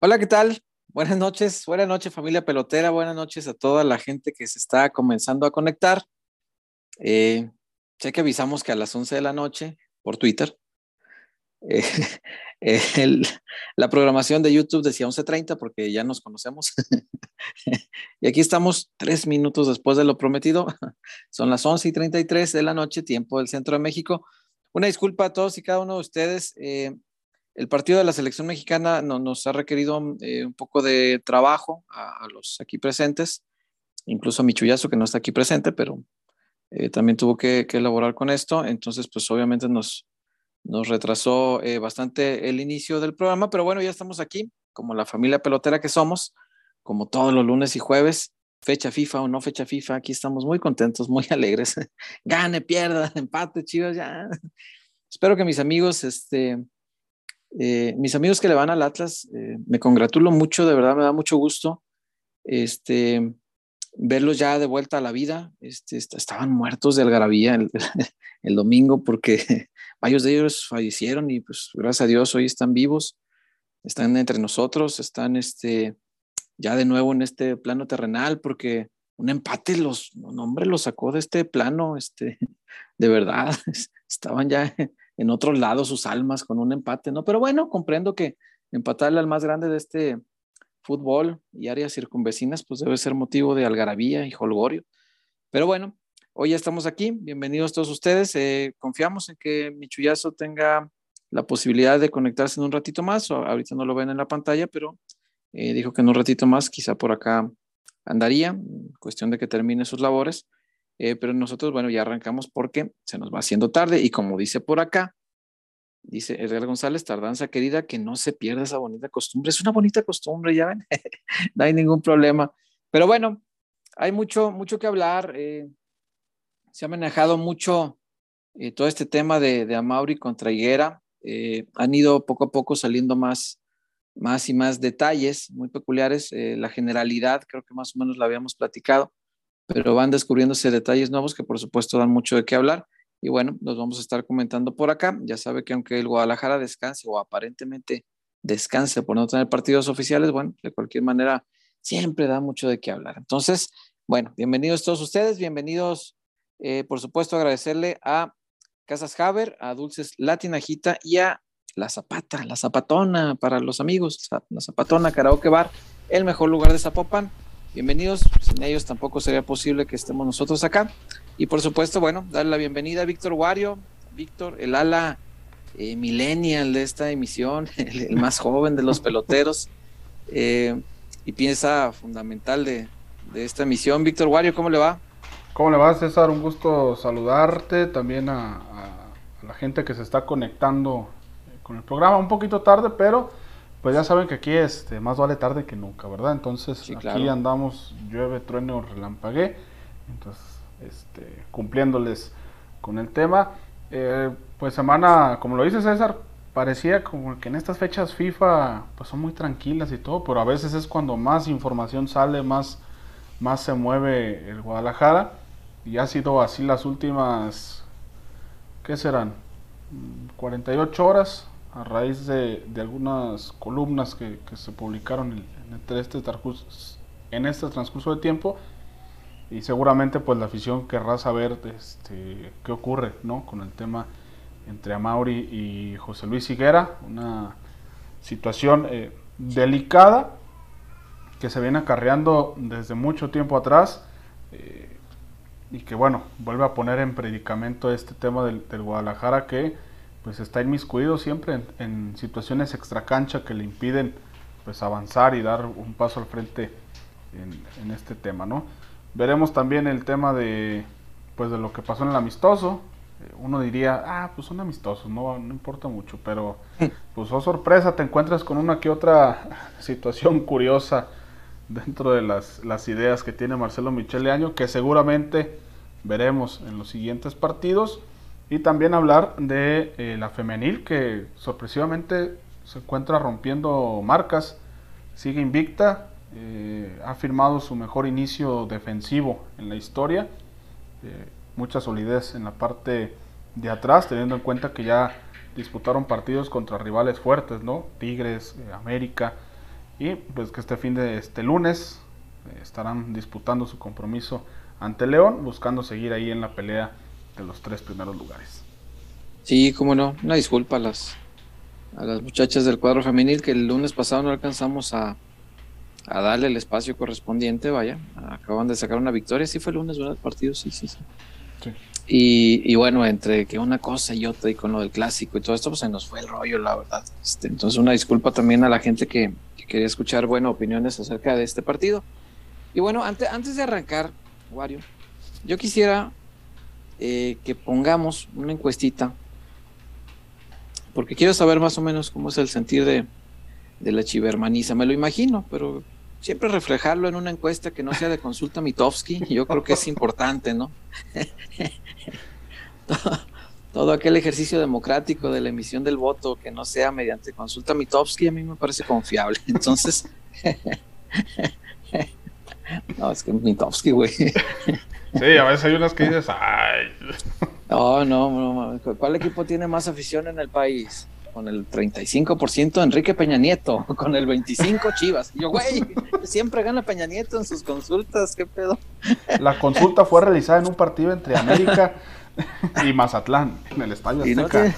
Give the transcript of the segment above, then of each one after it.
Hola, ¿qué tal? Buenas noches, buenas noches familia pelotera, buenas noches a toda la gente que se está comenzando a conectar. Eh, sé que avisamos que a las 11 de la noche por Twitter. Eh, la programación de YouTube decía 11.30 porque ya nos conocemos. y aquí estamos tres minutos después de lo prometido. Son las 11 y 33 de la noche, tiempo del centro de México. Una disculpa a todos y cada uno de ustedes. Eh, el partido de la selección mexicana nos ha requerido eh, un poco de trabajo a, los aquí presentes, incluso a Michuyazo, que no está aquí presente, pero eh, también tuvo que, elaborar con esto. Entonces, pues obviamente nos, nos retrasó eh, bastante el inicio del programa, pero bueno, ya estamos aquí, como la familia pelotera que somos, como todos los lunes y jueves, fecha FIFA o no fecha FIFA, aquí estamos muy contentos, muy alegres. Gane, pierda, empate, chivas, ya. Espero que mis amigos, este, eh, mis amigos que le van al Atlas, eh, me congratulo mucho, de verdad me da mucho gusto este, verlos ya de vuelta a la vida. Este, estaban muertos de algarabía el, domingo porque varios de ellos fallecieron y pues gracias a Dios hoy están vivos, están entre nosotros, están este, ya de nuevo en este plano terrenal porque un empate los, un hombre los sacó de este plano, este, de verdad, estaban ya en otro lado sus almas con un empate, ¿no? Pero bueno, comprendo que empatarle al más grande de este fútbol y áreas circunvecinas, pues debe ser motivo de algarabía y holgorio. Pero bueno, hoy ya estamos aquí. Bienvenidos todos ustedes. Eh, confiamos en que Michuyazo tenga la posibilidad de conectarse en un ratito más. ahorita no lo ven en la pantalla, pero eh, dijo que en un ratito más, quizá por acá andaría, cuestión de que termine sus labores. Eh, pero nosotros, bueno, ya arrancamos porque se nos va haciendo tarde y como dice por acá, dice Edgar González, tardanza querida, que no se pierda esa bonita costumbre. Es una bonita costumbre, ya ven, no hay ningún problema. Pero bueno, hay mucho, mucho que hablar. Eh, se ha manejado mucho eh, todo este tema de, de Amauri contra Higuera. han ido poco a poco saliendo más, más y más detalles muy peculiares. la generalidad, creo que más o menos la habíamos platicado pero van descubriéndose detalles nuevos que por supuesto dan mucho de qué hablar. Y bueno, los vamos a estar comentando por acá. Ya sabe que aunque el Guadalajara descanse o aparentemente descanse por no tener partidos oficiales, bueno, de cualquier manera siempre da mucho de qué hablar. Entonces, bueno, bienvenidos todos ustedes, bienvenidos, eh, por supuesto, agradecerle a Casas Haber, a Dulces Latinajita y a La Zapata, La Zapatona para los amigos, La Zapatona Karaoke Bar, el mejor lugar de Zapopan bienvenidos. Sin ellos tampoco sería posible que estemos nosotros acá. Y por supuesto, bueno, darle la bienvenida a Víctor Wario, Víctor, el ala eh, millennial de esta emisión, el, más joven de los peloteros eh, y pieza fundamental de, esta emisión. Víctor Wario, ¿cómo le va? ¿Cómo le va, César? Un gusto saludarte, también a la gente que se está conectando con el programa, un poquito tarde, pero pues ya saben que aquí este, más vale tarde que nunca, ¿verdad? Entonces aquí andamos, llueve, trueno, relampagué. Entonces, este, cumpliéndoles con el tema. Eh, pues semana, como lo dice César, parecía como que en estas fechas FIFA pues son muy tranquilas y todo, pero a veces es cuando más información sale, más, más se mueve el Guadalajara. Y ha sido así las últimas, ¿qué serán? 48 horas a raíz de, algunas columnas que, se publicaron en, este transcurso, en este transcurso de tiempo y seguramente pues la afición querrá saber este, qué ocurre ¿no? con el tema entre Amauri y José Luis Higuera, una situación eh, delicada que se viene acarreando desde mucho tiempo atrás eh, y que bueno, vuelve a poner en predicamento este tema del Guadalajara que pues está inmiscuido siempre en, situaciones extracancha que le impiden pues avanzar y dar un paso al frente en, este tema, ¿no? Veremos también el tema de pues de lo que pasó en el amistoso. Eh, uno diría, ah, pues son amistosos, no, no importa mucho, pero pues oh sorpresa, te encuentras con una que otra situación curiosa dentro de las, las ideas que tiene Marcelo Michele Año, que seguramente veremos en los siguientes partidos. Y también hablar de eh, la femenil que sorpresivamente se encuentra rompiendo marcas, sigue invicta, eh, ha firmado su mejor inicio defensivo en la historia, eh, mucha solidez en la parte de atrás, teniendo en cuenta que ya disputaron partidos contra rivales fuertes, ¿no? Tigres, América, Y pues que este fin de este lunes estarán disputando su compromiso ante León, buscando seguir ahí en la pelea de los tres primeros lugares. Sí, cómo no. Una disculpa a las, a las muchachas del cuadro femenil que el lunes pasado no alcanzamos a, a darle el espacio correspondiente, vaya. Acaban de sacar una victoria. Sí fue el lunes, ¿verdad? El partido, sí, sí, sí. Y, bueno, entre que una cosa y otra y con lo del clásico y todo esto, pues se nos fue el rollo, la verdad. Este, entonces, una disculpa también a la gente que, quería escuchar, bueno, opiniones acerca de este partido. Y bueno, antes, antes de arrancar, Wario, yo quisiera eh, que pongamos una encuestita, porque quiero saber más o menos cómo es el sentir de, de la chivermaniza. Me lo imagino, pero siempre reflejarlo en una encuesta que no sea de consulta Mitofsky, yo creo que es importante, ¿no? todo, aquel ejercicio democrático de la emisión del voto que no sea mediante consulta Mitofsky a mí me parece confiable. Entonces, no, es que Mitofsky, güey. Sí, a veces hay unas que dices, ay. No, no, no, ¿cuál equipo tiene más afición en el país? con el 35% Enrique Peña Nieto, con el 25% Chivas. yo, güey, siempre gana Peña Nieto en sus consultas, ¿qué pedo? La consulta fue realizada en un partido entre América y Mazatlán, en el Estadio Azteca.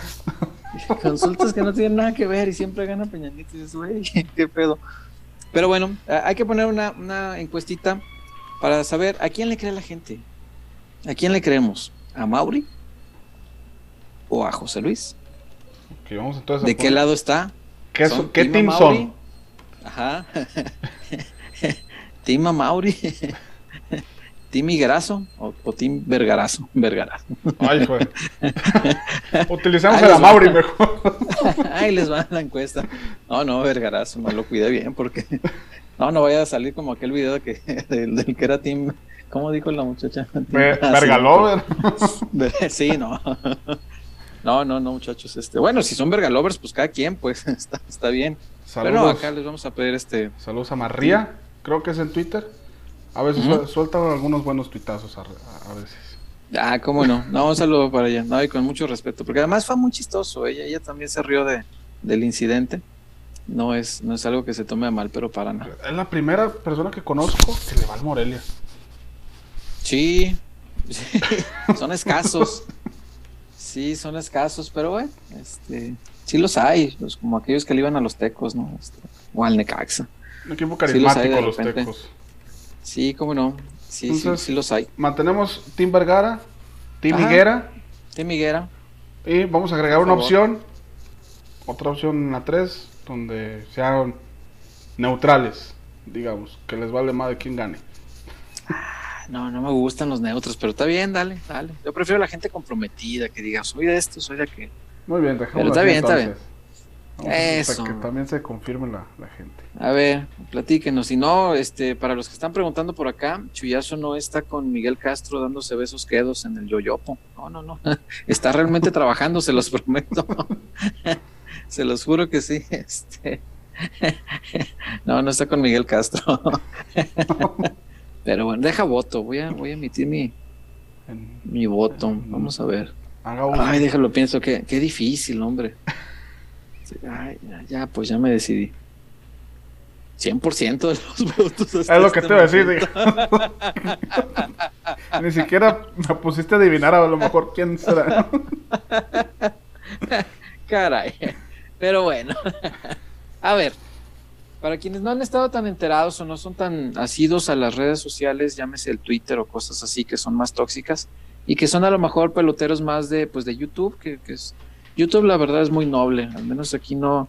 consultas que no tienen nada que ver y siempre gana Peña Nieto. Y dices, güey, ¿qué pedo? Pero bueno, hay que poner una, una encuestita para saber a quién le cree la gente. ¿A quién le creemos? ¿A Mauri? ¿O a José Luis? ¿De qué lado está? ¿Qué, ¿qué team son? Ajá. ¿Team Mauri? ¿Team Higuerazo o, o, Team Vergarazo? Vergarazo. Ay, joder. Utilizamos a Mauri mejor. Ahí les va la encuesta. No, no, Vergarazo, me lo cuide bien porque. No, no vaya a salir como aquel video que, del, que era Team. ¿Cómo dijo la muchacha? Vergalover. sí, no. No, no, no, muchachos. Este, bueno, si son vergalovers, pues cada quien, pues está, está bien. Saludos. Pero acá les vamos a pedir este. Saludos a María, creo que es en Twitter. A veces sueltan algunos buenos tuitazos a, veces. Ah, cómo no. No, un saludo para ella. No, y con mucho respeto. Porque además fue muy chistoso. Ella, ella también se rió de, del incidente. No es, no es algo que se tome a mal, pero para nada. Es la primera persona que conozco que le va al Morelia. Sí, sí. son escasos. Sí, son escasos, pero bueno, este, sí los hay, pues, como aquellos que le iban a los tecos, ¿no? Este, o al Necaxa. Un equipo carismático los, tecos. Sí, cómo no. Sí, sí, sí los hay. Mantenemos Tim Vergara, Tim Higuera. Tim Higuera. Y vamos a agregar una opción, otra opción en la 3, donde sean neutrales, digamos, que les vale más de quién gane. No, no me gustan los neutros, pero está bien, dale, dale. Yo prefiero la gente comprometida, que diga, soy de esto, soy de aquel. Muy bien, dejamos Pero está bien, está bien. Eso. que también se confirme la, gente. A ver, platíquenos. Si no, este, para los que están preguntando por acá, Chuyazo no está con Miguel Castro dándose besos quedos en el yoyopo. No, no, no. Está realmente trabajando, se los prometo. se los juro que sí. Este. No, no está con Miguel Castro. Pero bueno, deja voto. Voy a, voy a emitir mi, mi voto. Vamos a ver. Ay, déjalo, pienso que qué difícil, hombre. Ay, ya, pues ya me decidí. 100% de los votos. Es lo que este te iba a decir. Ni siquiera me pusiste a adivinar a lo mejor quién será. Caray. Pero bueno. A ver, para quienes no han estado tan enterados o no son tan asidos a las redes sociales, llámese el Twitter o cosas así que son más tóxicas y que son a lo mejor peloteros más de pues de YouTube, que, es YouTube la verdad es muy noble, al menos aquí no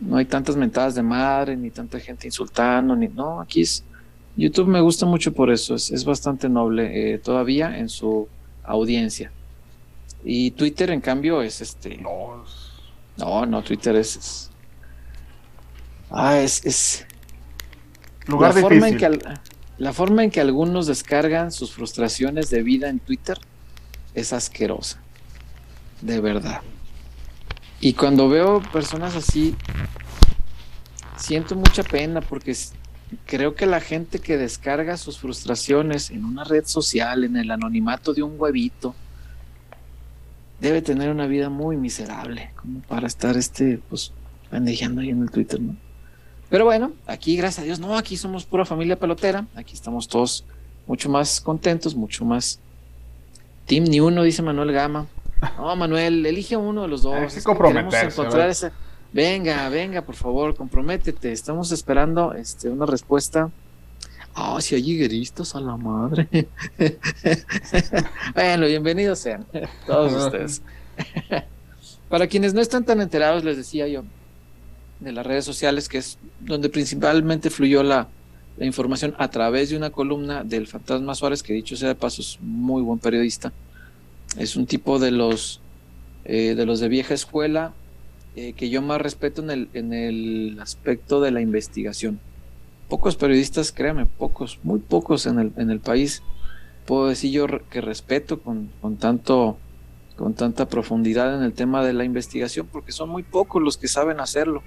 no hay tantas mentadas de madre ni tanta gente insultando ni no, aquí es YouTube me gusta mucho por eso, es, bastante noble eh, todavía en su audiencia. Y Twitter en cambio es este no, no Twitter es Ah, es. Lugar la forma en que La forma en que algunos descargan sus frustraciones de vida en Twitter es asquerosa. De verdad. Y cuando veo personas así, siento mucha pena porque creo que la gente que descarga sus frustraciones en una red social, en el anonimato de un huevito, debe tener una vida muy miserable como para estar este, pues, pendejando ahí en el Twitter, ¿no? Pero bueno, aquí gracias a Dios, no, aquí somos pura familia pelotera, aquí estamos todos mucho más contentos, mucho más Team ni uno, dice Manuel Gama. No, Manuel, elige uno de los dos. Hay que comprometerse. encontrar ese... Venga, venga, por favor, comprométete. Estamos esperando este, una respuesta. Ah, si hay higueristas a la madre. bueno, bienvenidos sean todos ustedes. Para quienes no están tan enterados, les decía yo, de las redes sociales, que es donde principalmente fluyó la, la información a través de una columna del Fantasma Suárez, que dicho sea de paso es muy buen periodista. Es un tipo de los, eh, de, los de vieja escuela eh, que yo más respeto en el, en el aspecto de la investigación. Pocos periodistas, créame, pocos, muy pocos en el, en el país, puedo decir yo que respeto con, con, tanto, con tanta profundidad en el tema de la investigación, porque son muy pocos los que saben hacerlo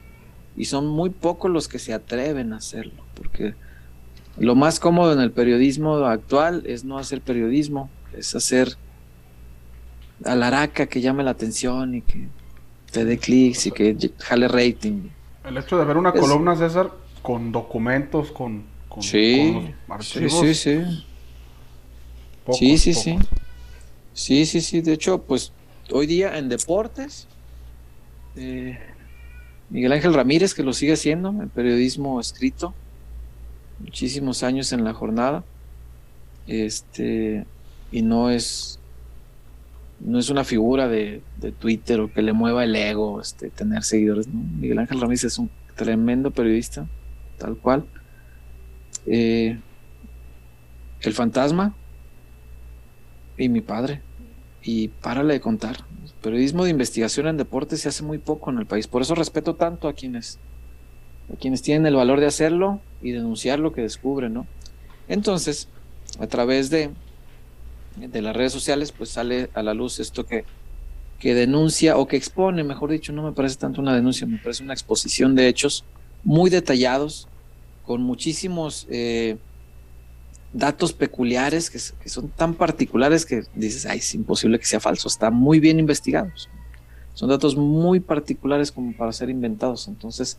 y son muy pocos los que se atreven a hacerlo, porque lo más cómodo en el periodismo actual es no hacer periodismo, es hacer alaraca que llame la atención y que te dé clics y que jale rating. El hecho de ver una columna, César, con documentos, con, con, sí, archivos. Sí, sí, sí. sí, sí, sí. Sí, sí, sí. De hecho, pues hoy día en deportes, eh, Miguel Ángel Ramírez, que lo sigue haciendo, en periodismo escrito, muchísimos años en la jornada. Este, y no es no es una figura de, Twitter o que le mueva el ego este, tener seguidores. Miguel Ángel Ramírez es un tremendo periodista, tal cual. Eh, el fantasma y mi padre. Y párale de contar. El periodismo de investigación en deportes se hace muy poco en el país. Por eso respeto tanto a quienes a quienes tienen el valor de hacerlo y denunciar lo que descubren, ¿no? Entonces, a través de, de las redes sociales, pues sale a la luz esto que, que denuncia o que expone, mejor dicho, no me parece tanto una denuncia, me parece una exposición de hechos muy detallados, con muchísimos eh, datos peculiares que, son tan particulares que dices, ay, es imposible que sea falso, está muy bien investigados. Son datos muy particulares como para ser inventados. Entonces,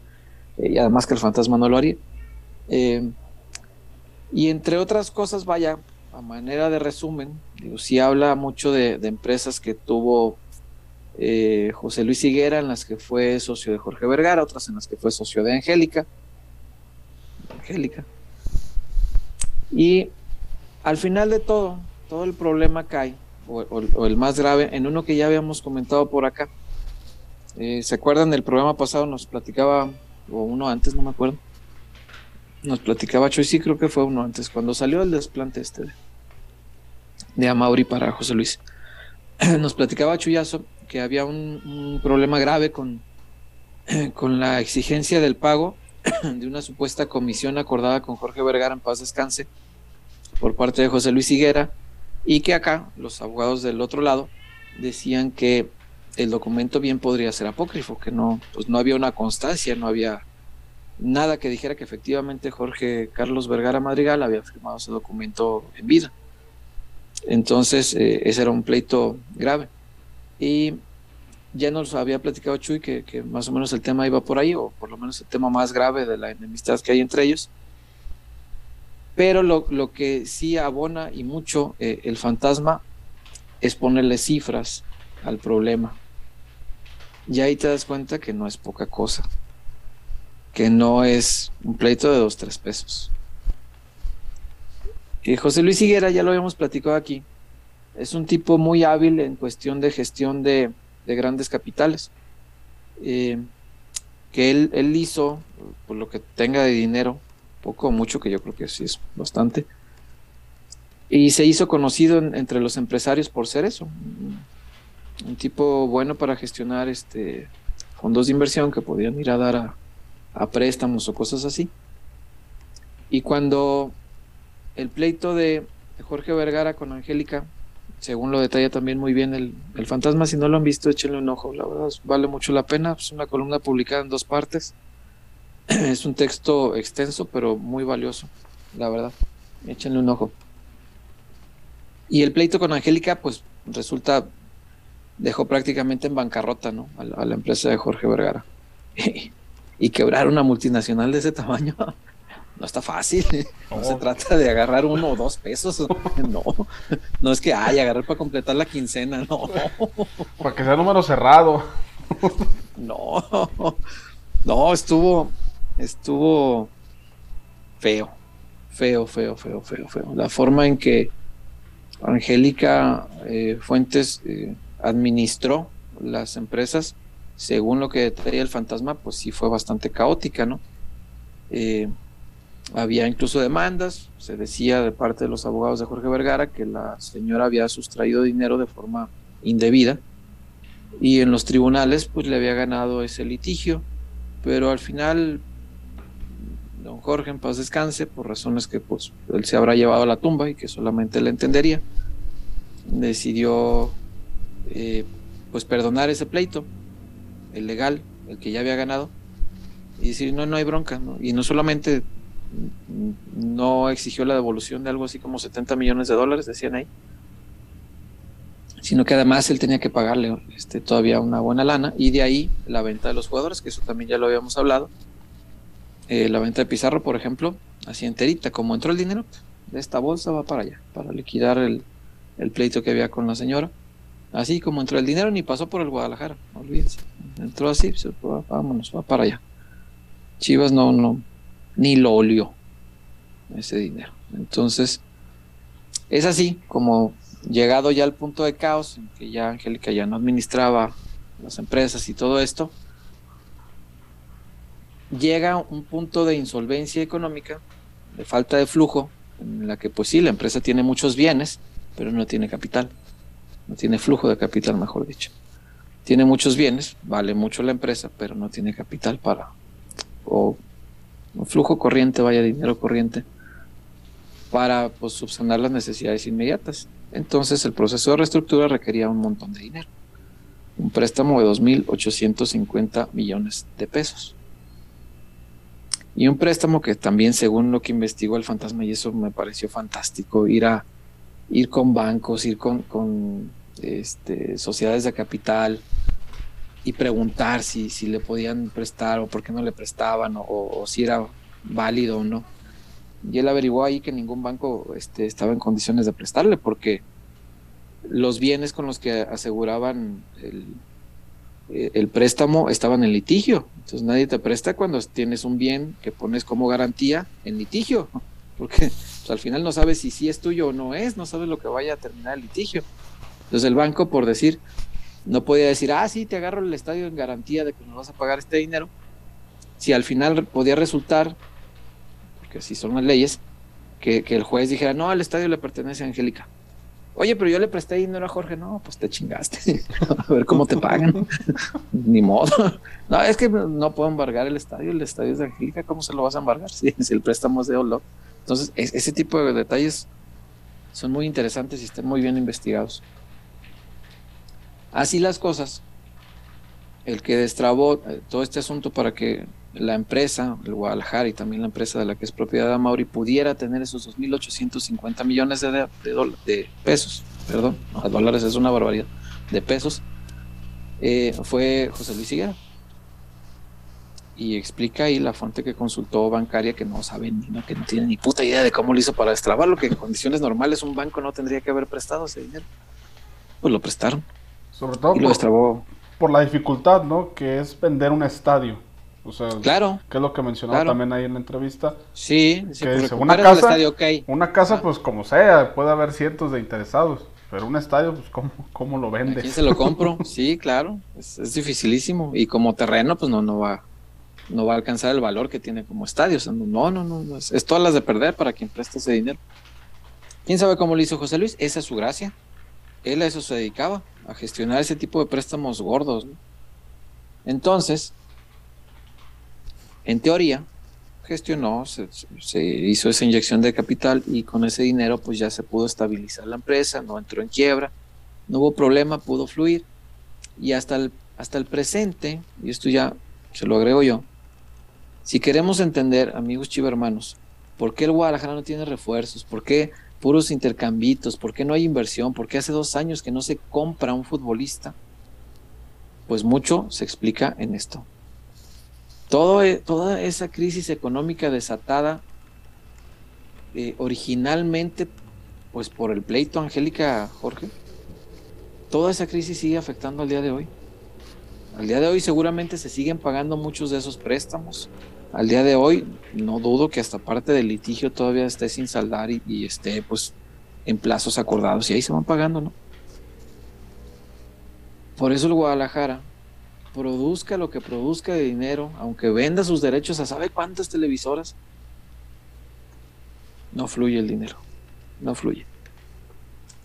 y además que el fantasma no lo haría. Eh, y entre otras cosas, vaya, a manera de resumen, digo, habla mucho de, empresas que tuvo eh, José Luis Higuera, en las que fue socio de Jorge Vergara, otras en las que fue socio de Angélica. Angélica. Y al final de todo, todo el problema cae, o, el más grave, en uno que ya habíamos comentado por acá. Eh, ¿Se acuerdan del programa pasado? Nos platicaba o uno antes, no me acuerdo. Nos platicaba Choy, sí creo que fue uno antes, cuando salió el desplante este de, Amauri para José Luis. Nos platicaba Chuyazo que había un, problema grave con, con la exigencia del pago de una supuesta comisión acordada con Jorge Vergara en paz descanse por parte de José Luis Higuera y que acá los abogados del otro lado decían que el documento bien podría ser apócrifo, que no, pues no había una constancia, no había nada que dijera que efectivamente Jorge Carlos Vergara Madrigal había firmado ese documento en vida. Entonces, eh, ese era un pleito grave. Y ya nos había platicado Chuy que, que, más o menos el tema iba por ahí, o por lo menos el tema más grave de la enemistad que hay entre ellos. Pero lo, lo que sí abona y mucho eh, el fantasma es ponerle cifras al problema. Y ahí te das cuenta que no es poca cosa, que no es un pleito de dos, tres pesos. Y José Luis Higuera, ya lo habíamos platicado aquí, es un tipo muy hábil en cuestión de gestión de, grandes capitales. Eh, que él, él, hizo, por lo que tenga de dinero, poco o mucho, que yo creo que sí es bastante, y se hizo conocido entre los empresarios por ser eso, un tipo bueno para gestionar este fondos de inversión que podían ir a dar a, préstamos o cosas así. Y cuando el pleito de Jorge Vergara con Angélica, según lo detalla también muy bien el, el, fantasma, si no lo han visto, échenle un ojo, la verdad vale mucho la pena, es una columna publicada en dos partes, es un texto extenso pero muy valioso, la verdad, échenle un ojo. Y el pleito con Angélica, pues resulta dejó prácticamente en bancarrota ¿no? a, la, empresa de Jorge Vergara. Y quebrar una multinacional de ese tamaño no está fácil. No se trata de agarrar uno o dos pesos. No, no es que ay, agarrar para completar la quincena, no. Para que sea número cerrado. No, no, estuvo, estuvo feo, feo, feo, feo, feo, feo. La forma en que Angélica eh, Fuentes eh, administró las empresas, según lo que detalla el fantasma, pues sí fue bastante caótica, ¿no? Eh, había incluso demandas, se decía de parte de los abogados de Jorge Vergara que la señora había sustraído dinero de forma indebida y en los tribunales pues le había ganado ese litigio, pero al final don Jorge en paz descanse por razones que pues él se habrá llevado a la tumba y que solamente él entendería, decidió eh, pues perdonar ese pleito, el legal, el que ya había ganado, y decir no, no hay bronca, y no solamente no exigió la devolución de algo así como 70 millones de dólares, decían ahí, sino que además él tenía que pagarle este, todavía una buena lana y de ahí la venta de los jugadores, que eso también ya lo habíamos hablado. Eh, la venta de Pizarro, por ejemplo, así enterita, como entró el dinero, de esta bolsa va para allá, para liquidar el, pleito que había con la señora. Así como entró el dinero, ni pasó por el Guadalajara, olvídense. Entró así, vámonos, va para allá. Chivas no, no, ni lo olió ese dinero. Entonces, es así como llegado ya al punto de caos, en que ya Angélica ya no administraba las empresas y todo esto, llega un punto de insolvencia económica, de falta de flujo, en la que pues sí, la empresa tiene muchos bienes, pero no tiene capital, no tiene flujo de capital, mejor dicho. Tiene muchos bienes, vale mucho la empresa, pero no tiene capital para, o, flujo corriente, vaya dinero corriente, para pues, subsanar las necesidades inmediatas. Entonces el proceso de reestructura requería un montón de dinero. Un préstamo de 2.850 millones de pesos. Y un préstamo que también, según lo que investigó el fantasma, y eso me pareció fantástico, ir a ir con bancos, ir con, con este, sociedades de capital y preguntar si, si le podían prestar o por qué no le prestaban o, si era válido o no y él averiguó ahí que ningún banco este, estaba en condiciones de prestarle porque los bienes con los que aseguraban el, el préstamo estaban en litigio. Entonces nadie te presta cuando tienes un bien que pones como garantía en litigio, porque pues, al final no sabes si sí es tuyo o no es, no sabes lo que vaya a terminar el litigio. Entonces el banco, por decir, no podía decir, ah, sí, te agarro el estadio en garantía de que me vas a pagar este dinero. Si al final podía resultar que así son las leyes, que, el juez dijera, no, al estadio le pertenece a Angélica. Oye, pero yo le presté dinero a Jorge. No, pues te chingaste. a ver cómo te pagan. Ni modo. No, es que no puedo embargar el estadio. El estadio es de Angélica. ¿Cómo se lo vas a embargar? Si, el préstamo es de Olo. Entonces, ese tipo de detalles son muy interesantes y están muy bien investigados. Así las cosas. El que destrabó eh, todo este asunto para que la empresa, el Guadalajara y también la empresa de la que es propiedad de Mauri pudiera tener esos 2.850 millones de, de, pesos, perdón, a dólares es una barbaridad, de pesos, eh, fue José Luis Higuera. Y explica ahí la fuente que consultó bancaria que no sabe ni, que no tiene ni puta idea de cómo lo hizo para destrabarlo, que en condiciones normales un banco no tendría que haber prestado ese dinero. Pues lo prestaron. Sobre todo y lo destrabó. por la dificultad, ¿no? Que es vender un estadio o sea, claro, que es lo que mencionaba también ahí en la entrevista. Sí, que dice, una casa, una casa pues como sea, puede haber cientos de interesados, pero un estadio, pues ¿cómo, cómo lo vende? quién se lo compro? sí, claro, es, dificilísimo y como terreno pues no, no va no va a alcanzar el valor que tiene como estadio. no, no, no, es, es, todas las de perder para quien preste ese dinero. ¿Quién sabe cómo lo hizo José Luis? Esa es su gracia. Él a eso se dedicaba, gestionar ese tipo de préstamos gordos. Entonces, en teoría, gestionó, se, hizo esa inyección de capital y con ese dinero pues ya se pudo estabilizar la empresa, no entró en quiebra, no hubo problema, pudo fluir y hasta el, hasta el presente, y esto ya se lo agrego yo, si queremos entender, amigos chivermanos, por qué el Guadalajara no tiene refuerzos, por qué puros intercambitos, por qué no hay inversión, por qué hace dos años que no se compra un futbolista, pues mucho se explica en esto todo, e, toda esa crisis económica desatada eh, originalmente pues por el pleito Angélica Jorge, toda esa crisis sigue afectando al día de hoy. Al día de hoy seguramente se siguen pagando muchos de esos préstamos. Al día de hoy no dudo que hasta parte del litigio todavía esté sin saldar y, y esté pues en plazos acordados y ahí se van pagando, ¿no? Por eso el Guadalajara produzca lo que produzca de dinero, aunque venda sus derechos a sabe cuántas televisoras, no fluye el dinero, no fluye.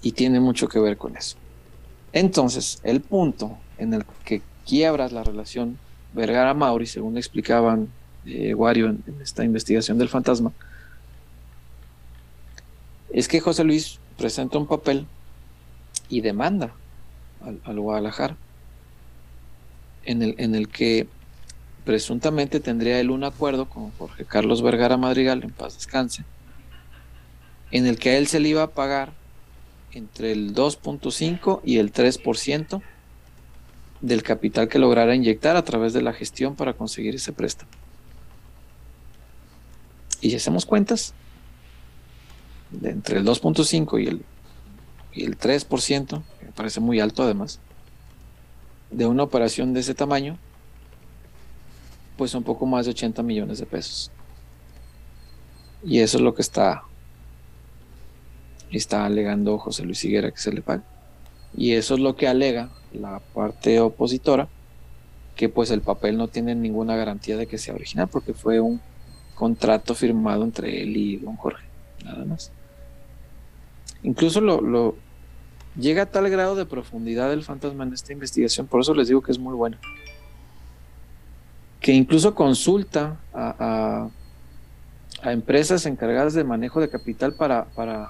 Y tiene mucho que ver con eso. Entonces, el punto en el que quiebras la relación Vergara-Mauri, según explicaban eh, en, esta investigación del fantasma, es que José Luis presenta un papel y demanda al, al Guadalajara, en el, en el que presuntamente tendría él un acuerdo con Jorge Carlos Vergara Madrigal, en paz descanse, en el que a él se le iba a pagar entre el 2.5 y el 3% del capital que lograra inyectar a través de la gestión para conseguir ese préstamo. Y si hacemos cuentas, entre el 2.5 y el, y el 3%, que me parece muy alto además, de una operación de ese tamaño, pues un poco más de 80 millones de pesos. Y eso es lo que está está alegando José Luis Higuera que se le pague. Y eso es lo que alega la parte opositora, que pues el papel no tiene ninguna garantía de que sea original, porque fue un contrato firmado entre él y don Jorge, nada más. Incluso lo, lo llega a tal grado de profundidad el fantasma en esta investigación, por eso les digo que es muy bueno, que incluso consulta a, a, empresas encargadas de manejo de capital para, para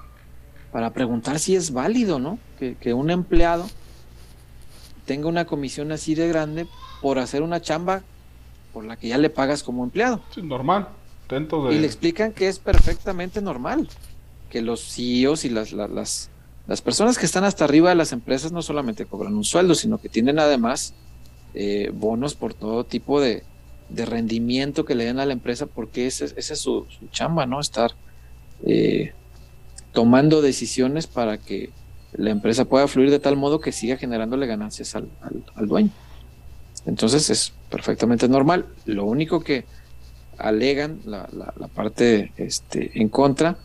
para preguntar si es válido, ¿no? Que, un empleado tenga una comisión así de grande por hacer una chamba por la que ya le pagas como empleado. Normal. Y le explican que es perfectamente normal, que los CEOs y las, las, las, personas que están hasta arriba de las empresas no solamente cobran un sueldo, sino que tienen además eh, bonos por todo tipo de, rendimiento que le den a la empresa, porque esa es su, chamba, ¿no? Estar eh, tomando decisiones para que la empresa pueda fluir de tal modo que siga generándole ganancias al, dueño. Entonces es perfectamente normal. Lo único que alegan la, parte este, en contra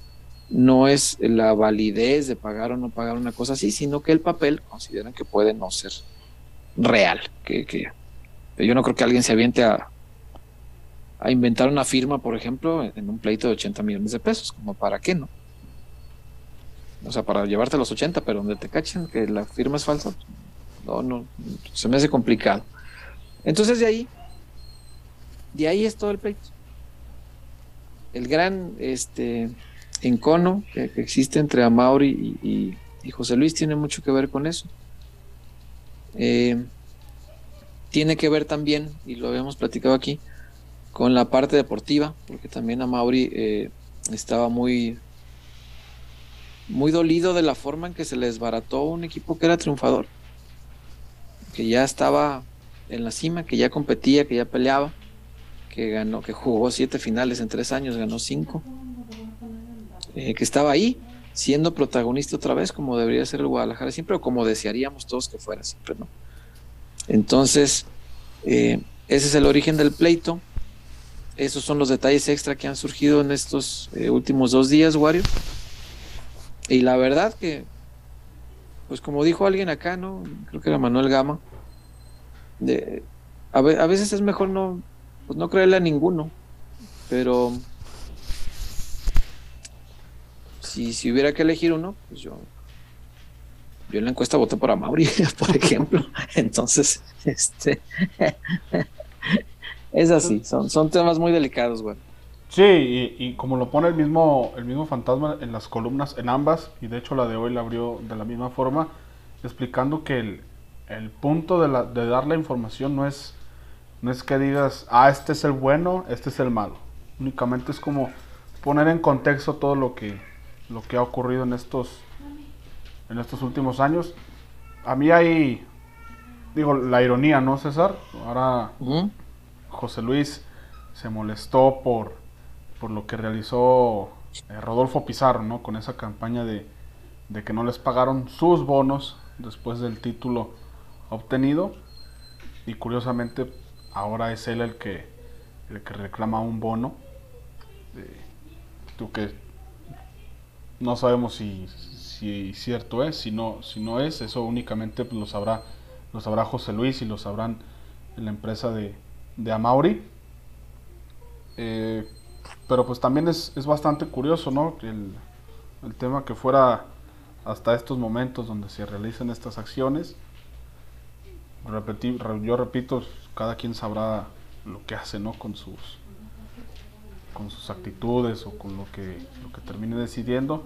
no es la validez de pagar o no pagar una cosa así, sino que el papel consideran que puede no ser real. Que, que yo no creo que alguien se aviente a, a inventar una firma, por ejemplo, en un pleito de 80 millones de pesos, como para qué, ¿no? O sea, para llevarte los 80, pero donde te cachen que la firma es falsa, no, no, se me hace complicado. Entonces de ahí, de ahí es todo el pleito. El gran este, encono que, existe entre Amauri y, José Luis tiene mucho que ver con eso. Eh, tiene que ver también, y lo habíamos platicado aquí, con la parte deportiva, porque también Amauri eh, estaba muy muy dolido de la forma en que se les barató un equipo que era triunfador, que ya estaba en la cima, que ya competía, que ya peleaba, que ganó, que jugó siete finales en tres años, ganó cinco, eh, que estaba ahí siendo protagonista otra vez, como debería ser el Guadalajara siempre, o como desearíamos todos que fuera siempre, ¿no? Entonces, eh, ese es el origen del pleito. Esos son los detalles extra que han surgido en estos eh, últimos dos días, Wario. Y la verdad que, pues como dijo alguien acá, ¿no? Creo que era Manuel Gama, a, veces es mejor no, pues no creerle a ninguno, pero si, si hubiera que elegir uno, pues yo, yo en la encuesta voté por Amaury, por ejemplo. Entonces, este es así, son, son temas muy delicados, güey. Sí, y, como lo pone el mismo, el mismo fantasma en las columnas, en ambas, y de hecho la de hoy la abrió de la misma forma, explicando que el, el punto de, la, de, dar la información no es, no es que digas, ah, este es el bueno, este es el malo. Únicamente es como poner en contexto todo lo que, lo que ha ocurrido en estos, en estos últimos años. A mí hay, digo, la ironía, ¿no, César? Ahora José Luis se molestó por, por lo que realizó eh, Rodolfo Pizarro, ¿no? Con esa campaña de, de que no les pagaron sus bonos después del título obtenido. Y curiosamente ahora es él el que, el que reclama un bono. tú que no sabemos si, cierto es, si no, si no es, eso únicamente lo sabrá, lo sabrá José Luis y lo sabrán en la empresa de, de Amauri. Eh, pero pues también es, es bastante curioso, ¿no? El, el, tema que fuera hasta estos momentos donde se realizan estas acciones. Repetir, yo repito, cada quien sabrá lo que hace, ¿no? Con sus, con sus actitudes o con lo que, lo que termine decidiendo.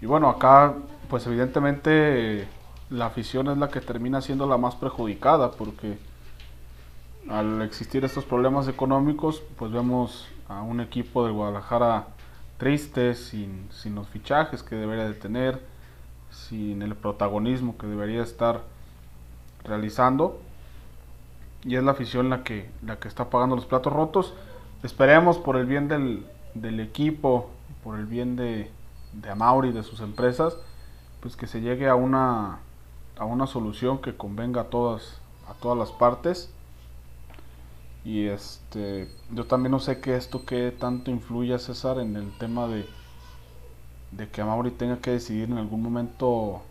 Y bueno, acá pues evidentemente la afición es la que termina siendo la más perjudicada porque al existir estos problemas económicos pues vemos a un equipo de Guadalajara triste, sin, sin los fichajes que debería de tener, sin el protagonismo que debería estar realizando. Y es la afición la que, la que está pagando los platos rotos. Esperemos por el bien del, del equipo, por el bien de, de Amauri, de sus empresas, pues que se llegue a una, a una solución que convenga a todas, a todas las partes. Y este, yo también no sé qué esto que tanto influye César en el tema de, de que Amauri tenga que decidir en algún momento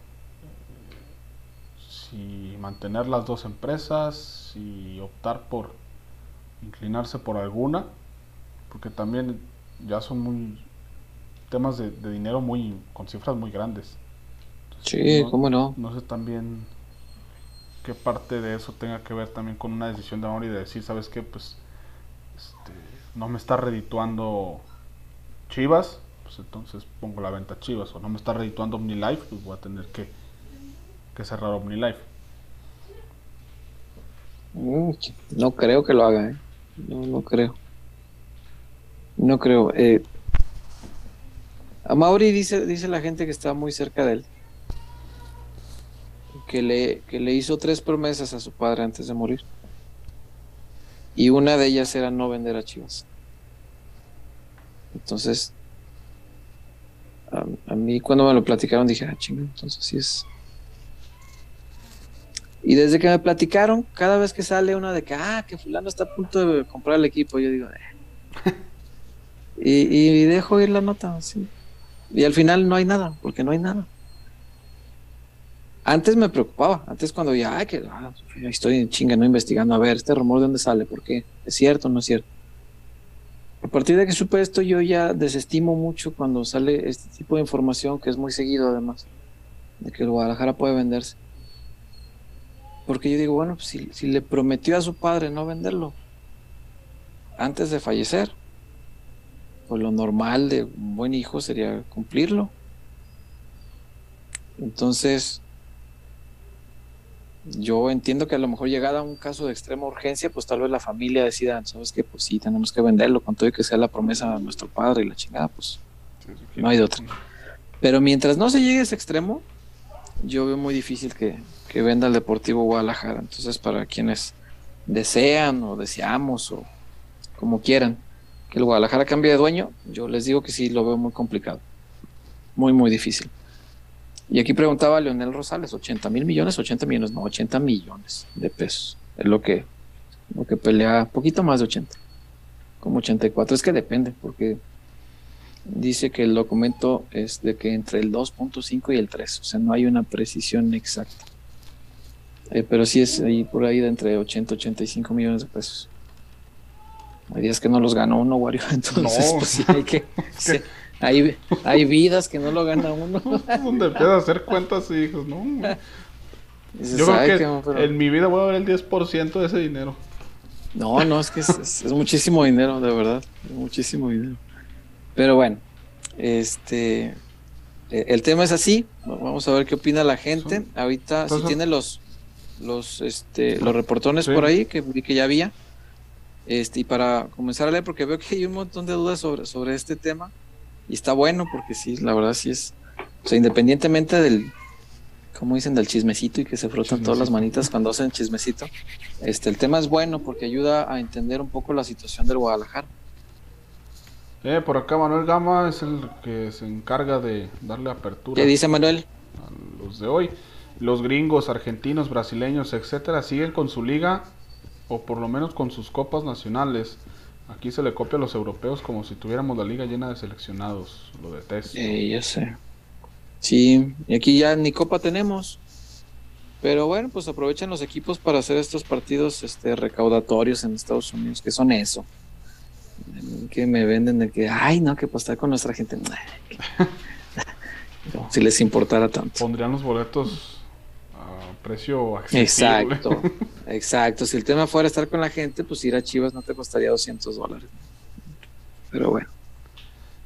si mantener las dos empresas, si optar por inclinarse por alguna, porque también ya son muy temas de, dinero muy con cifras muy grandes. sí, cómo no. No sé también qué parte de eso tenga que ver también con una decisión de amor y de decir, ¿sabes qué? Pues este, no me está redituando Chivas, pues entonces pongo la venta Chivas. O no me está redituando OmniLife, pues voy a tener que, que cerrar OmniLife. Mm, no creo que lo haga, ¿eh? No, no creo. No creo. Eh, a Mauri dice, dice la gente que está muy cerca de él. Que le, que le hizo tres promesas a su padre antes de morir. Y una de ellas era no vender a Chivas. Entonces, a, mí cuando me lo platicaron dije, ah, chinga, entonces sí es. Y desde que me platicaron, cada vez que sale una de que, ah, que fulano está a punto de comprar el equipo, yo digo, eh. y, y, dejo ir la nota, así. Y al final no hay nada, porque no hay nada. Antes me preocupaba, antes cuando ya, que ah, estoy en chinga, no investigando, a ver, este rumor de dónde sale, por qué, es cierto o no es cierto. A partir de que supe esto, yo ya desestimo mucho cuando sale este tipo de información, que es muy seguido además, de que el Guadalajara puede venderse. Porque yo digo, bueno, pues si, si le prometió a su padre no venderlo antes de fallecer, pues lo normal de un buen hijo sería cumplirlo. Entonces, yo entiendo que a lo mejor llegada a un caso de extrema urgencia, pues tal vez la familia decida, sabes que pues sí, tenemos que venderlo con todo y que sea la promesa de nuestro padre y la chingada, pues no hay de otra. Pero mientras no se llegue a ese extremo, yo veo muy difícil que, que venda el Deportivo Guadalajara. Entonces, para quienes desean o deseamos o como quieran, que el Guadalajara cambie de dueño, yo les digo que sí lo veo muy complicado. Muy, muy difícil. Y aquí preguntaba Leonel Rosales, 80 mil millones, 80 millones, no, 80 millones de pesos. Es lo que, lo que pelea, poquito más de 80, como 84. Es que depende, porque dice que el documento es de que entre el 2.5 y el 3, o sea, no hay una precisión exacta. Eh, pero sí es ahí por ahí de entre 80 y 85 millones de pesos. Hay días que no los gana uno, Wario. Entonces, pues sí, hay que. hay, hay, vidas que no lo gana uno. Donde empieza a hacer cuentas y hijos, ¿no? Yo creo que, en mi vida voy a ver el 10% de ese dinero. No, no, es que es, muchísimo dinero, de verdad. muchísimo dinero. Pero bueno, este. Eh, el tema es así. Vamos a ver qué opina la gente. Ahorita, si tiene los los este los reportones por ahí que vi que ya había este, y para comenzar a leer, porque veo que hay un montón de dudas sobre, sobre este tema, y está bueno, porque sí, la verdad sí es, o sea, independientemente del como dicen, del chismecito y que se frotan todas las manitas cuando hacen chismecito. Este, el tema es bueno porque ayuda a entender un poco la situación del Guadalajara. Eh, por acá Manuel Gama es el que se encarga de darle apertura. ¿Qué dice Manuel? A los de hoy. Los gringos, argentinos, brasileños, etcétera, siguen con su liga o por lo menos con sus copas nacionales. Aquí se le copia a los europeos como si tuviéramos la liga llena de seleccionados. Lo detesto. Eh, ya sé. Sí, y aquí ya ni copa tenemos. Pero bueno, pues aprovechan los equipos para hacer estos partidos este, recaudatorios en Estados Unidos, que son eso. Que me venden de que, ay, no, que estar con nuestra gente. si les importara tanto. Pondrían los boletos precio accesible. Exacto, exacto. Si el tema fuera estar con la gente, pues ir a Chivas no te costaría 200 dólares. Pero bueno.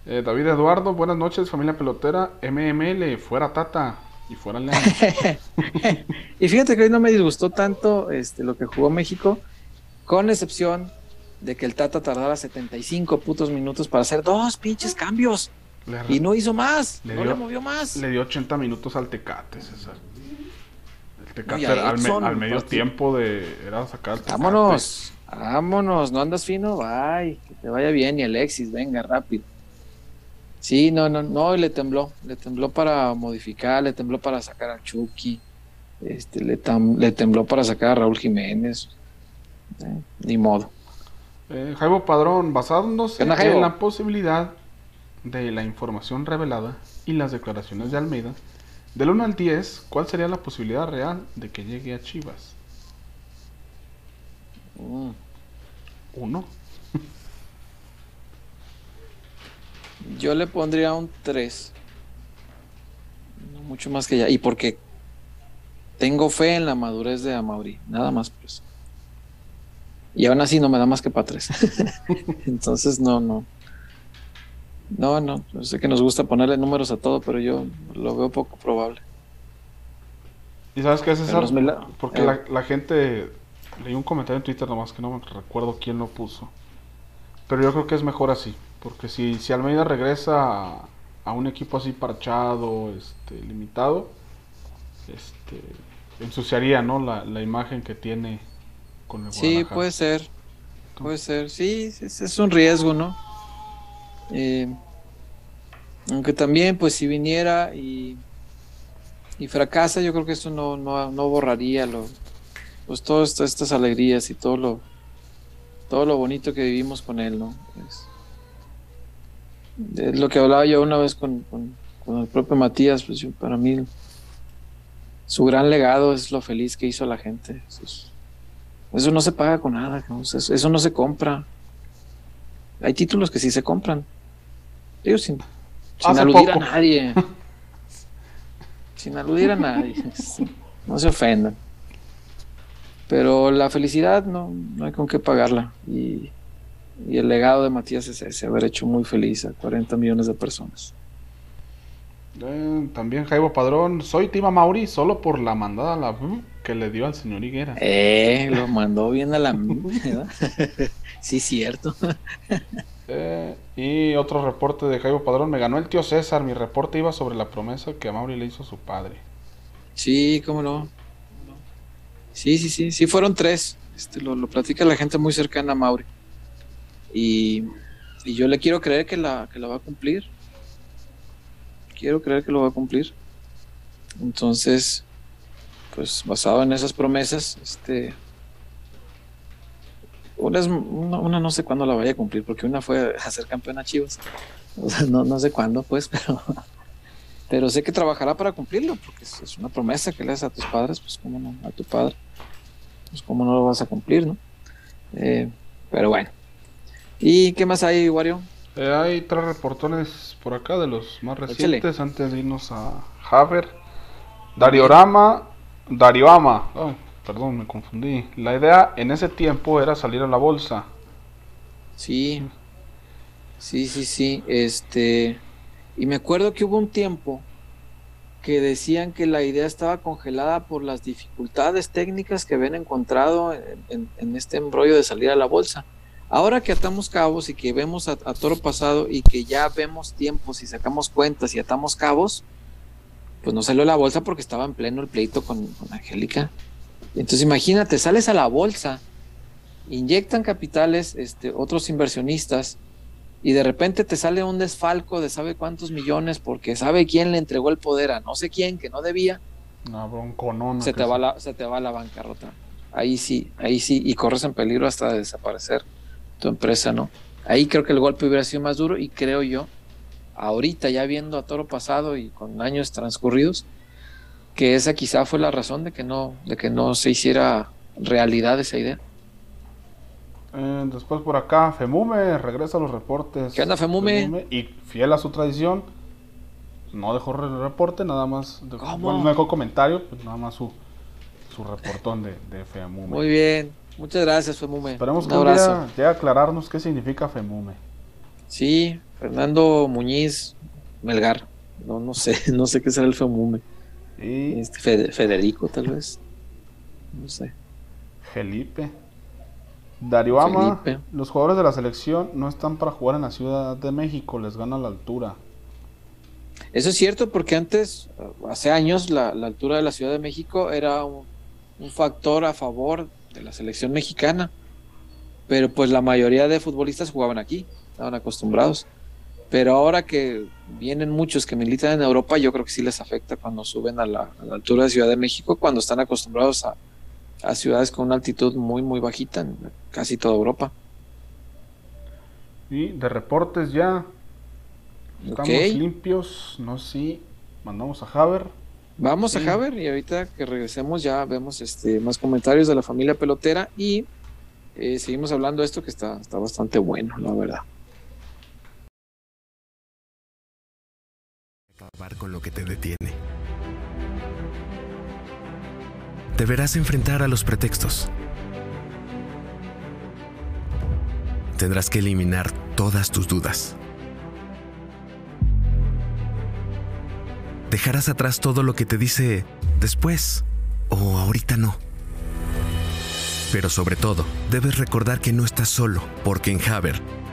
Eh, David Eduardo, buenas noches, familia pelotera. MML, fuera Tata y fuera León. y fíjate que hoy no me disgustó tanto este, lo que jugó México, con excepción de que el Tata tardara 75 putos minutos para hacer dos pinches cambios. y no hizo más, no le movió más. Le dio 80 minutos al Tecate, César. Al, medio tiempo de. Era sacar Vámonos, vámonos, no andas fino, bye, que te vaya bien y Alexis, venga, rápido. Sí, no, no, no, le tembló, le tembló para modificar, le tembló para sacar a Chucky, este, le, le tembló para sacar a Raúl Jiménez, eh, ni modo. Eh, Jaibo Padrón, basándose en la posibilidad de la información revelada y las declaraciones de Almeida, del 1 al 10, ¿cuál sería la posibilidad real de que llegue a Chivas? Mm. Uno. Yo le pondría un 3. No mucho más que ya. Y porque tengo fe en la madurez de Amauri. Nada más, pues. Y aún así no me da más que para 3. Entonces, no, no. No, no. Yo sé que nos gusta ponerle números a todo, pero yo lo veo poco probable. ¿Y sabes qué es eso? Porque la, eh. la gente. Leí un comentario en Twitter nomás que no me recuerdo quién lo puso. Pero yo creo que es mejor así. Porque si, si Almeida regresa a, un equipo así parchado, este, limitado, este, ensuciaría ¿no? la, la imagen que tiene con el Sí, puede ser. Puede ser. Sí, es, un riesgo, ¿no? Eh, aunque también, pues si viniera y, y fracasa, yo creo que eso no, no, no borraría lo, pues todas estas, alegrías y todo lo, todo lo bonito que vivimos con él, ¿no? Es lo que hablaba yo una vez con, el propio Matías, pues para mí su gran legado es lo feliz que hizo la gente. Eso, no se paga con nada, eso, no se compra. Hay títulos que sí se compran. Digo, sin, sin aludir a nadie. sin aludir a nadie. No se ofendan. Pero la felicidad no, no hay con qué pagarla. Y y el legado de Matías es ese, haber hecho muy feliz a 40 millones de personas. Eh, también Jaibo Padrón, soy Tima Mauri solo por la mandada la que le dio al señor Higuera. Eh, lo mandó bien a la sí, cierto. Eh, y otro reporte de Jaibo Padrón, me ganó el tío César, mi reporte iba sobre la promesa que a Mauri le hizo su padre. Sí, cómo no. Sí, sí, sí, sí, fueron tres. Este, lo, lo platica la gente muy cercana a Mauri. Y, yo le quiero creer que la, que la va a cumplir. Quiero creer que lo va a cumplir. Entonces, pues basado en esas promesas, este, una, una, no sé cuándo la vaya a cumplir, porque una fue a ser campeona Chivas. no, no sé cuándo, pues, pero, pero sé que trabajará para cumplirlo, porque es, una promesa que le das a tus padres, pues cómo no, a tu padre, pues cómo no lo vas a cumplir, ¿no? Eh, pero bueno, ¿Y qué más hay, Wario? Eh, hay tres reportones por acá de los más recientes antes de irnos a Haber. Dariorama, Darioama, perdón, me confundí. La idea en ese tiempo era salir a la bolsa. Sí, sí, sí, sí. Este, y me acuerdo que hubo un tiempo que decían que la idea estaba congelada por las dificultades técnicas que habían encontrado en este embrollo de salir a la bolsa. Ahora que atamos cabos y que vemos a, toro pasado y que ya vemos tiempos y sacamos cuentas y atamos cabos, pues no salió la bolsa porque estaba en pleno el pleito con, con Angélica. Entonces imagínate, sales a la bolsa, inyectan capitales, este, otros inversionistas, y de repente te sale un desfalco de sabe cuántos millones porque sabe quién le entregó el poder a no sé quién que no debía. Una bronconona. Se te, va la, se te va la bancarrota. Ahí sí, ahí sí, y corres en peligro hasta desaparecer tu empresa, ¿no? Ahí creo que el golpe hubiera sido más duro y creo yo, ahorita ya viendo a toro pasado y con años transcurridos, que esa quizá fue la razón de que no, de que no se hiciera realidad esa idea. Eh, después por acá, Femume regresa a los reportes. ¿Qué onda, Femume? y fiel a su tradición, no dejó el reporte, nada más. Dejó, no dejó comentario, pues nada más su, su reportón de, de Femume. Muy bien, muchas gracias, Femume. Esperemos que llegue a aclararnos qué significa Femume. Sí, Fernando Muñiz Melgar. No, no sé, no sé qué será el Femume. Y... Este, Federico, tal vez. No sé. Felipe. Darío Ama, los jugadores de la selección no están para jugar en la Ciudad de México, les gana la altura. Eso es cierto porque antes, hace años, la, altura de la Ciudad de México era un, factor a favor de la selección mexicana, pero pues la mayoría de futbolistas jugaban aquí, estaban acostumbrados. Pero ahora que vienen muchos que militan en Europa, yo creo que sí les afecta cuando suben a la, a la altura de Ciudad de México, cuando están acostumbrados a, a ciudades con una altitud muy, muy bajita en casi toda Europa. Y de reportes ya. Estamos limpios. No sé si mandamos a Haber. Vamos a Haber y ahorita que regresemos ya vemos este más comentarios de la familia pelotera y eh, seguimos hablando de esto que está, está bastante bueno, la verdad. Con lo que te detiene deberás enfrentar a los pretextos. Tendrás que eliminar todas tus dudas. Dejarás atrás todo lo que te dice después o ahorita no. Pero sobre todo, debes recordar que no estás solo, porque en Haber,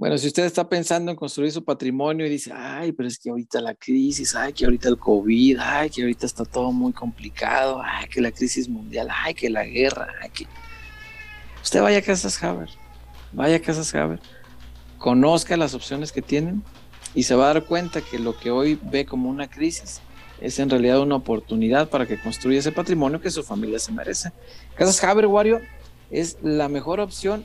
Bueno, si usted está pensando en construir su patrimonio y dice, ay, pero es que ahorita la crisis, ay, que ahorita el COVID, ay, que ahorita está todo muy complicado, ay, que la crisis mundial, ay, que la guerra, ay, que... Usted vaya a Casas Haber, vaya a Casas Haber conozca las opciones que tienen y se va a dar cuenta que lo que hoy ve como una crisis es en realidad una oportunidad para que construya ese patrimonio que su familia se merece. Casas Haber Wario es la mejor opción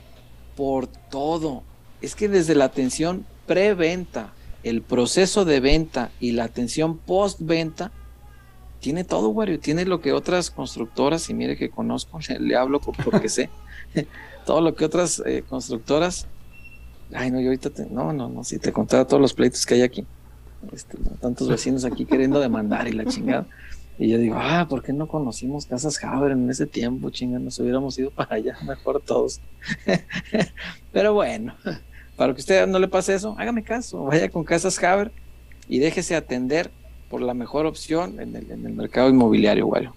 por todo. Es que desde la atención preventa, el proceso de venta y la atención post-venta, tiene todo, Wario. Tiene lo que otras constructoras, y mire que conozco, le, hablo porque sé, todo lo que otras eh, constructoras Ay, no, yo ahorita te, no, no, no, si te contaba todos los pleitos que hay aquí. Este, tantos vecinos aquí queriendo demandar y la chingada. Y yo digo, ah, ¿por qué no conocimos Casas Haber en ese tiempo? Chinga, nos hubiéramos ido para allá, mejor todos. Pero bueno, para que usted no le pase eso, hágame caso, vaya con Casas Haber y déjese atender por la mejor opción en el, mercado inmobiliario, güey.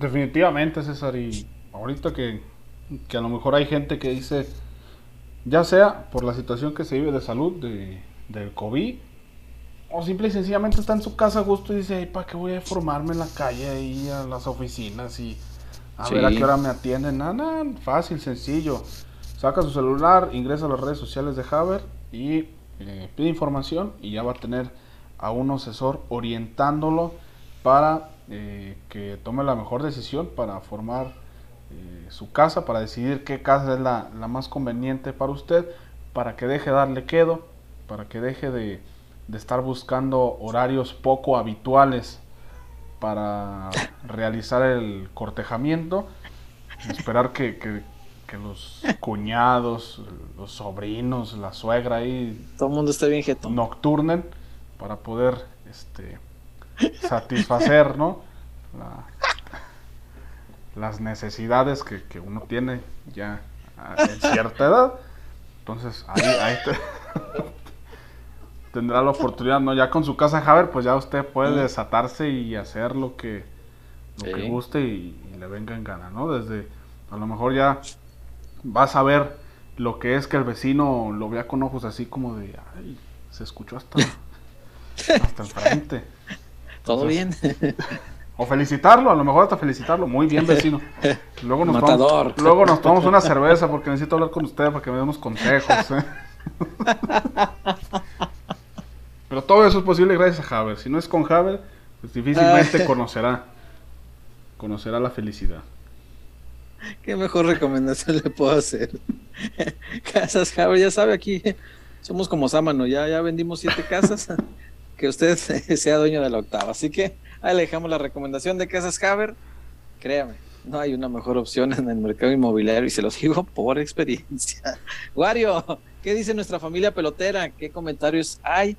Definitivamente, César, y ahorita que, que a lo mejor hay gente que dice, ya sea por la situación que se vive de salud de, del COVID, o simple y sencillamente está en su casa a gusto y dice, ¿para qué voy a formarme en la calle ahí a las oficinas y a ver a qué hora me atienden? Nada, nada, fácil, sencillo. Saca su celular, ingresa a las redes sociales de Haber y eh, pide información y ya va a tener a un asesor orientándolo para eh, que tome la mejor decisión para formar eh, su casa, para decidir qué casa es la, más conveniente para usted, para que deje de darle quedo, para que deje de, estar buscando horarios poco habituales para realizar el cortejamiento, esperar que, los cuñados, los sobrinos, la suegra ahí, todo el mundo esté bien nocturnen para poder este, satisfacer, ¿no? las necesidades que, uno tiene ya en cierta edad. Entonces, ahí, ahí tendrá la oportunidad, ¿no? Ya con su casa Javier, pues ya usted puede desatarse y hacer lo que, lo que guste y, le venga en gana, ¿no? Desde, a lo mejor ya vas a ver lo que es que el vecino lo vea con ojos así como de, ay, se escuchó hasta, hasta el frente. Todo bien. O felicitarlo, a lo mejor hasta felicitarlo. Muy bien, vecino. Luego nos, Matador. Tomamos, luego nos tomamos una cerveza porque necesito hablar con usted para que me demos consejos. ¿eh? Pero todo eso es posible gracias a Haber. Si no es con Haber, pues difícilmente conocerá conocerá la felicidad. ¿Qué mejor recomendación le puedo hacer? Casas Haber, ya sabe aquí, somos como Sámano, ya, ya vendimos siete casas, que usted sea dueño de la octava. Así que ahí le dejamos la recomendación de Casas Haber. Créame, no hay una mejor opción en el mercado inmobiliario y se los digo por experiencia. Wario, ¿qué dice nuestra familia pelotera? ¿Qué comentarios hay?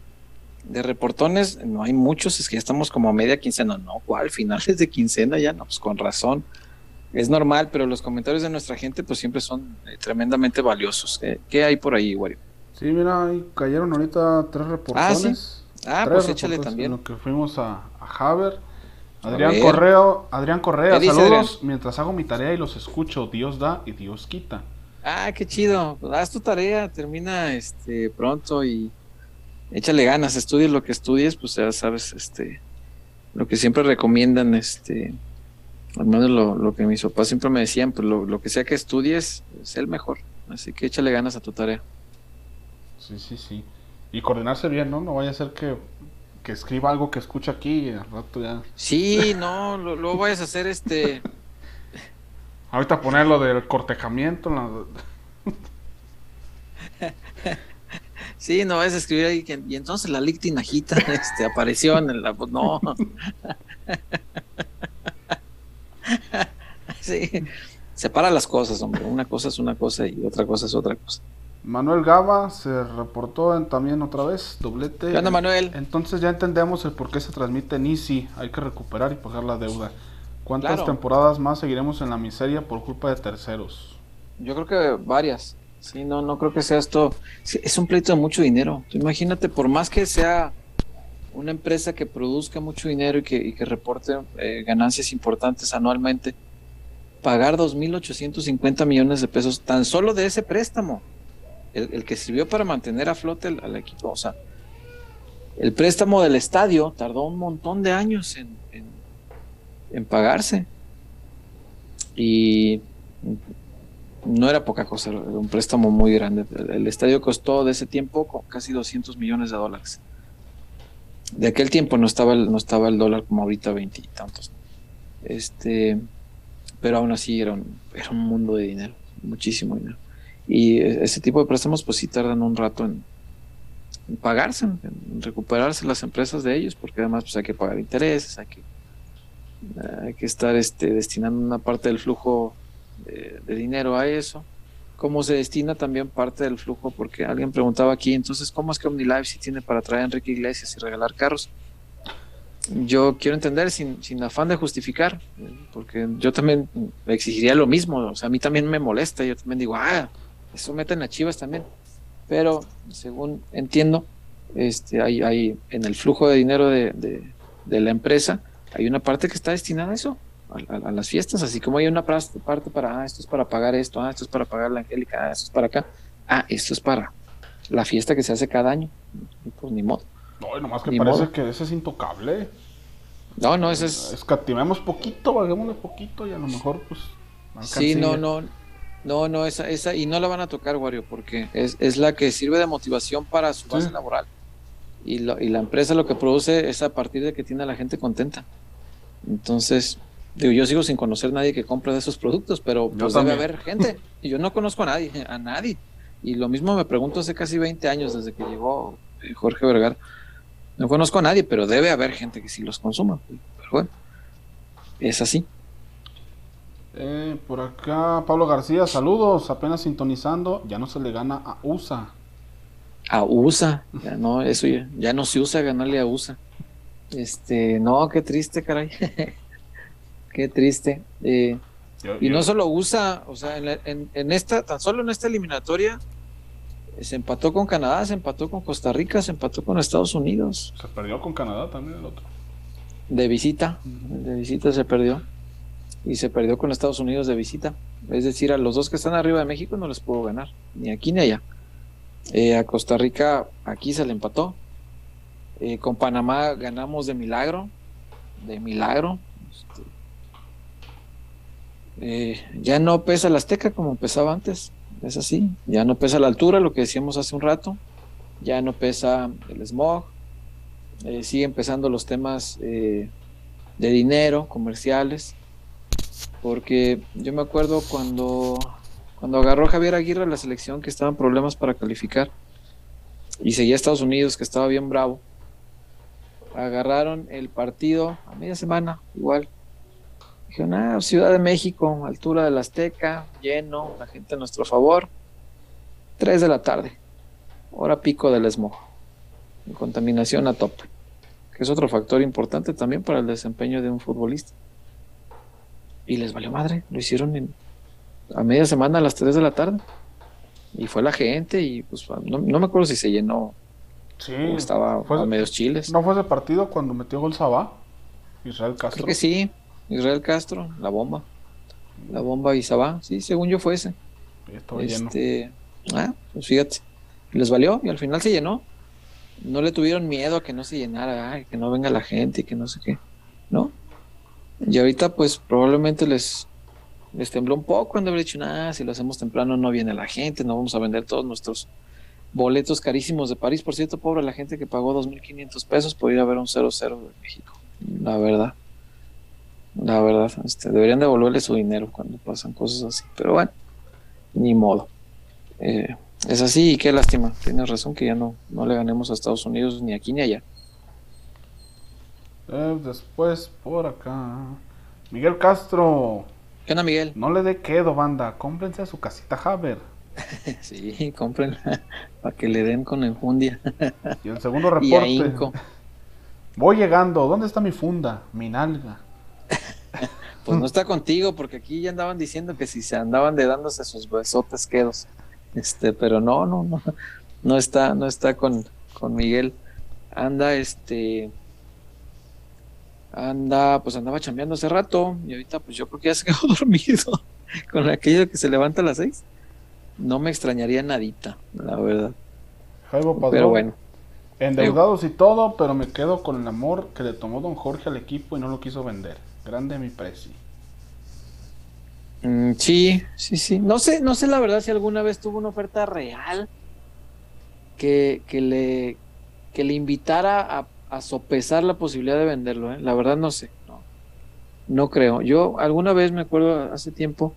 De reportones, no hay muchos, es que ya estamos como a media quincena. No, ¿cuál? Finales de quincena ya, no, pues con razón. Es normal, pero los comentarios de nuestra gente pues siempre son eh, tremendamente valiosos. ¿Qué, hay por ahí, Wario? Sí, mira, ahí cayeron ahorita tres reportones. Ah, ah pues échale también. En lo que fuimos a, a Haber. Adrián Correa, Adrián Correa, saludos. Mientras hago mi tarea y los escucho, Dios da y Dios quita. Ah, qué chido. Pues, haz tu tarea, termina este pronto y échale ganas, estudies lo que estudies, pues ya sabes, este, lo que siempre recomiendan, este, al menos lo, que mis papás siempre me decían, pues lo, que sea que estudies, es el mejor. Así que échale ganas a tu tarea. Sí, sí, sí. Y coordinarse bien, ¿no? No vaya a ser que, que escriba algo que escucha aquí y al rato ya. Sí, no, luego vayas a hacer este. Ahorita ponerlo del cortejamiento. La... Sí, no a escribir ahí y entonces la lictinajita este, apareció en la pues, no. sí, separa las cosas, hombre. Una cosa es una cosa y otra cosa es otra cosa. Manuel Gaba se reportó también otra vez, doblete. ¿Qué onda, Manuel? Entonces ya entendemos el por qué se transmite en Easy. Hay que recuperar y pagar la deuda. ¿Cuántas temporadas más seguiremos en la miseria por culpa de terceros? Yo creo que varias. Sí, no, no creo que sea esto. Es un pleito de mucho dinero. Imagínate, por más que sea una empresa que produzca mucho dinero y que, reporte eh, ganancias importantes anualmente, pagar 2.850 millones de pesos tan solo de ese préstamo, el, que sirvió para mantener a flote al equipo. O sea, el préstamo del estadio tardó un montón de años en, en pagarse. Y no era poca cosa, era un préstamo muy grande. El estadio costó de ese tiempo casi 200 millones de dólares. De aquel tiempo no estaba el, no estaba el dólar como ahorita veinte y tantos. Este, pero aún así era un, era un mundo de dinero, muchísimo dinero. Y ese tipo de préstamos pues sí tardan un rato en, pagarse, en recuperarse las empresas de ellos, porque además pues hay que pagar intereses, hay que, hay que estar este, destinando una parte del flujo de, dinero a eso. ¿Cómo se destina también parte del flujo? Porque alguien preguntaba aquí, entonces, ¿cómo es que OmniLife si tiene para traer a Enrique Iglesias y regalar carros? Yo quiero entender sin, sin afán de justificar, porque yo también exigiría lo mismo, o sea, a mí también me molesta, yo también digo, ah, eso meten a Chivas también. Pero, según entiendo, este, hay, hay en el flujo de dinero de, de la empresa, hay una parte que está destinada a eso a, las fiestas, así como hay una parte para, ah, esto es para pagar esto, ah, esto es para pagar la Angélica, ah, esto es para acá, ah, esto es para la fiesta que se hace cada año. Pues ni modo. No, nomás que parece que ese es intocable. No, no, ese es... Escatimemos poquito, vaguémosle poquito y a lo mejor pues... Sí, no, no, no, no, esa, esa, y no la van a tocar, Wario, porque es, es la que sirve de motivación para su base laboral. Y, lo, y la empresa lo que produce es a partir de que tiene a la gente contenta. Entonces, Digo, yo sigo sin conocer a nadie que compre de esos productos, pero pues debe haber gente. Y yo no conozco a nadie, a nadie. Y lo mismo me pregunto hace casi 20 años, desde que llegó eh, Jorge Vergara. No conozco a nadie, pero debe haber gente que sí los consuma. Pero bueno, es así. Eh, por acá, Pablo García, saludos. Apenas sintonizando, ya no se le gana a USA. A USA, ya no, eso ya, ya no se usa ganarle a USA. Este, no, qué triste, caray. Qué triste. Eh, y no solo usa, o sea, en, en, esta, tan solo en esta eliminatoria, se empató con Canadá, se empató con Costa Rica, se empató con Estados Unidos. Se perdió con Canadá también el otro. De visita, de visita se perdió. Y se perdió con Estados Unidos de visita. Es decir, a los dos que están arriba de México no les pudo ganar, ni aquí ni allá. Eh, a Costa Rica aquí se le empató. Eh, con Panamá ganamos de milagro, de milagro. Eh, ya no pesa la Azteca como pesaba antes, es así. Ya no pesa la altura, lo que decíamos hace un rato. Ya no pesa el smog. siguen pesando los temas de dinero, comerciales. Porque yo me acuerdo cuando cuando agarró Javier Aguirre la selección que estaban problemas para calificar y seguía Estados Unidos que estaba bien bravo. Agarraron el partido a media semana, igual. Dijeron, ah, Ciudad de México, altura del Azteca, lleno, la gente a nuestro favor. Tres de la tarde, hora pico del smog, contaminación a tope, que es otro factor importante también para el desempeño de un futbolista. Y les valió madre, lo hicieron en a media semana a las 3 de la tarde. Y fue la gente y pues no, me acuerdo si se llenó. Sí. estaba a medios chiles. ¿No fue ese partido cuando metió gol Sabá? Israel Castro. Creo que sí. Israel Castro, la bomba. La bomba y Sabá. Sí, según yo fue ese. Este, ah, pues fíjate. Les valió y al final se llenó. No le tuvieron miedo a que no se llenara, que no venga la gente y que no sé qué. ¿No? Y ahorita pues probablemente les, les tembló un poco cuando haber dicho, nada, si lo hacemos temprano no viene la gente, no vamos a vender todos nuestros boletos carísimos de París. Por cierto, pobre la gente que pagó 2.500 pesos por ir a ver un 0-0 de México. La verdad. La verdad, este, deberían devolverle su dinero cuando pasan cosas así. Pero bueno, ni modo. Eh, es así y qué lástima. Tienes razón que ya no, no le ganemos a Estados Unidos ni aquí ni allá. Eh, después por acá. Miguel Castro ¿Qué onda, Miguel? No le dé quedo, banda. Cómprense a su casita Haber. sí, cómprenla para que le den con enjundia. y el segundo reporte. Voy llegando. ¿Dónde está mi funda? Mi nalga. Pues no está contigo, porque aquí ya andaban diciendo que si se andaban de dándose sus besotes quedos. Este, pero no, no, no. No está, no está con, con Miguel. Anda, este anda, pues andaba chambeando hace rato y ahorita pues yo creo que ya se quedó dormido con aquello que se levanta a las seis. No me extrañaría nadita, la verdad. pero bueno. Endeudados y todo, pero me quedo con el amor que le tomó don Jorge al equipo y no lo quiso vender. Grande mi precio. Mm, sí, sí, sí. No sé, no sé la verdad si alguna vez tuvo una oferta real que, que le que le invitara a a sopesar la posibilidad de venderlo. ¿eh? La verdad no sé, no, no creo. Yo alguna vez me acuerdo hace tiempo,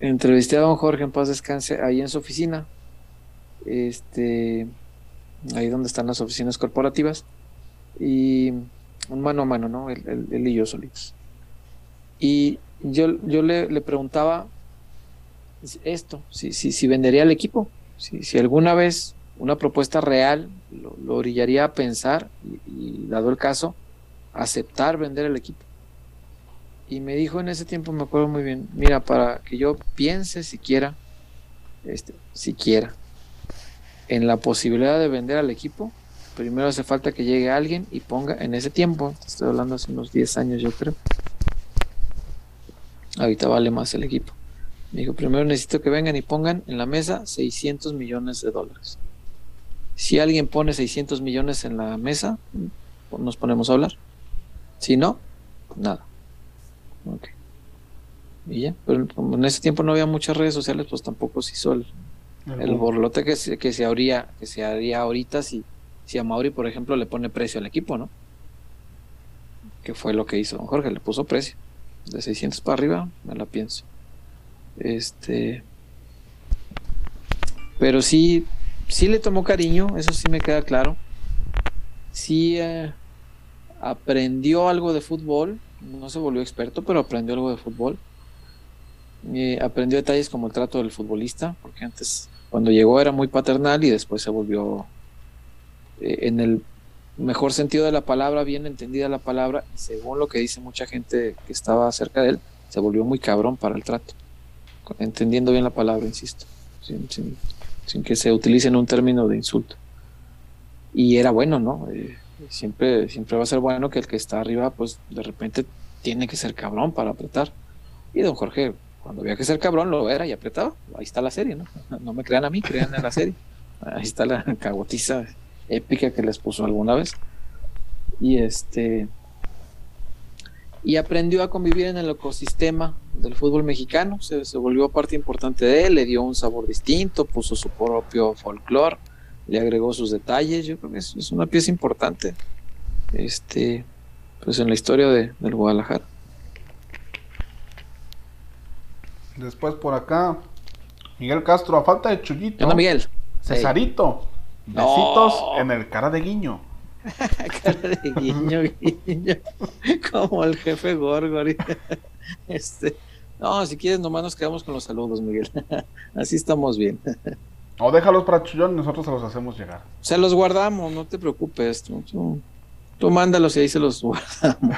entrevisté a don Jorge en paz descanse ahí en su oficina, este, ahí donde están las oficinas corporativas, y un mano a mano, ¿no? Él, y yo solitos. Y yo, yo le, le preguntaba esto, si, si, si vendería el equipo, si, si alguna vez una propuesta real lo, orillaría a pensar y, dado el caso, aceptar vender el equipo. Y me dijo en ese tiempo, me acuerdo muy bien, mira, para que yo piense siquiera, este, siquiera, en la posibilidad de vender al equipo, primero hace falta que llegue alguien y ponga, en ese tiempo, estoy hablando hace unos 10 años yo creo, ahorita vale más el equipo. Me dijo, primero necesito que vengan y pongan en la mesa 600 millones de dólares. Si alguien pone 600 millones en la mesa, nos ponemos a hablar. Si no, nada. Y ya, pero como en ese tiempo no había muchas redes sociales, pues tampoco se hizo el, el borlote que se, que se habría, que se haría ahorita si, si a Mauri, por ejemplo, le pone precio al equipo, ¿no? Que fue lo que hizo don Jorge, le puso precio. De 600 para arriba, me la pienso. Este. Pero sí, sí le tomó cariño, eso sí me queda claro. Sí eh, aprendió algo de fútbol, no se volvió experto, pero aprendió algo de fútbol. Eh, aprendió detalles como el trato del futbolista, porque antes, cuando llegó, era muy paternal y después se volvió, eh, en el mejor sentido de la palabra, bien entendida la palabra, según lo que dice mucha gente que estaba cerca de él, se volvió muy cabrón para el trato, entendiendo bien la palabra, insisto, sin, que se utilice en un término de insulto. Y era bueno, ¿no? Eh, siempre, siempre va a ser bueno que el que está arriba, pues de repente tiene que ser cabrón para apretar. Y don Jorge, cuando había que ser cabrón, lo era y apretaba. Ahí está la serie, ¿no? No me crean a mí, crean en la serie. Ahí está la cagotiza épica que les puso alguna vez. Y este y aprendió a convivir en el ecosistema del fútbol mexicano, se, volvió parte importante de él, le dio un sabor distinto, puso su propio folclore, le agregó sus detalles, yo creo que es, una pieza importante este, pues en la historia de, del Guadalajara. Después por acá, Miguel Castro, a falta de Chuyito. Miguel. Cesarito. Besitos en el cara de guiño. cara de guiño, guiño. Como el jefe Gorgori. Este. No, si quieres, nomás nos quedamos con los saludos, Miguel. Así estamos bien. O déjalos para Chullón y nosotros se los hacemos llegar. Se los guardamos, no te preocupes. Tú, tú mándalos y ahí se los guardamos.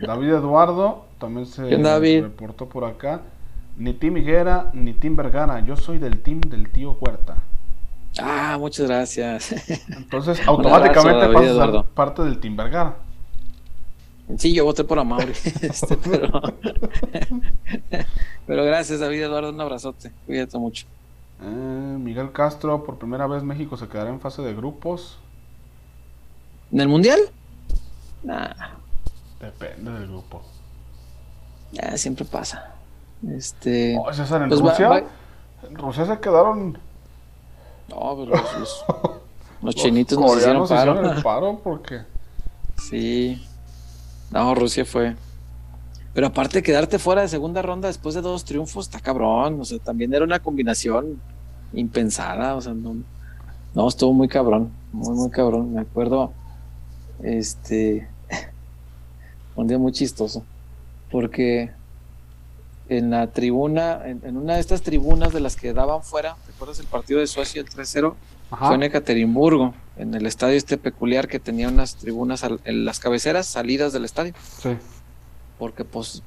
David Eduardo también se reportó por acá. Ni Tim Higuera ni Tim Vergara. Yo soy del team del tío Huerta. Ah, muchas gracias. Entonces, automáticamente pasas a parte del Team Vergara. Sí, yo voté por Amaury. este, pero... pero gracias, David Eduardo. Un abrazote. Cuídate mucho. Eh, Miguel Castro, por primera vez México se quedará en fase de grupos. ¿En el mundial? Nah. Depende del grupo. Ya, siempre pasa. Este. Oh, en pues Rusia. En Rusia se quedaron no, pero los, los, chinitos nos hicieron paro. el paro porque... Sí. No, Rusia fue. Pero aparte quedarte fuera de segunda ronda después de dos triunfos, está cabrón. O sea, también era una combinación impensada. O sea, no, no estuvo muy cabrón. Muy, muy cabrón. Me acuerdo. Este. Un día muy chistoso. Porque en la tribuna, en, una de estas tribunas de las que daban fuera, ¿te acuerdas el partido de Suecia, el 3-0? Fue en Ekaterimburgo, en el estadio este peculiar que tenía unas tribunas en las cabeceras salidas del estadio. Sí. Porque pues,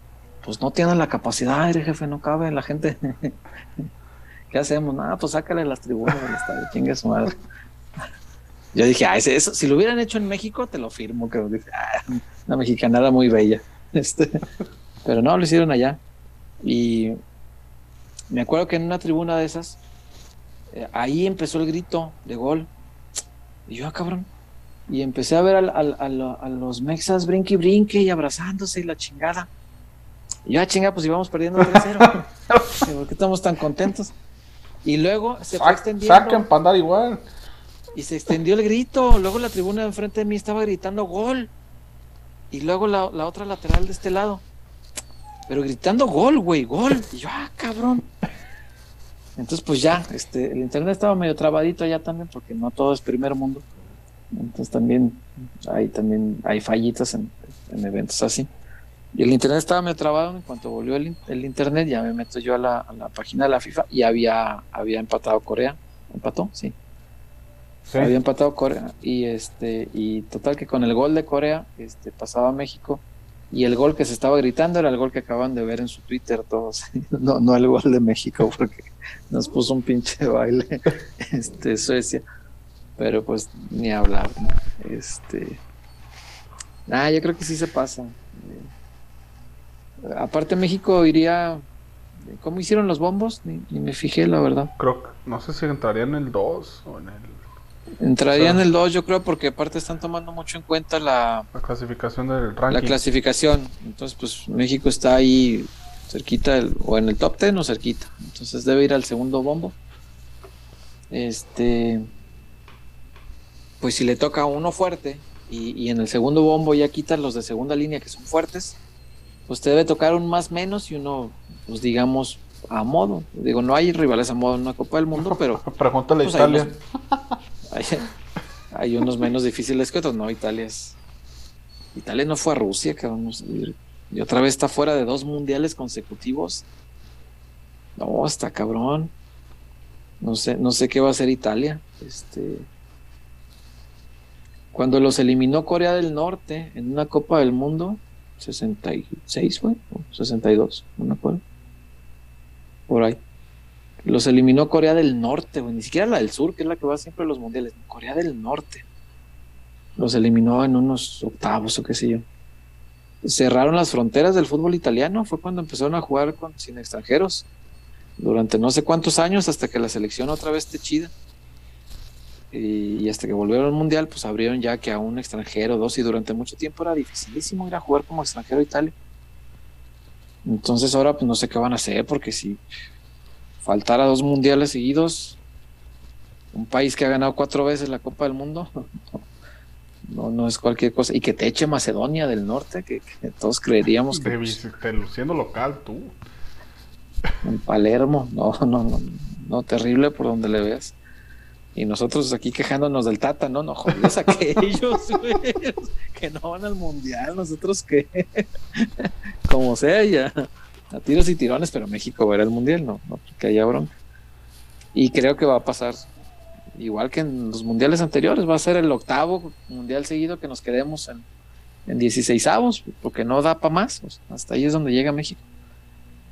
pues no tienen la capacidad, jefe, no cabe la gente. ¿Qué hacemos? Nada, pues sácale las tribunas del estadio, chingue su madre. Yo dije, ah, eso, si lo hubieran hecho en México, te lo firmo, que ah, una mexicanada muy bella. Este, pero no, lo hicieron allá. Y me acuerdo que en una tribuna de esas, eh, ahí empezó el grito de gol. Y yo, ah, cabrón. Y empecé a ver a, los mexas brinque y brinque y abrazándose y la chingada. Y yo, ah, chinga, pues íbamos perdiendo 3-0. ¿Por qué estamos tan contentos? Y luego se fue extendiendo. Saquen para andar igual. Y se extendió el grito. Luego la tribuna de enfrente de mí estaba gritando gol. Y luego la, la otra lateral de este lado pero gritando gol, güey, gol. Y yo, ah, cabrón. Entonces, pues ya, este, el internet estaba medio trabadito allá también, porque no todo es primer mundo. Entonces también hay, también hay fallitas en, eventos así. Y el internet estaba medio trabado. En cuanto volvió el, internet, ya me meto yo a la, página de la FIFA y había, había empatado Corea. ¿Empató? Sí. sí. Había empatado Corea. Y este, y total que con el gol de Corea, este, pasaba a México y el gol que se estaba gritando era el gol que acaban de ver en su Twitter todos, no, no el gol de México, porque nos puso un pinche baile este, Suecia. Pero pues ni hablar, Este. Ah, yo creo que sí se pasa. aparte México iría. ¿Cómo hicieron los bombos? Ni, ni, me fijé, la verdad. Creo no sé si entraría en el 2 o en el Entraría en el 2, yo creo, porque aparte están tomando mucho en cuenta la, clasificación del ranking. La clasificación. Entonces, pues México está ahí cerquita, o en el top 10 o cerquita. Entonces debe ir al segundo bombo. Este. Pues si le toca uno fuerte y, en el segundo bombo ya quitan los de segunda línea que son fuertes, pues te debe tocar un más menos y uno, pues digamos, a modo. Digo, no hay rivales a modo en una Copa del Mundo, pero. Pregúntale a pues, Italia. Hay, unos menos difíciles que otros, no, Italia es... Italia no fue a Rusia, cabrón. Y otra vez está fuera de dos mundiales consecutivos. No, está cabrón. No sé, no sé qué va a hacer Italia. Este. Cuando los eliminó Corea del Norte en una Copa del Mundo, 66 fue, 62, no me acuerdo. Por ahí. Los eliminó Corea del Norte, güey. Ni siquiera la del Sur, que es la que va siempre a los mundiales. Corea del Norte. Los eliminó en unos octavos o qué sé yo. Cerraron las fronteras del fútbol italiano. Fue cuando empezaron a jugar con, sin extranjeros. Durante no sé cuántos años, hasta que la selección otra vez te chida. Y, hasta que volvieron al mundial, pues abrieron ya que a un extranjero, dos, y durante mucho tiempo era dificilísimo ir a jugar como extranjero a Italia. Entonces ahora pues no sé qué van a hacer, porque si faltar a dos mundiales seguidos, un país que ha ganado cuatro veces la Copa del Mundo, no, no es cualquier cosa. Y que te eche Macedonia del Norte, que, todos creeríamos que... Pues, siendo local tú. En Palermo, no, no, no, no, terrible por donde le veas. Y nosotros aquí quejándonos del Tata, no, no jodidos aquellos, que no van al mundial, nosotros que, como sea, ya a tiros y tirones, pero México va a el mundial, no, no que haya bronca. Y creo que va a pasar igual que en los mundiales anteriores, va a ser el octavo mundial seguido que nos quedemos en, en 16 avos, porque no da para más, hasta ahí es donde llega México.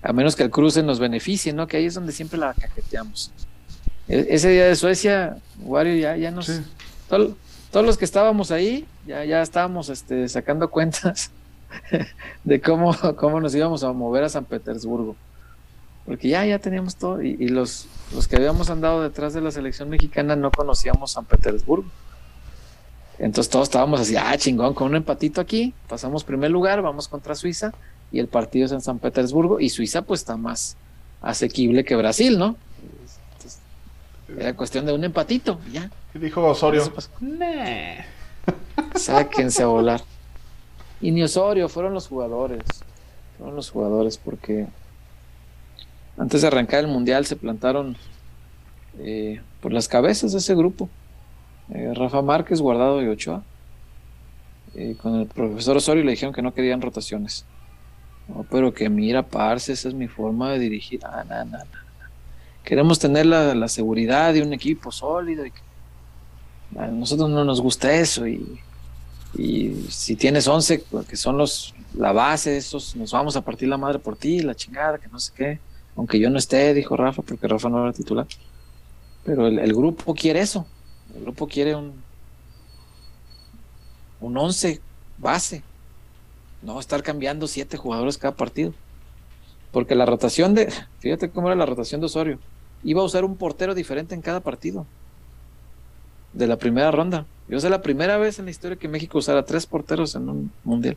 A menos que el cruce nos beneficie, ¿no? Que ahí es donde siempre la cajeteamos. E, ese día de Suecia, Wario, ya, ya nos... todos los que estábamos ahí, ya, ya estábamos este, sacando cuentas de cómo, cómo nos íbamos a mover a San Petersburgo. Porque ya, ya teníamos todo. Y, los, los que habíamos andado detrás de la selección mexicana no conocíamos San Petersburgo. Entonces todos estábamos así, ah, chingón, con un empatito aquí, pasamos primer lugar, vamos contra Suiza y el partido es en San Petersburgo y Suiza pues está más asequible que Brasil, ¿no? era cuestión de un empatito, ya. ¿Qué dijo Osorio? Sáquense a volar. Y ni Osorio, fueron los jugadores. Fueron los jugadores porque antes de arrancar el mundial se plantaron eh, por las cabezas de ese grupo. Eh, Rafa Márquez, Guardado y Ochoa. Eh, con el profesor Osorio le dijeron que no querían rotaciones. No, pero que mira, parce, esa es mi forma de dirigir. Ah, Queremos tener la, seguridad de un equipo sólido. A nosotros no nos gusta eso. Y, y si tienes 11, que son los la base, esos, nos vamos a partir la madre por ti, la chingada, que no sé qué. Aunque yo no esté, dijo Rafa, porque Rafa no era titular. Pero el, grupo quiere eso. El grupo quiere un, un 11 base. No estar cambiando siete jugadores cada partido. Porque la rotación de. Fíjate cómo era la rotación de Osorio. Iba a usar un portero diferente en cada partido. De la primera ronda. Yo sé la primera vez en la historia que México usara tres porteros en un mundial.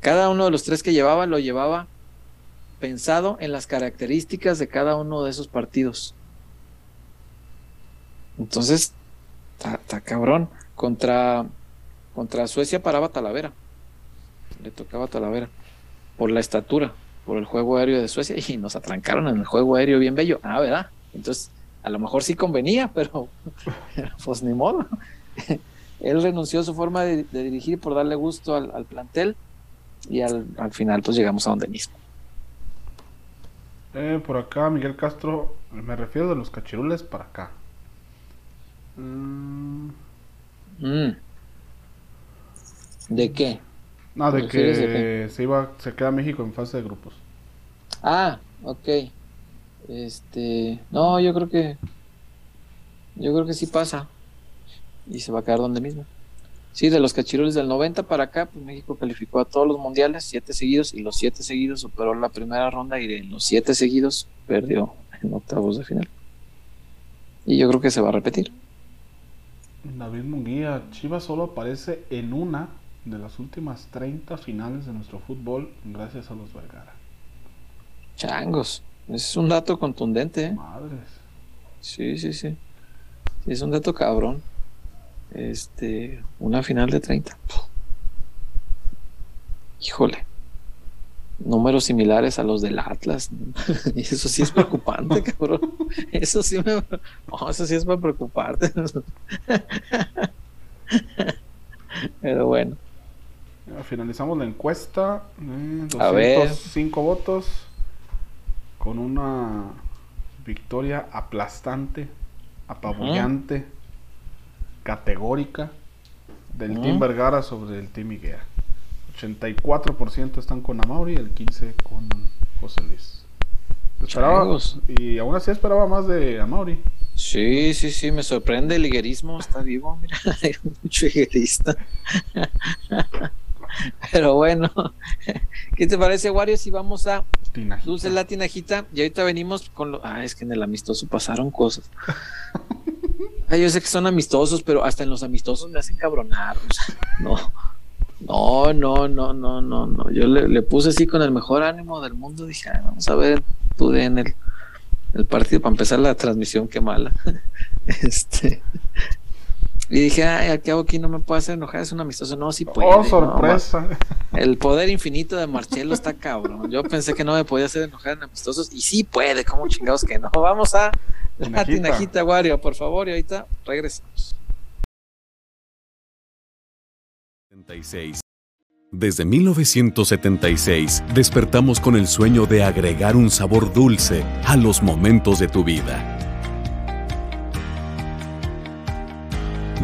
Cada uno de los tres que llevaba lo llevaba pensado en las características de cada uno de esos partidos. Entonces, está cabrón. Contra, contra Suecia paraba Talavera. Le tocaba Talavera. Por la estatura, por el juego aéreo de Suecia. Y nos atrancaron en el juego aéreo bien bello. Ah, ¿verdad? Entonces, a lo mejor sí convenía, pero pues ni modo. Él renunció a su forma de, dirigir por darle gusto al, plantel y al, al final pues llegamos a donde mismo. Eh, por acá, Miguel Castro, me refiero de los cachirules para acá. Mm. Mm. ¿De qué? No, de que se iba, se queda México en fase de grupos. Ah, ok. Este, no, yo creo que, yo creo que sí pasa y se va a quedar donde mismo. Sí, de los cachirules del 90 para acá, pues México calificó a todos los mundiales, siete seguidos, y los siete seguidos superó la primera ronda y en los siete seguidos perdió en octavos de final. Y yo creo que se va a repetir. David Munguía, Chivas solo aparece en una de las últimas 30 finales de nuestro fútbol gracias a los Vergara. Changos, es un dato contundente. ¿eh? Madres. Sí, sí, sí. Es un dato cabrón este, una final de 30. Híjole. Números similares a los del Atlas. eso sí es preocupante, cabrón. Eso sí me. eso sí es para preocuparte. Pero bueno. finalizamos la encuesta. Eh, a ver. votos. Con una victoria aplastante, apabullante categórica del Team Vergara sobre el Team Higuera. 84% están con Amauri y el 15% con José Luis. Esperaba, y aún así esperaba más de Amauri. Sí, sí, sí, me sorprende el liguerismo, está vivo, mira, hay mucho liguerista. Pero bueno, ¿qué te parece, Wario? Si vamos a Dulce la tinajita y ahorita venimos con lo. Ah, es que en el amistoso pasaron cosas. Ay, yo sé que son amistosos, pero hasta en los amistosos me hacen cabronar. O sea, no. No, no, no, no, no, no. Yo le, puse así con el mejor ánimo del mundo. Dije, vamos a ver, tú en el, el partido para empezar la transmisión, qué mala. este, y dije, ay, ¿qué hago aquí? No me puedo hacer enojar, es un amistoso. No, sí puede. Oh, sorpresa. el poder infinito de Marcelo está cabrón. Yo pensé que no me podía hacer enojar en amistosos y sí puede, ¿cómo chingados que no? Vamos a la tinajita, Wario, por favor, y ahorita regresamos. Desde 1976 despertamos con el sueño de agregar un sabor dulce a los momentos de tu vida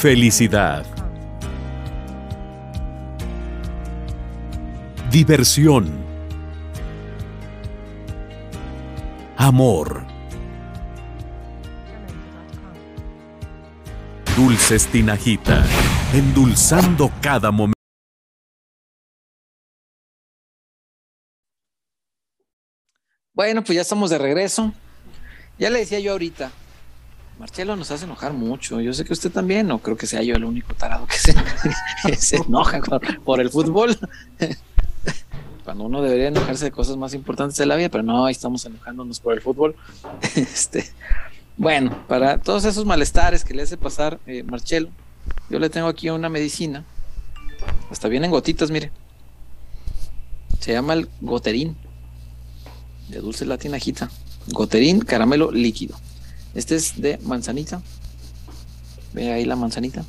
Felicidad. Diversión. Amor. Dulces Tinajita, endulzando cada momento. Bueno, pues ya estamos de regreso. Ya le decía yo ahorita, Marcelo nos hace enojar mucho. Yo sé que usted también, no creo que sea yo el único tarado que se, enoja por, el fútbol. Cuando uno debería enojarse de cosas más importantes de la vida, pero no, ahí estamos enojándonos por el fútbol. Este, bueno, para todos esos malestares que le hace pasar eh, Marcelo, yo le tengo aquí una medicina. Hasta vienen gotitas, mire. Se llama el goterín. De dulce latinajita. Goterín caramelo líquido. Este es de manzanita. Ve ahí la manzanita.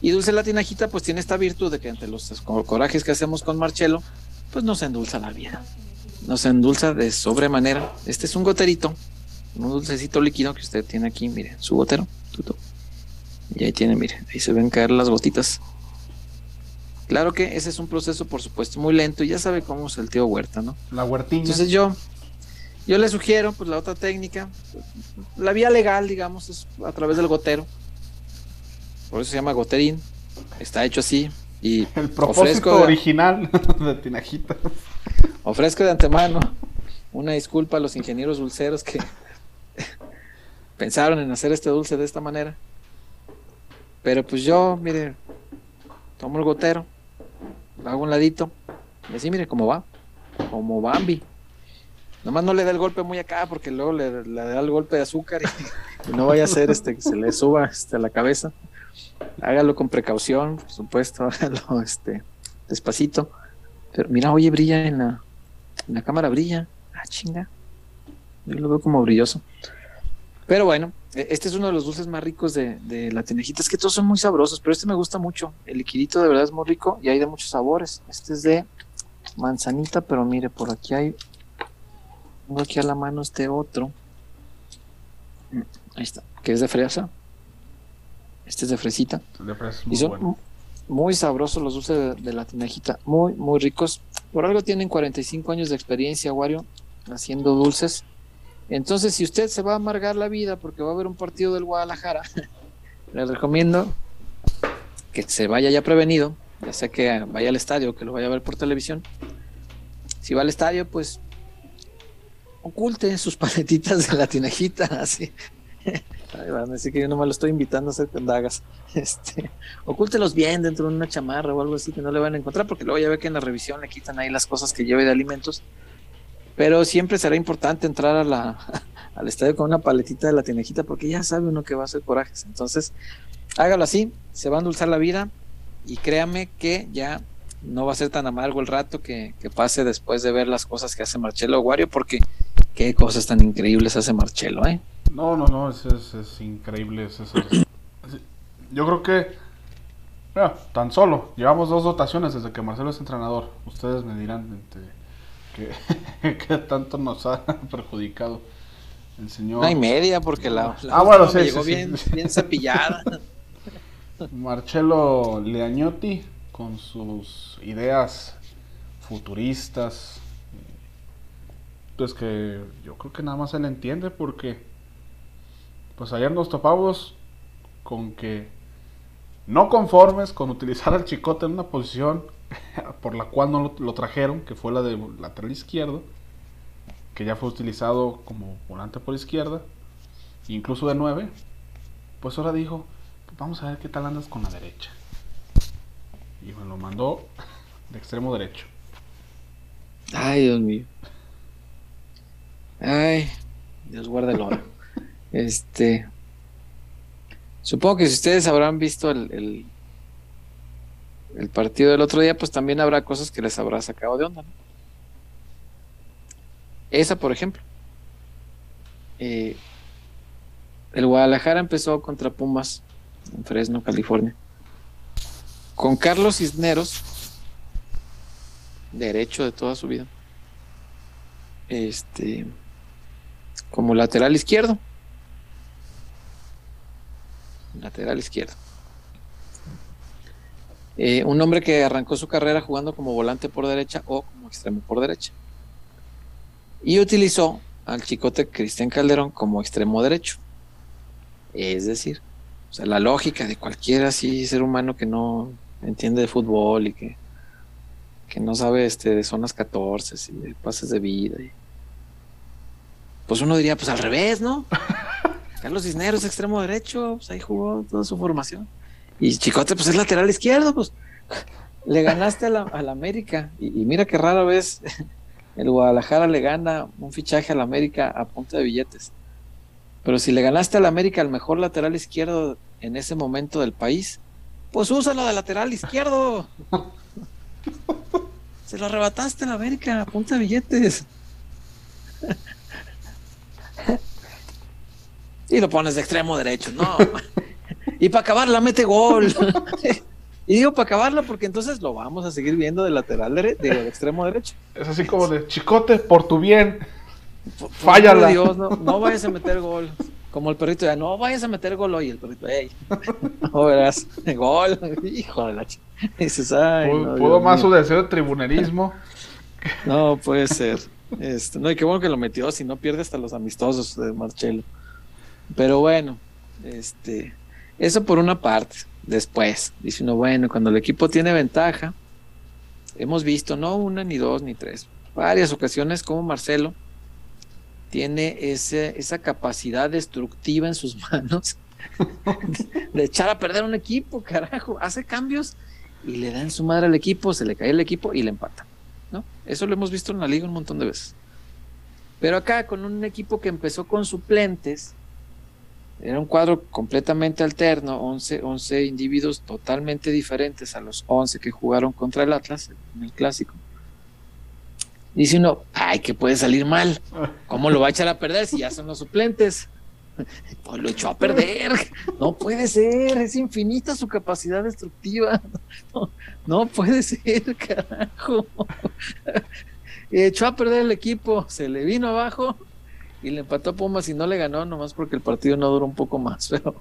Y Dulce la Tinajita pues tiene esta virtud de que entre los corajes que hacemos con Marcelo, pues nos endulza la vida. Nos endulza de sobremanera. Este es un goterito, un dulcecito líquido que usted tiene aquí, mire, su gotero. Y ahí tiene, mire, ahí se ven caer las gotitas. Claro que ese es un proceso, por supuesto, muy lento y ya sabe cómo es el tío Huerta, ¿no? La huertilla. Entonces yo, yo le sugiero, pues la otra técnica, la vía legal, digamos, es a través del gotero. Por eso se llama goterín. Está hecho así. Y el propósito original de Tinajita. Ofrezco de antemano una disculpa a los ingenieros dulceros que pensaron en hacer este dulce de esta manera. Pero pues yo, mire, tomo el gotero, lo hago un ladito, y así mire cómo va, como Bambi. Nomás no le da el golpe muy acá porque luego le, da el golpe de azúcar y, no vaya a ser este, que se le suba este, a la cabeza. Hágalo con precaución, por supuesto, hágalo este, despacito. Pero mira, oye, brilla en la, en la cámara, brilla. Ah, chinga. Yo lo veo como brilloso. Pero bueno, e, este es uno de los dulces más ricos de, de la tinejita. Es que todos son muy sabrosos, pero este me gusta mucho. El liquidito de verdad es muy rico y hay de muchos sabores. Este es de manzanita, pero mire, por aquí hay tengo aquí a la mano este otro. Ahí está, que es de fresa. Este es de fresita. y son muy sabrosos los dulces de, la tinajita, muy, muy ricos. Por algo tienen 45 años de experiencia, Wario, haciendo dulces. Entonces, si usted se va a amargar la vida porque va a haber un partido del Guadalajara, le recomiendo que se vaya ya prevenido, ya sea que vaya al estadio, que lo vaya a ver por televisión. Si va al estadio, pues oculte sus paletitas de la tinejita, así. Ay, van a decir que yo no me lo estoy invitando a hacer pendagas. Este, ocúltelos bien dentro de una chamarra o algo así que no le van a encontrar, porque luego ya ve que en la revisión le quitan ahí las cosas que lleve de alimentos. Pero siempre será importante entrar a la, al estadio con una paletita de la tinejita, porque ya sabe uno que va a hacer corajes. Entonces, hágalo así, se va a endulzar la vida y créame que ya no va a ser tan amargo el rato que, que pase después de ver las cosas que hace Marcelo Aguario, porque qué cosas tan increíbles hace Marcelo, ¿eh? No, no, no, es, es, es increíble. Es, yo creo que, mira, tan solo, llevamos dos dotaciones desde que Marcelo es entrenador. Ustedes me dirán este, que, que tanto nos ha perjudicado el señor Una y media, porque la, la Ah, bueno, sí, llegó sí, sí. bien, bien cepillada. Marcelo Leagnotti con sus ideas futuristas. Pues que yo creo que nada más él entiende porque pues ayer nos topamos con que no conformes con utilizar al chicote en una posición por la cual no lo, trajeron, que fue la de lateral izquierdo, que ya fue utilizado como volante por izquierda, incluso de 9, pues ahora dijo, "Pues vamos a ver qué tal andas con la derecha. Y me lo mandó de extremo derecho. Ay, Dios mío. Ay, Dios guarde el oro. Este. Supongo que si ustedes habrán visto el, el, partido del otro día, pues también habrá cosas que les habrá sacado de onda. ¿no? Esa, por ejemplo. Eh, el Guadalajara empezó contra Pumas en Fresno, California. Con Carlos Cisneros, derecho de toda su vida. Este, como lateral izquierdo. Lateral izquierdo. Eh, un hombre que arrancó su carrera jugando como volante por derecha o como extremo por derecha. Y utilizó al chicote Cristian Calderón como extremo derecho. Es decir, la lógica de cualquier así ser humano que no entiende de fútbol y que, que no sabe este, de zonas 14 y de pases de vida. y- Pues uno diría, pues al revés, ¿no? Carlos Cisneros, extremo derecho, pues ahí jugó toda su formación. Y Chicote, pues es lateral izquierdo, pues le ganaste a la, América. Y, mira que rara vez el Guadalajara le gana un fichaje a la América a punta de billetes. Pero si le ganaste a la América al mejor lateral izquierdo en ese momento del país, pues úsalo de lateral izquierdo. Se lo arrebataste a la América a punta de billetes. Y lo pones de extremo derecho, no. Y para acabarla mete gol. Y digo para acabarla porque entonces lo vamos a seguir viendo de lateral derecho, de extremo derecho. Es así como de chicote por tu bien. Por- Fállala. de Dios, no, no vayas a meter gol. Como el perrito, ya, no vayas a meter gol hoy. El perrito, ey, no verás, gol, hijo de la ch... Y dices, ay, Pudo, no, pudo más su deseo de tribunerismo. No, puede ser. Este, no, y qué bueno que lo metió, si no pierde hasta los amistosos de Marcelo. Pero bueno, este, eso por una parte. Después, dice uno, bueno, cuando el equipo tiene ventaja, hemos visto no una, ni dos, ni tres, varias ocasiones como Marcelo tiene ese, esa capacidad destructiva en sus manos de, de echar a perder un equipo, carajo, hace cambios y le dan su madre al equipo, se le cae el equipo y le empatan. Eso lo hemos visto en la liga un montón de veces. Pero acá con un equipo que empezó con suplentes, era un cuadro completamente alterno, 11, 11 individuos totalmente diferentes a los 11 que jugaron contra el Atlas en el clásico. Dice uno, ay, que puede salir mal. ¿Cómo lo va a echar a perder si ya son los suplentes? Pues lo echó a perder. No puede ser, es infinita su capacidad destructiva. No, puede ser, carajo. Echó a perder el equipo, se le vino abajo y le empató a Pumas y no le ganó nomás porque el partido no duró un poco más, pero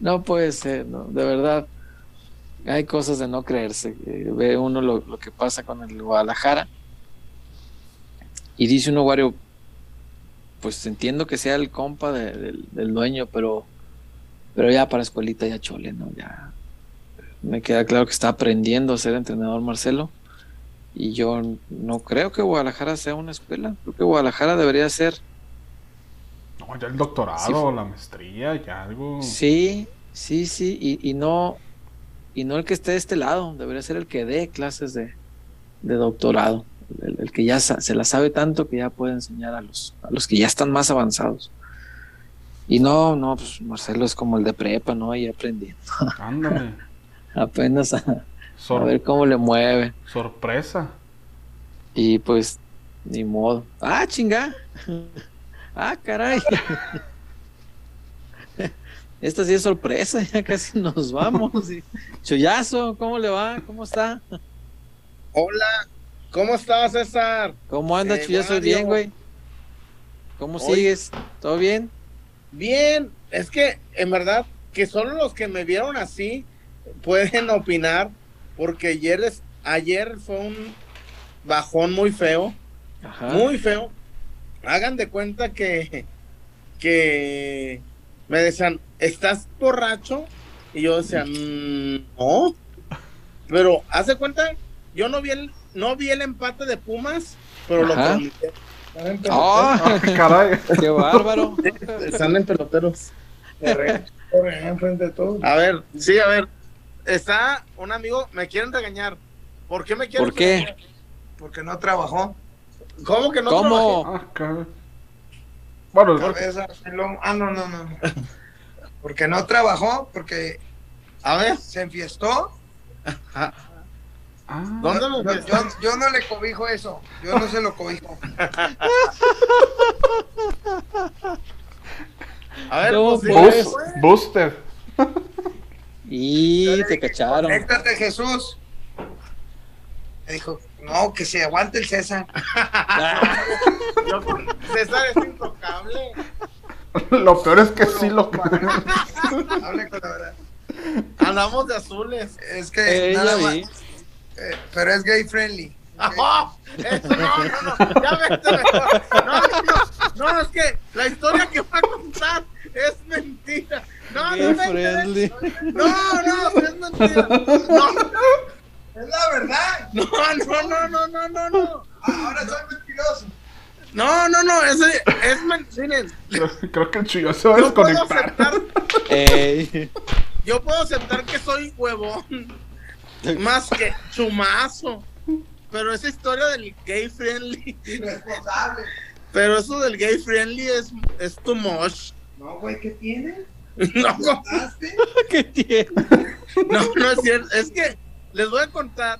no puede ser, de verdad. Hay cosas de no creerse. Eh, Ve uno lo, lo que pasa con el Guadalajara y dice uno, Wario, pues entiendo que sea el compa de- del, del dueño, pero Pero ya para escuelita ya chole, ¿no? Ya me queda claro que está aprendiendo a ser entrenador Marcelo. Y yo no creo que Guadalajara sea una escuela. Creo que Guadalajara debería ser. No, ya el doctorado, la maestría, ya algo. Sí, sí, sí. Y, y, no. Y no el que esté de este lado. Debería ser el que dé clases de, de doctorado. El, el, que ya se la sabe tanto que ya puede enseñar a los, a los que ya están más avanzados. Y no, no, pues Marcelo es como el de prepa, ¿no? Ahí aprendiendo. Ándale. Apenas a, Sor a, ver cómo le mueve. Sorpresa. Y pues, ni modo. ¡Ah, chinga! ¡Ah, caray! Esta sí es sorpresa, ya casi nos vamos. Chuyazo, ¿cómo le va? ¿Cómo está? Hola, ¿cómo estás, César? ¿Cómo anda, eh, Chuyazo? Bien, güey. ¿Cómo sigues? ¿Todo bien? Bien, es que en verdad que solo los que me vieron así pueden opinar, porque ayer, es, ayer fue un bajón muy feo, Ajá. muy feo. Hagan de cuenta que, que me decían, ¿estás borracho? Y yo decía, mmm, no. Pero hace cuenta, yo no vi el, no vi el empate de Pumas, pero Ajá. lo permití. ¡Oh! caray. ¡Qué bárbaro! Están en peloteros. enfrente de todo. A ver, sí, a ver. Está un amigo, me quieren regañar. ¿Por qué me quieren ¿Por qué? regañar? Porque no trabajó. ¿Cómo que no ¿Cómo? Ah, bueno, Cabeza, ah, no, no, no. Porque no trabajó, porque a ver, se enfiestó. Ah, ¿Dónde lo Yo, yo, yo no le cobijo eso. Yo no se lo cobijo. A ver, ¿Cómo pues, Bus- Booster. Y te cacharon. Conéctate, Jesús. Me dijo, no, que se aguante el César. yo César es intocable. Lo peor es que sí lo Hable con la verdad. Andamos de azules. Es que Eh, nada ya más. vi. Eh, pero es gay friendly. ¡Ah! Eso no, no, no, ya vete mejor. No, no, es que la historia que va a contar es mentira. No, Gay no, me friendly. no, no, es mentira. No, Es la verdad. no, no, no, no, no, no, no. Ahora soy mentiroso. No, no, no, ese es mentira. Creo, que el chillo se va a Yo puedo desconectar. yo puedo aceptar que soy huevón, más que chumazo. Pero esa historia del gay friendly, Irresponsable. pero eso del gay friendly es, es too much. No, güey, ¿qué tiene? No. ¿Qué tiene? no, no es cierto. Es que les voy a contar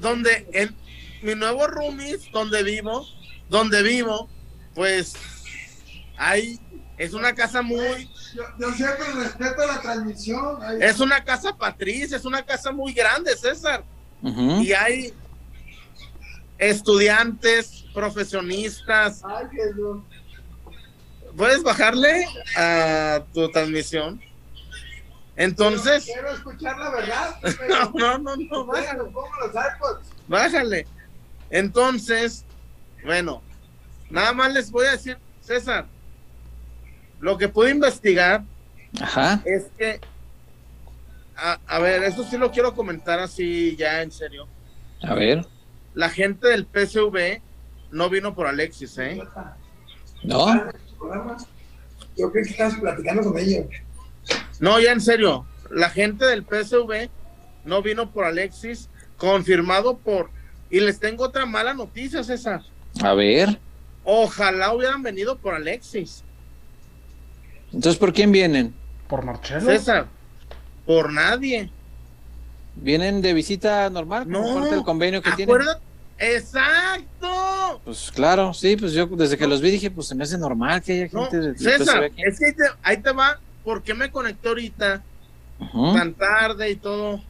donde en mi nuevo roomies, donde vivo, donde vivo, pues hay, es una casa muy, Yo, yo siempre respeto la transmisión. Ay, es una casa patricia, es una casa muy grande, César. Y hay estudiantes, profesionistas. ay, Jesús. ¿Puedes bajarle a tu transmisión? Entonces, Quiero escuchar la verdad. no, no, no, no, bájale. Los. Bájale. Entonces, bueno, nada más les voy a decir, César, lo que pude investigar Ajá. es que, a, a ver, eso sí lo quiero comentar así ya en serio. A ver. La gente del PSV no vino por Alexis, ¿eh? ¿No? Yo creo que estás platicando con ellos. No, ya en serio, la gente del PSV no vino por Alexis, confirmado por... Y les tengo otra mala noticia, César. A ver. Ojalá hubieran venido por Alexis. Entonces, ¿por quién vienen? Por Marcelo. César, por nadie. ¿Vienen de visita normal? como No, parte del convenio que tienen? Exacto. Pues claro, sí, pues yo desde que los vi dije, pues se me hace normal que haya No, gente de, de César, aquí. es que ahí te, ahí te va. ¿Por qué me conecté ahorita tan tarde y todo?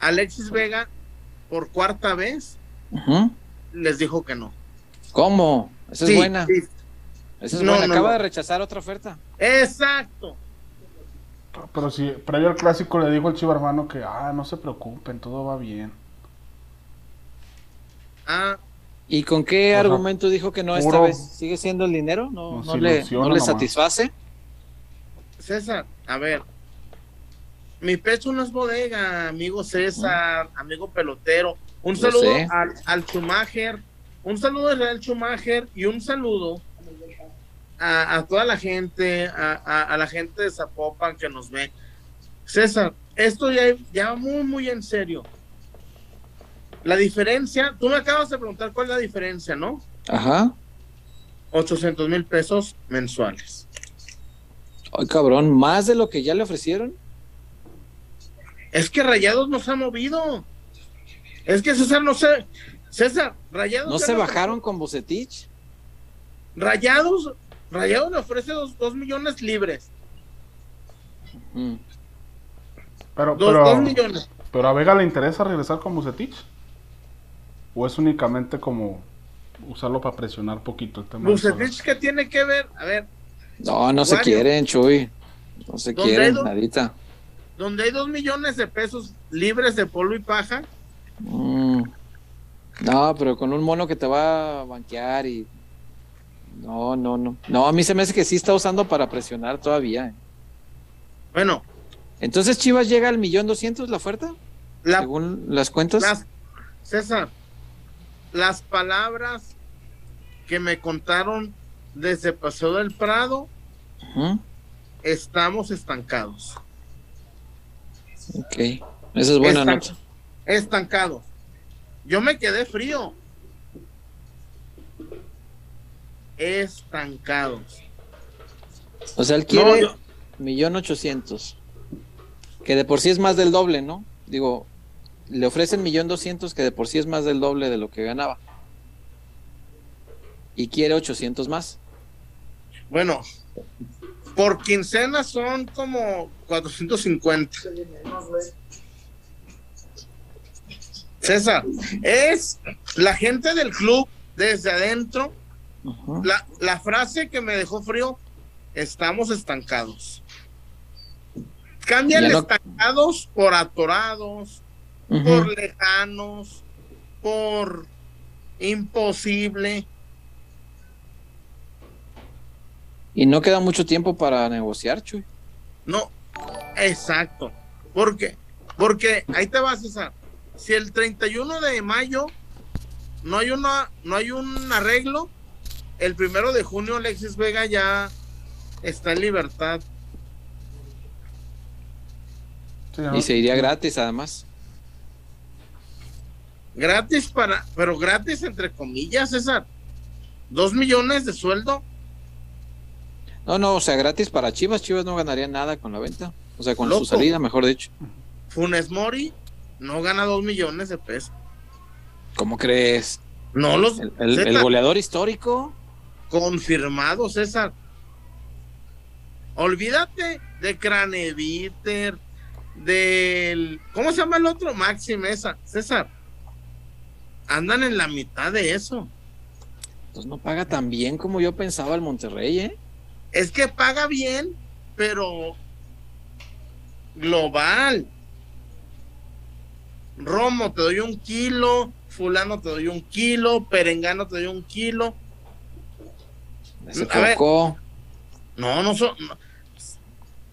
Alexis Vega, por cuarta vez, les dijo que no. ¿Cómo? Esa es Sí, buena. sí, Esa es No, buena. no, Acaba no. de rechazar otra oferta. Exacto. Pero si previo al clásico le dijo el chivo hermano que, ah, no se preocupen, todo va bien. Ah, ¿Y con qué O sea, argumento dijo que no esta vez? ¿Sigue siendo el dinero? ¿No, no le, le satisface? César, a ver. Mi pecho no es bodega, amigo César, amigo pelotero. Un saludo al, al Schumacher, un saludo a Israel Schumacher y un saludo a, a toda la gente, a, a- a la gente de Zapopan que nos ve. César, esto ya, ya muy, muy en serio. La diferencia, tú me acabas de preguntar cuál es la diferencia, ¿no? Ajá. 800 mil pesos mensuales. Ay, cabrón, ¿más de lo que ya le ofrecieron? Es que Rayados no se ha movido. Es que César no se. César, Rayados. ¿No se bajaron con Bucetich? Rayados, Rayados le ofrece dos, dos millones libres. Mm. Pero, Dos, pero, dos millones. pero a Vega le interesa regresar con Bucetich. ¿O es únicamente como usarlo para presionar poquito el tema? Bucetich? ¿qué tiene que ver? A ver, No, no se quieren, Chuy. No se ¿Dónde quieren, dos? nadita. donde hay dos millones de pesos libres de polvo y paja, Mm. No, pero con un mono que te va a banquear y. No, no, no. No, a mí se me hace que sí está usando para presionar todavía. eh. bueno, Entonces Chivas llega al millón doscientos la oferta, la, según las cuentas. las, César, las palabras que me contaron desde Paseo del Prado, estamos estancados. Ok. Esa es buena Estan- nota. estancados. Yo me quedé frío. Estancados. O sea, él No, quiere yo- millón ochocientos. Que de por sí es más del doble, ¿no? Digo, le ofrecen millón doscientos, que de por sí es más del doble de lo que ganaba. Y quiere 800 más. Bueno, por quincena son como 450. César, es la gente del club desde adentro. La, la frase que me dejó frío, estamos estancados. Cambian estancados por atorados, por lejanos, por imposible. Y no queda mucho tiempo para negociar, Chuy. No, exacto. ¿Por qué? Porque ahí te vas, César. Si el 31 de mayo no hay una, no hay un arreglo, el primero de junio Alexis Vega ya está en libertad. Sí, ¿no? Y se iría gratis, además. Gratis para, pero gratis entre comillas, César. Dos millones de sueldo. No, no, o sea, gratis para Chivas. Chivas no ganaría nada con la venta. O sea, con Loco. su salida, mejor dicho. Funes Mori no gana dos millones de pesos. ¿Cómo crees? No los El, el- el César, goleador histórico. Confirmado, César. Olvídate de Craneviter, del ¿cómo se llama el otro? Maxi Mesa, César. Andan en la mitad de eso. Pues no paga tan bien como yo pensaba el Monterrey, ¿eh? Es que paga bien, pero global. Romo te doy un kilo, fulano te doy un kilo, perengano te doy un kilo. Se A ver. No, no son. no.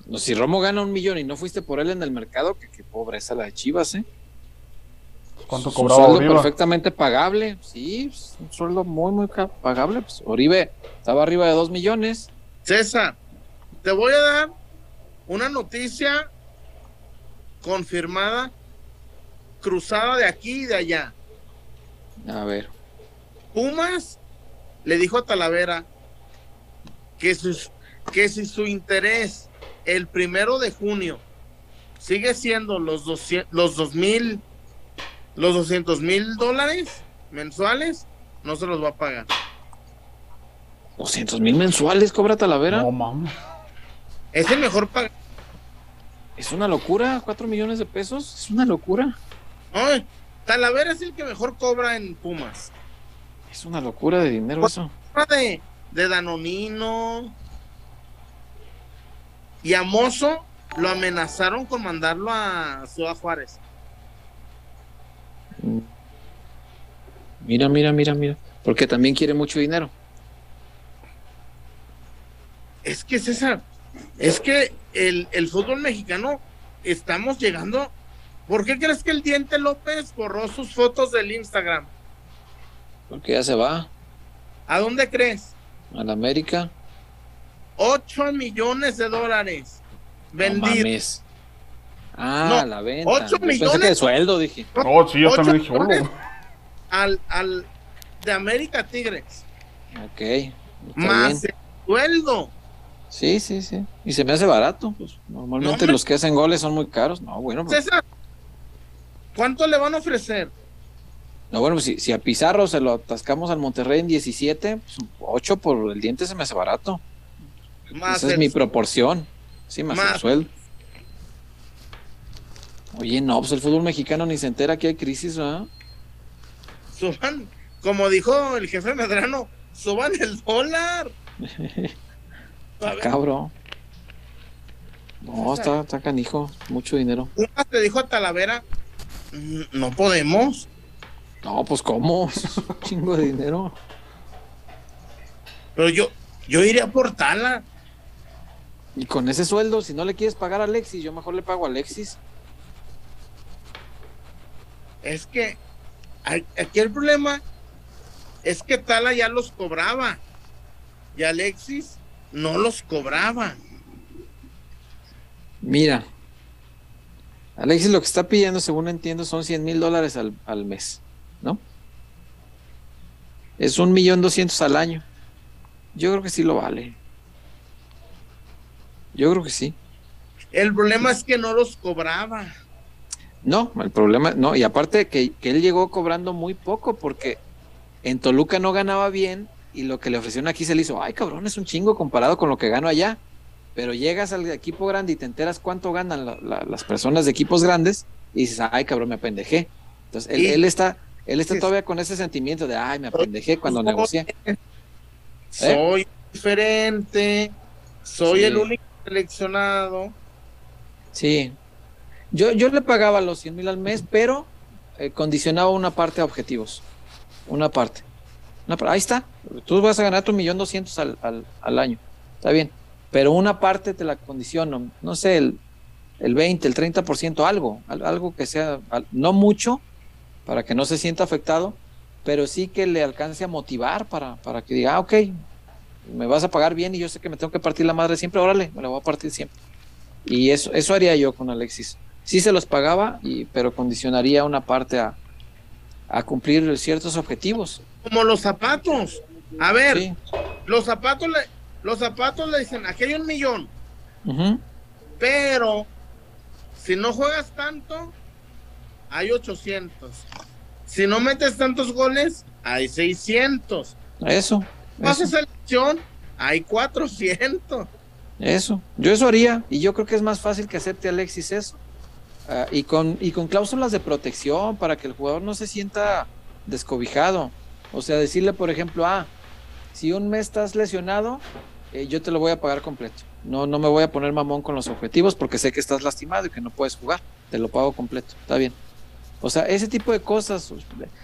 No, Si Romo gana un millón y no fuiste por él en el mercado, que qué pobreza la de Chivas, ¿eh? ¿Cuánto Es un cobraba sueldo Oribe? perfectamente pagable, sí, un sueldo muy, muy pagable. Pues Oribe estaba arriba de dos millones. César, te voy a dar una noticia confirmada, cruzada de aquí y de allá. A ver, Pumas le dijo a Talavera que, sus- que si su interés el primero de junio sigue siendo los, 200 los dos mil, los 200 mil dólares mensuales, no se los va a pagar. 200 mil mensuales cobra Talavera. No mames. Es el mejor pago. Es una locura, 4 millones de pesos, es una locura. Ay, Talavera es el que mejor cobra en Pumas. Es una locura de dinero eso. de, de Danonino. Y a Mozo lo amenazaron con mandarlo a Ciudad Juárez. Mira, mira, mira, mira. Porque también quiere mucho dinero. Es que César, es que el, el fútbol mexicano estamos llegando. ¿Por qué crees que el Diente López borró sus fotos del Instagram? Porque ya se va ¿A dónde crees? A la América. 8 millones de dólares No vendidos. mames. Ah, No, la venta. ocho Yo Pensé millones. que de sueldo, dije. Oh, sí, yo Ocho también dije, millones. "Olo". al, al de América Tigres. Ok. Más bien. el sueldo. Sí, sí, sí. Y se me hace barato. Pues normalmente No, los que hacen goles son muy caros. No, bueno, pues, César, ¿cuánto le van a ofrecer? No, bueno, pues si, si a Pizarro se lo atascamos al Monterrey en 17, pues 8 por el diente se me hace barato. Más Esa es mi proporción. Sí, más, el sueldo. Oye, no, pues el fútbol mexicano ni se entera que hay crisis, ¿verdad? Suban, como dijo el jefe Medrano, suban el dólar. A ver, Cabrón. No, está, está canijo, mucho dinero. Pumas le dijo a Talavera, "Mm, no podemos. No, pues cómo, Es un chingo de dinero. Pero yo, yo iría por Tala. Y con ese sueldo, si no le quieres pagar a Alexis, yo mejor le pago a Alexis. Es que hay- aquí el problema es que Tala ya los cobraba. Y Alexis no los cobraba. Mira, Alexis lo que está pidiendo, según entiendo, son 100 mil dólares al, al mes. Es un millón doscientos al año. Yo creo que sí lo vale. Yo creo que sí. El problema es que no los cobraba. No, el problema, no, y aparte que, que él llegó cobrando muy poco porque en Toluca no ganaba bien y lo que le ofrecieron aquí se le hizo, ay cabrón, es un chingo comparado con lo que gano allá. Pero llegas al equipo grande y te enteras cuánto ganan la- la- las personas de equipos grandes y dices, ay cabrón, me apendejé. Entonces él está, él está todavía con ese sentimiento de, ay, me apendejé cuando negocié. Soy diferente. Soy Sí. el único seleccionado. Sí. Yo, yo le pagaba los 100 mil al mes, pero eh, condicionaba una parte a objetivos. Una parte. Una ahí está. Tú vas a ganar tu millón doscientos al, al, al año. Está bien. Pero una parte te la condiciono. No sé, el, el 20, el 30%, algo. al- Algo que sea, al- no mucho, para que no se sienta afectado, pero sí que le alcance a motivar para, para que diga, ah, ok, me vas a pagar bien y yo sé que me tengo que partir la madre siempre, órale, me la voy a partir siempre. Y eso, eso haría yo con Alexis. Sí se los pagaba, y, pero condicionaría una parte a, a cumplir ciertos objetivos. Como los zapatos. A ver, Sí. los zapatos le, los zapatos le dicen, aquí hay un millón, pero si no juegas tanto, hay 800. Si no metes tantos goles, hay 600. Eso. Vas a Eso, selección, hay 400. eso. Yo eso haría. Y yo creo que es más fácil que acepte Alexis eso. Ah, y, con, y con cláusulas de protección para que el jugador no se sienta descobijado. O sea, decirle, por ejemplo, ah, si un mes estás lesionado, eh, yo te lo voy a pagar completo. No, no me voy a poner mamón con los objetivos porque sé que estás lastimado y que no puedes jugar. Te lo pago completo. Está bien. O sea, ese tipo de cosas. Sí,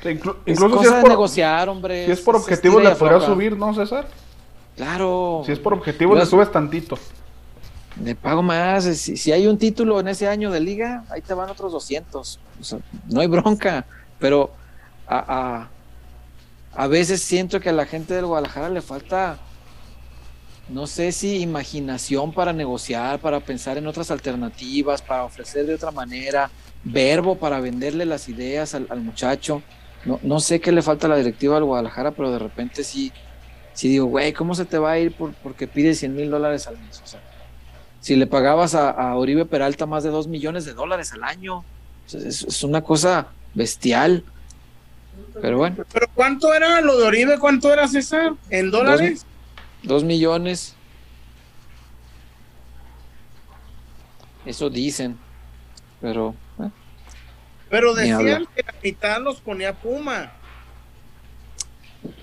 inclu- Es incluso si cosa es, de por, negociar, hombre. si es por objetivos le podría subir, ¿no, César? Claro. Si es por objetivos le subes tantito. Le pago más. Si, si hay un título en ese año de liga, ahí te van otros 200. O sea, no hay bronca. Pero a, a, a veces siento que a la gente del Guadalajara le falta, no sé si imaginación para negociar, para pensar en otras alternativas, para ofrecer de otra manera, verbo para venderle las ideas al, al muchacho. No, no sé qué le falta a la directiva del Guadalajara, pero de repente sí, sí digo, güey, ¿cómo se te va a ir por, porque pide 100 mil dólares al mes? O sea, si le pagabas a, a Oribe Peralta más de 2 millones de dólares al año, o sea, es, es una cosa bestial. Pero bueno, ¿Pero cuánto era lo de Oribe? ¿Cuánto era César? ¿En dólares? 2 millones. Eso dicen. Pero Pero decían que la mitad los ponía Puma.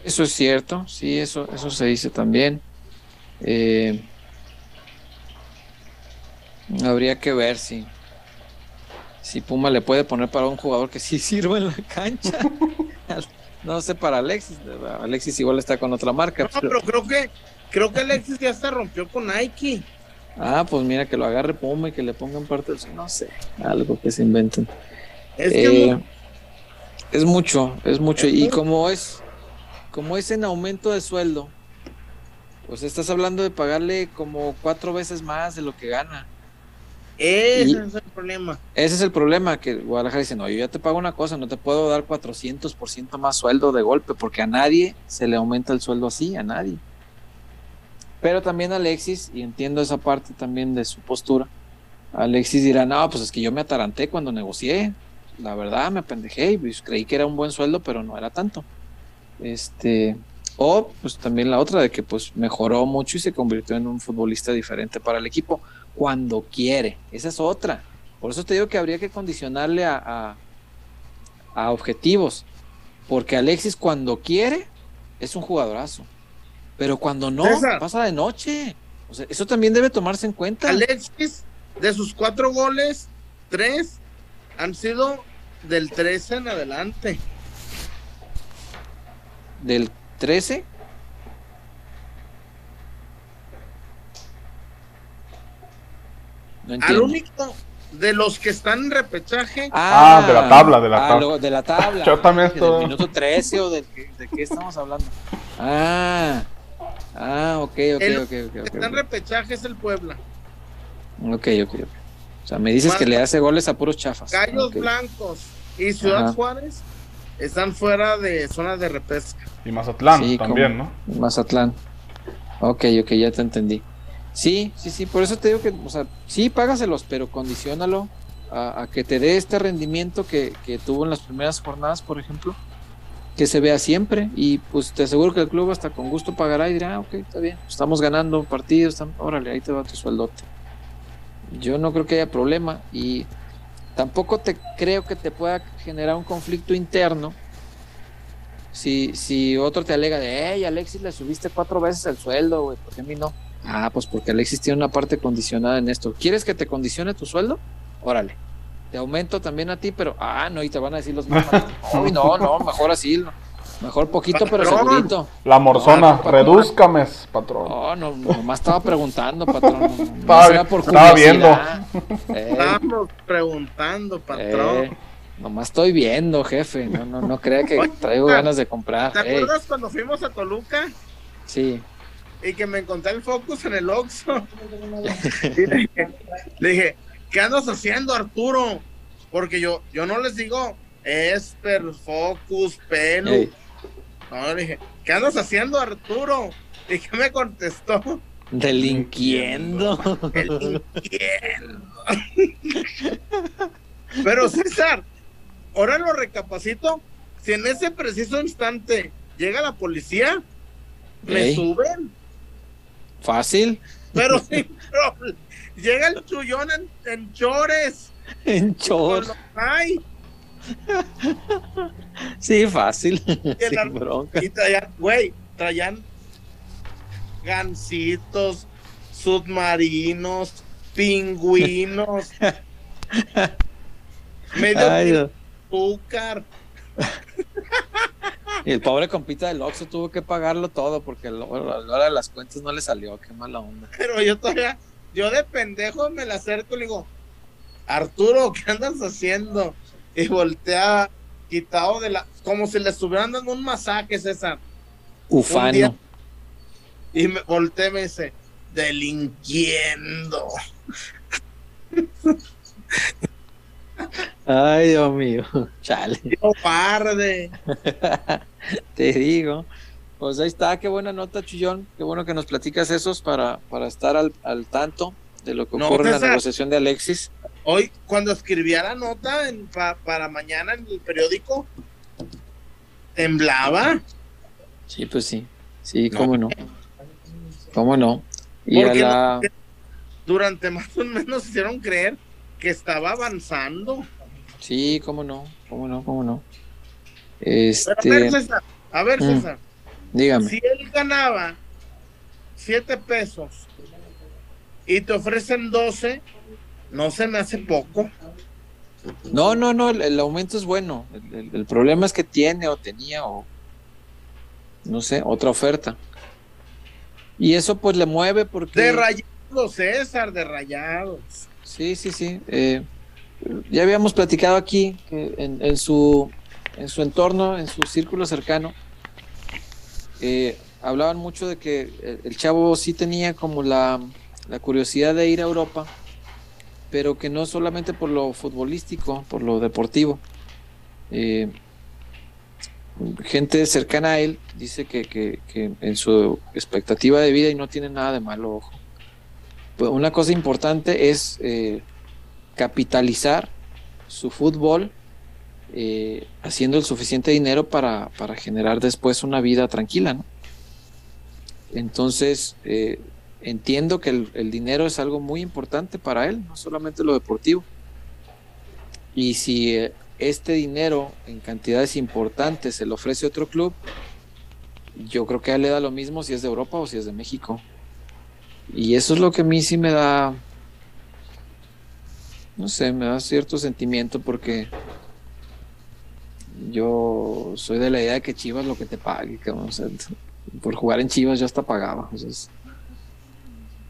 eso es cierto, sí, eso, eso se dice también. Eh, habría que ver si, si Puma le puede poner para un jugador que sí sirva en la cancha. No sé para Alexis. Alexis igual está con otra marca. No, pero creo que creo que Alexis ya se rompió con Nike. Ah, pues mira, que lo agarre Puma y que le pongan parte del... No sé, algo que se inventen. Es que Eh, es mucho, es mucho. Y como es, como es en aumento de sueldo, pues estás hablando de pagarle como cuatro veces más de lo que gana. ese y- es el problema. Ese es el problema, que Guadalajara dice, no, yo ya te pago una cosa, no te puedo dar 400% más sueldo de golpe, porque a nadie se le aumenta el sueldo así, a nadie. Pero también Alexis, y entiendo esa parte también de su postura, Alexis dirá, no, pues es que yo me ataranté cuando negocié, la verdad me apendejé y pues, creí que era un buen sueldo, pero no era tanto. Este, o pues también la otra de que pues mejoró mucho y se convirtió en un futbolista diferente para el equipo cuando quiere. Esa es otra. Por eso te digo que habría que condicionarle a, a, a objetivos. Porque Alexis cuando quiere es un jugadorazo. Pero cuando no, César. pasa de noche. O sea, eso también debe tomarse en cuenta. Alexis, de sus cuatro goles, tres han sido del 13 en adelante. Del 13. No Al único de los que están en repechaje, Ah, de la tabla, de la ah, tabla. luego de la tabla. Yo también Del minuto 13 o que- de qué estamos hablando. Ah, ah, ok, ok, El ok, ok. que ok, está en ok. repechaje es el Puebla. Ok, ok, ok. O sea, me dices que le hace goles a puros chafas. Gallos. Blancos y Ciudad Ajá. Juárez están fuera de zona de repesca. Y Mazatlán Sí, también, como- ¿no? Mazatlán. Ok, ok, ya te entendí. Sí, sí, sí, por eso te digo que, o sea, sí, págaselos, pero condiciónalo a, a que te dé este rendimiento que, que tuvo en las primeras jornadas, por ejemplo, que se vea siempre. Y pues te aseguro que el club hasta con gusto pagará y dirá, ah, ok, está bien, estamos ganando partidos, estamos- órale, ahí te va tu sueldote. Yo no creo que haya problema y tampoco te creo que te pueda generar un conflicto interno si, si otro te alega de, hey, Alexis, le subiste cuatro veces el sueldo, güey, ¿por qué a mí no? Ah, pues porque Alexis tiene una parte condicionada en esto. ¿Quieres que te condicione tu sueldo? Órale. Te aumento también a ti, pero, ah, no, y te van a decir los mismos. Uy, no, no, mejor así, no. Mejor poquito, pero segurito. La morzona, patrón. redúzcame, patrón. No, no, nomás estaba preguntando, patrón. No, no Estaba por estaba viendo. Eh, Estamos preguntando, patrón. eh, nomás estoy viendo, jefe. No, no, no crea que Oye, traigo ganas de comprar. ¿Te Ey, acuerdas cuando fuimos a Toluca sí. y que me encontré el Focus en el Oxxo? Le dije, le dije, ¿qué andas haciendo, Arturo? Porque yo, yo no les digo Esper, Focus, Pelu. Ey. No, le dije, ¿qué andas haciendo, Arturo? ¿Y qué me contestó? Delinquiendo. El infierno. Pero César, ahora lo recapacito. Si en ese preciso instante llega la policía, me Ey. suben. Fácil. Pero sin problema. Llega el chullón en, en chores. En con chor. los hay, Sí, fácil. Sin bronca. Y traían, güey, traían gancitos, submarinos, pingüinos, medio Ay, azúcar. y el pobre compita del Oxxo tuvo que pagarlo todo porque a la hora de las cuentas no le salió. Qué mala onda. Pero yo todavía, yo de pendejo me la acerco y le digo, Arturo, ¿qué andas haciendo? Y voltea quitado de la, como si le estuvieran dando un masaje, César. Ufano. día- Y me voltea y me dice, delinquiendo. Ay, Dios mío. Chale. Yo parde. Te digo. Pues ahí está, qué buena nota, Chillón. Qué bueno que nos platicas esos para, para estar al, al tanto de lo que No, ocurre en la negociación de Alexis. Hoy, cuando escribía la nota en- pa- para mañana en el periódico, temblaba. Sí, pues sí. Sí, No. cómo no. Cómo no. Y a Porque la... Durante más o menos hicieron creer que estaba avanzando. Sí, cómo no. Cómo no, cómo no. Pero a ver, Este, César, a ver, Mm. César, dígame. si él ganaba 7 pesos y te ofrecen 12, no se me hace poco. No, no, no, el, el aumento es bueno. El, el- el problema es que tiene o tenía o no sé, otra oferta. Y eso pues le mueve porque... De rayados, César, de rayados. Sí, sí, sí. Eh, ya habíamos platicado aquí que en, en su, en su entorno, en su círculo cercano, eh, hablaban mucho de que el, el chavo sí tenía como la, la curiosidad de ir a Europa, pero que no solamente por lo futbolístico, por lo deportivo. Eh, gente cercana a él dice que, que- en su expectativa de vida y no tiene nada de malo, ojo. Pues una cosa importante es eh, capitalizar su fútbol eh, haciendo el suficiente dinero para, para generar después una vida tranquila, ¿no? Entonces, eh, entiendo que el, el dinero es algo muy importante para él, no solamente lo deportivo. Y si eh, este dinero en cantidades importantes se le ofrece otro club, yo creo que a él le da lo mismo si es de Europa o si es de México. Y eso es lo que a mí sí me da, no sé, me da cierto sentimiento porque yo soy de la idea de que Chivas lo que te pague, cabrón, o sea, por jugar en Chivas yo hasta pagaba. Entonces,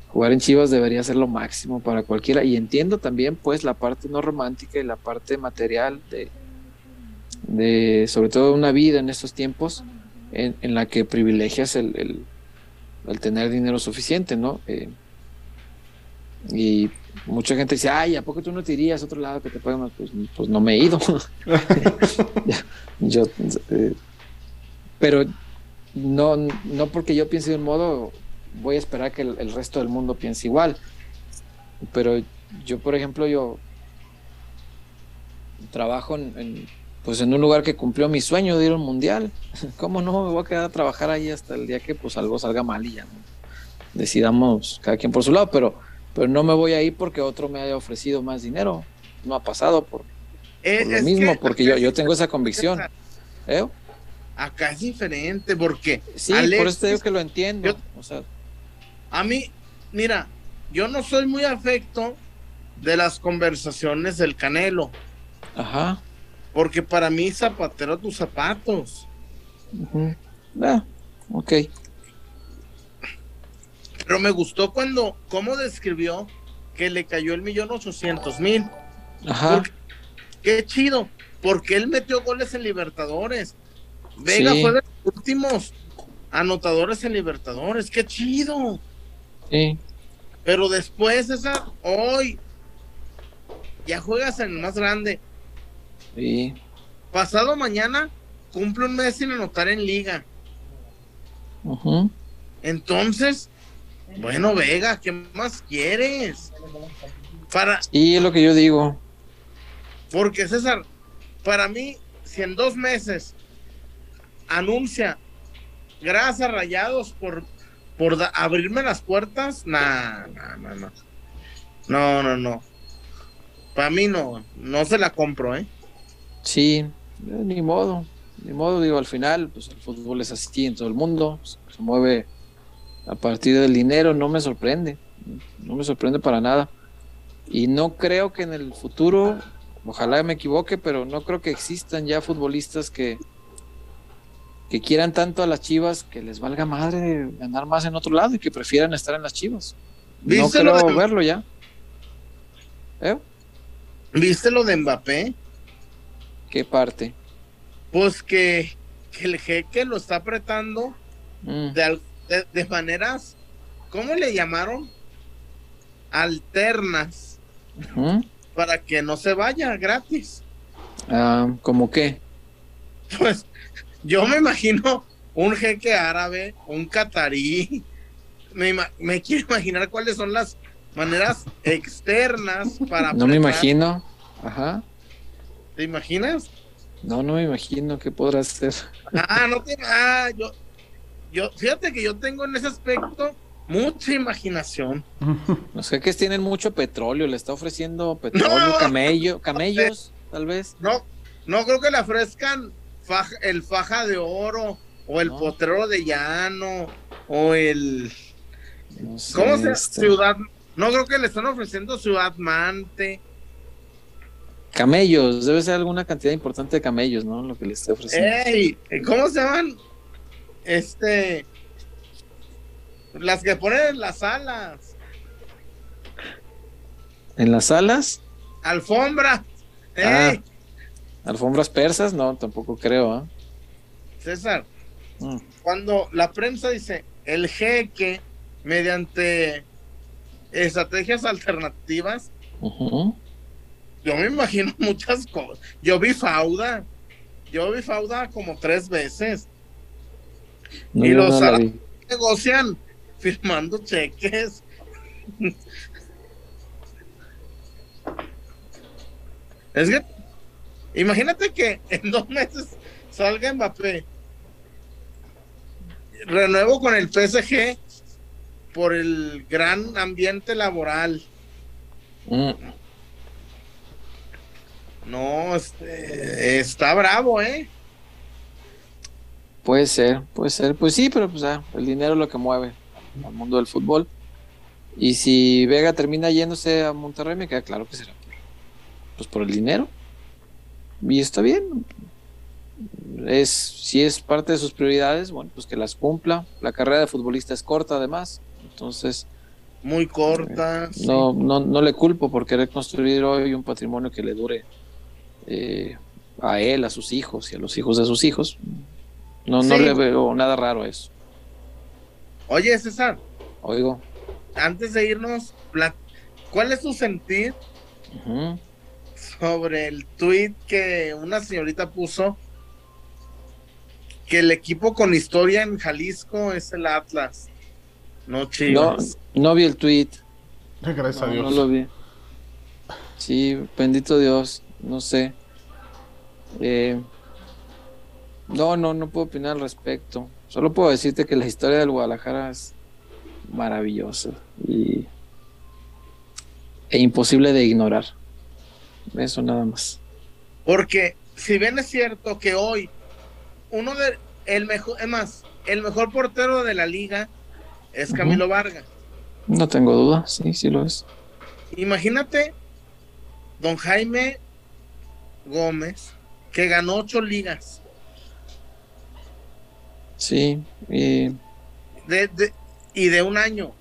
jugar en Chivas debería ser lo máximo para cualquiera. Y entiendo también, pues, la parte no romántica y la parte material de, sobre todo una vida en estos tiempos en, la que privilegias el, el- el tener dinero suficiente, ¿no? Eh, y mucha gente dice, ay, ¿a poco tú no te irías a otro lado que te paguen más? Pues, pues no me he ido. yo, eh, pero no, no porque yo piense de un modo, voy a esperar que el, el resto del mundo piense igual. Pero yo, por ejemplo, yo trabajo en, en, pues en un lugar que cumplió mi sueño de ir a un mundial. ¿Cómo no me voy a quedar a trabajar ahí hasta el día que pues algo salga mal y ya ¿no? decidamos cada quien por su lado? Pero, pero no me voy a ir porque otro me haya ofrecido más dinero. No ha pasado por, Eh, por lo mismo, que porque yo, yo tengo esa convicción. ¿Eh? Acá es diferente porque Sí, por eso te digo que lo entiendo. yo- O sea, a mí, mira, yo no soy muy afecto de las conversaciones del Canelo, ajá. porque para mí zapatero tus zapatos. ujú. Ah, ok. Pero me gustó cuando, cómo describió que le cayó el millón ochocientos mil. Ajá. Porque- Qué chido, porque él metió goles en Libertadores. Vega Sí. fue de los últimos anotadores en Libertadores. Qué chido. Sí. Pero después, esa, hoy, ya juegas en el más grande. Sí. Pasado mañana, cumple un mes sin anotar en liga. ujú. Entonces, bueno, Vega, ¿qué más quieres? Para, Y es lo que yo digo. porque César, para mí, si en dos meses anuncia gracias rayados por, por abrirme las puertas, nah, no, no, no. No, no. Para mí no, no se la compro, ¿eh? Sí, eh, ni modo. Ni modo, digo, al final, pues el fútbol es así en todo el mundo. Se mueve a partir del dinero, no me sorprende. No me sorprende para nada. Y no creo que en el futuro, ojalá me equivoque, pero no creo que existan ya futbolistas que, que quieran tanto a las chivas que les valga madre ganar más en otro lado y que prefieran estar en las chivas. No ¿Viste lo creo de- verlo ya. ¿Eh? ¿Viste lo de Mbappé? ¿Qué parte? Pues que, que el jeque lo está apretando Mm, de, de- de maneras, ¿cómo le llamaron? Alternas, ujú. para que no se vaya gratis. Ah, ¿Cómo qué? Pues yo me imagino un jeque árabe, un catarí. Me, me quiero imaginar cuáles son las maneras externas para. No me imagino. Ajá. ¿Te imaginas? No, no me imagino qué podrá ser. Ah, no te. Ah, yo. Yo, fíjate que yo tengo en ese aspecto mucha imaginación. Los jeques tienen mucho petróleo, le está ofreciendo petróleo, No. camello, camellos, tal vez. No, no creo que le ofrezcan faja- el faja de oro o el No. potrero de llano o el No sé, ¿cómo se este, ciudad? No creo que le están ofreciendo ciudad mante. Camellos, debe ser alguna cantidad importante de camellos, ¿no? Lo que le esté ofreciendo. ¡Ey! ¿Cómo se llaman? Este. Las que ponen en las alas. ¿En las salas? Alfombra. ¡Ey! Ah. ¿Alfombras persas? No, tampoco creo, ¿ah? César, Mm. cuando la prensa dice el jeque mediante estrategias alternativas, yo me imagino muchas cosas. Yo vi Fauda. Yo vi Fauda como tres veces. No, Y los no. Negocian firmando cheques. Es que imagínate que en dos meses salga Mbappé. Renuevo con el PSG por el gran ambiente laboral. Mm. No, este, está bravo, ¿eh? Puede ser, puede ser. Pues sí, pero pues ah, el dinero es lo que mueve al mundo del fútbol. Y si Vega termina yéndose a Monterrey, me queda claro que será pues por el dinero. Y está bien. Es, si es parte de sus prioridades, bueno, pues que las cumpla. La carrera de futbolista es corta además. Entonces, Muy corta. sí. no, no, no le culpo por querer construir hoy un patrimonio que le dure eh, a él, a sus hijos y a los hijos de sus hijos. No, no le veo nada raro a eso. Oye, César, Oigo. antes de irnos, ¿cuál es tu sentir Ujú. Sobre el tweet que una señorita puso que el equipo con historia en Jalisco es el Atlas, no No, Chivas. no vi el tweet. Gracias a No, Dios. no lo vi. Sí, bendito Dios. No sé. Eh, no, no, no puedo opinar al respecto. Solo puedo decirte que la historia del Guadalajara es maravillosa y e imposible de ignorar. Eso nada más. Porque si bien es cierto que hoy uno de el mejor, es más, el mejor portero de la liga es. Camilo Vargas. No tengo duda, sí, sí lo es. Imagínate don Jaime Gómez que ganó ocho ligas. Sí, y, de- de- y de un año.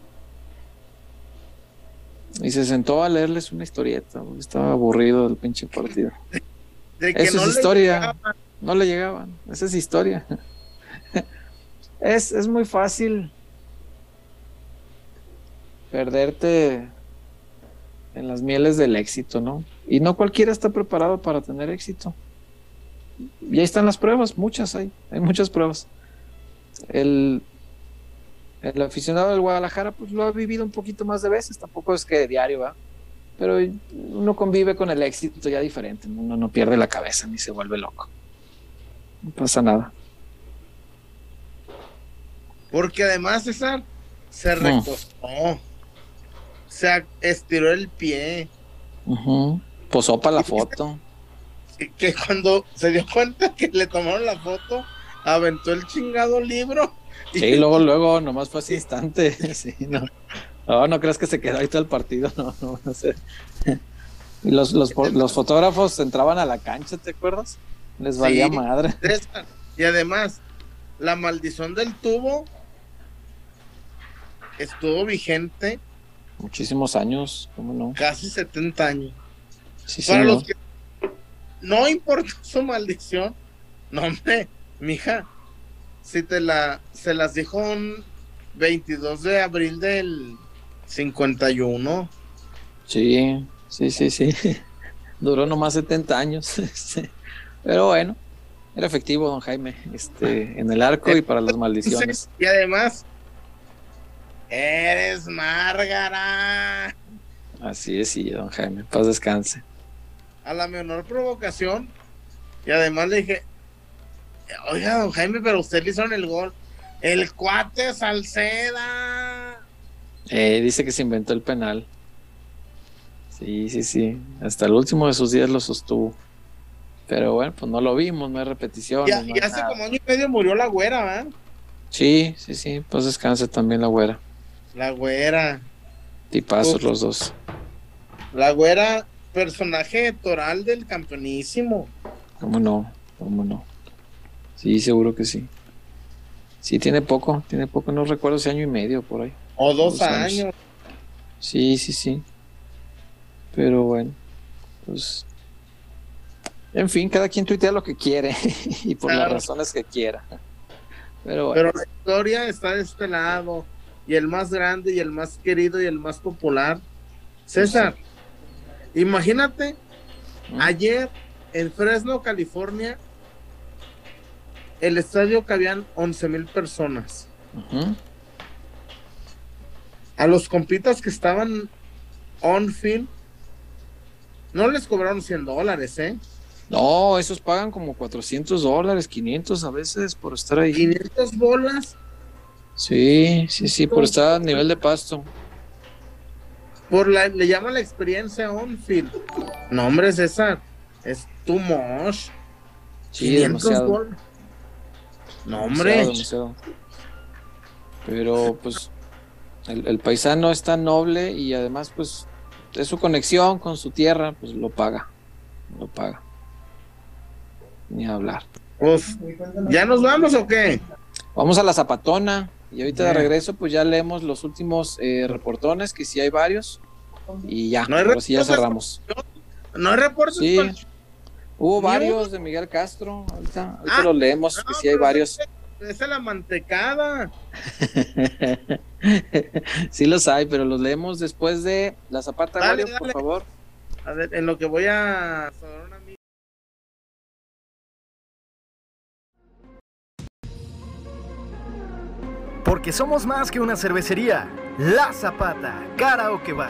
Y se sentó a leerles una historieta. porque Estaba aburrido del pinche partido. De que Eso no es historia. No le llegaban. Esa es historia. es, es muy fácil perderte en las mieles del éxito, ¿no? Y no cualquiera está preparado para tener éxito. Y ahí están las pruebas, muchas hay, hay muchas pruebas. El, el aficionado del Guadalajara pues lo ha vivido un poquito más de veces, tampoco es que diario, ¿va? Pero uno convive con el éxito ya diferente, ¿no? uno no pierde la cabeza ni se vuelve loco. No pasa nada. Porque además César se No. recostó. Se estiró el pie. Posó para la foto. Que cuando se dio cuenta que le tomaron la foto, aventó el chingado libro. Sí, luego, luego, nomás fue ese instante. Sí, no. No, no creas que se quedó ahí todo el partido, no, no, no sé. Y los, los, los fotógrafos entraban a la cancha, ¿te acuerdas? Les valía Sí. madre. Y además, la maldición del tubo estuvo vigente Muchísimos años, ¿cómo no? casi 70 años. Sí, Para señor. los que no importa su maldición, no hombre, mija, si te la se las dijo un 22 de abril del 51, Sí, sí, sí, sí. Duró nomás 70 años. Sí. Pero bueno, era efectivo, don Jaime, este, en el arco y para las maldiciones. y además eres Márgara. Así es, sí, don Jaime. Paz descanse. a la menor provocación. Y además le dije, oiga, don Jaime, pero usted le hicieron el gol. El cuate Salceda. Eh, dice que se inventó el penal. Sí, sí, sí. Hasta el último de sus días lo sostuvo. Pero bueno, pues no lo vimos, no hay repeticiones. Ya, no y hay hace nada. como año y medio murió la güera, ¿verdad? Sí, sí, sí. Pues descanse también la güera. La güera. Tipazos Uf. los dos. La güera personaje toral del campeonísimo. ¿Cómo no? ¿Cómo no? Sí, seguro que sí. Sí, tiene poco, tiene poco, no recuerdo si año y medio por ahí. O dos, Dos años. años. Sí, sí, sí. Pero bueno, pues. En fin, cada quien tuitea lo que quiere y por las razones que quiera. Pero bueno, Pero la historia está de este lado. Y el más grande, y el más querido, y el más popular. César, imagínate, ¿Mm? ayer en Fresno, California, el estadio cabían 11 mil personas. A los compitas que estaban on field, no les cobraron 100 dólares, ¿eh? No, esos pagan como 400 dólares, 500 a veces por estar ahí. 500 bolas Sí, sí, sí, por estar a nivel de pasto. por la, le llaman la experiencia on field. No, hombre, César, es too much. Sí, 500 demasiado. bolas. No, hombre. demasiado. Pero pues el, el paisano es tan noble y además pues es su conexión con su tierra, pues lo paga, lo paga. Ni hablar. Pues, ¿ya nos vamos o qué? Vamos a la zapatona y ahorita de regreso pues ya leemos los últimos eh, reportones, que sí hay varios. Y ya, No hay ahora sí ya cerramos. No hay reportes. Sí. Pancho? Hubo varios de Miguel Castro, ahorita, ahorita Ah, los leemos, No, que sí hay varios. Esa es la mantecada. sí los hay, pero los leemos después de la zapata, Dale, por favor. A ver, en lo que voy a. Porque somos más que una cervecería. La Zapata, Karaoke Bar.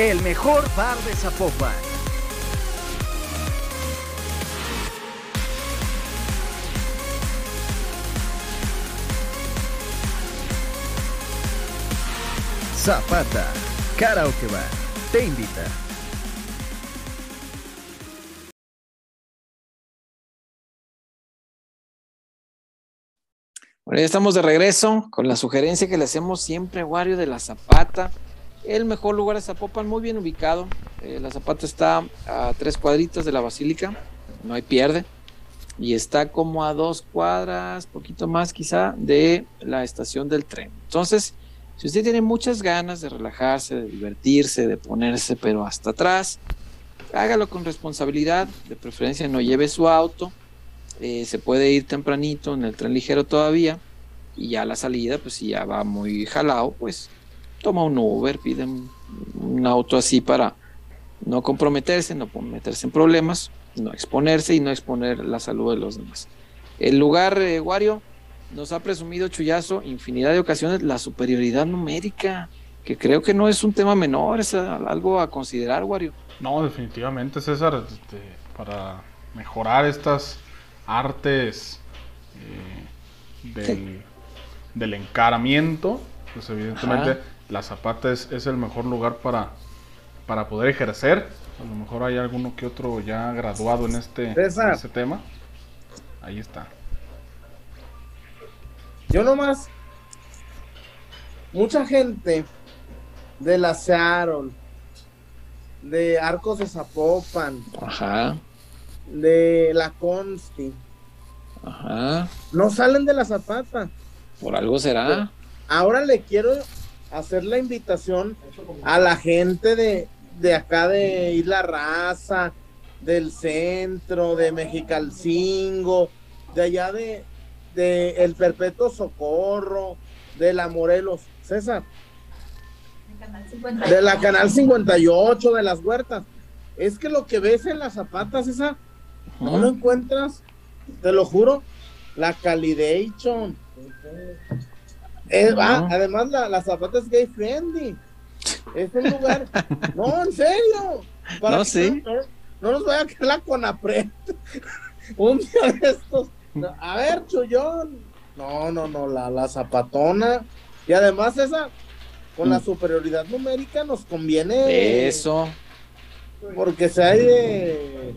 El mejor bar de Zapopan. Zapata, Karaoke Bar, te invita. Bueno, ya estamos de regreso con la sugerencia que le hacemos siempre, Wario, de la Zapata. El mejor lugar de Zapopan, muy bien ubicado. Eh, la Zapata está a tres cuadritas de la Basílica, no hay pierde. Y está como a dos cuadras, poquito más quizá, de la estación del tren. Entonces, si usted tiene muchas ganas de relajarse, de divertirse, de ponerse pero hasta atrás, hágalo con responsabilidad, de preferencia no lleve su auto, eh, se puede ir tempranito en el tren ligero todavía y ya la salida, pues si ya va muy jalado, pues toma un Uber, pide un, un auto así para no comprometerse, no meterse en problemas, no exponerse y no exponer la salud de los demás. El lugar, eh, Wario, nos ha presumido Chuyazo infinidad de ocasiones la superioridad numérica, que creo que no es un tema menor, es algo a considerar, Wario. No, definitivamente, César, este, para mejorar estas artes eh, del, del encaramiento, pues evidentemente Ajá. La zapata es, es el mejor lugar para, para poder ejercer. A lo mejor hay alguno que otro ya graduado en este, en este tema. Ahí está. Yo nomás, mucha gente de la Seattle, de Arcos de Zapopan, Ajá, de la Consti, ajá, no salen de la Zapata. por algo será. Ahora le quiero hacer la invitación a la gente de, de acá de Isla Raza, del centro, de Mexicalcingo, de allá de, de El Perpetuo Socorro, de la Morelos. César, de la Canal 58, de las huertas. Es que lo que ves en las zapatas, César, no lo encuentras, te lo juro, la calidation. Ah, además, la, la zapata es gay friendly. Es un lugar. No, en serio. Para No, sí. No, no nos vaya a caer la Conapred. un día de estos. No, A ver, Chullón. No, no, no, la, la zapatona. Y además esa, con la Mm. superioridad numérica nos conviene. Eso. Porque si hay de.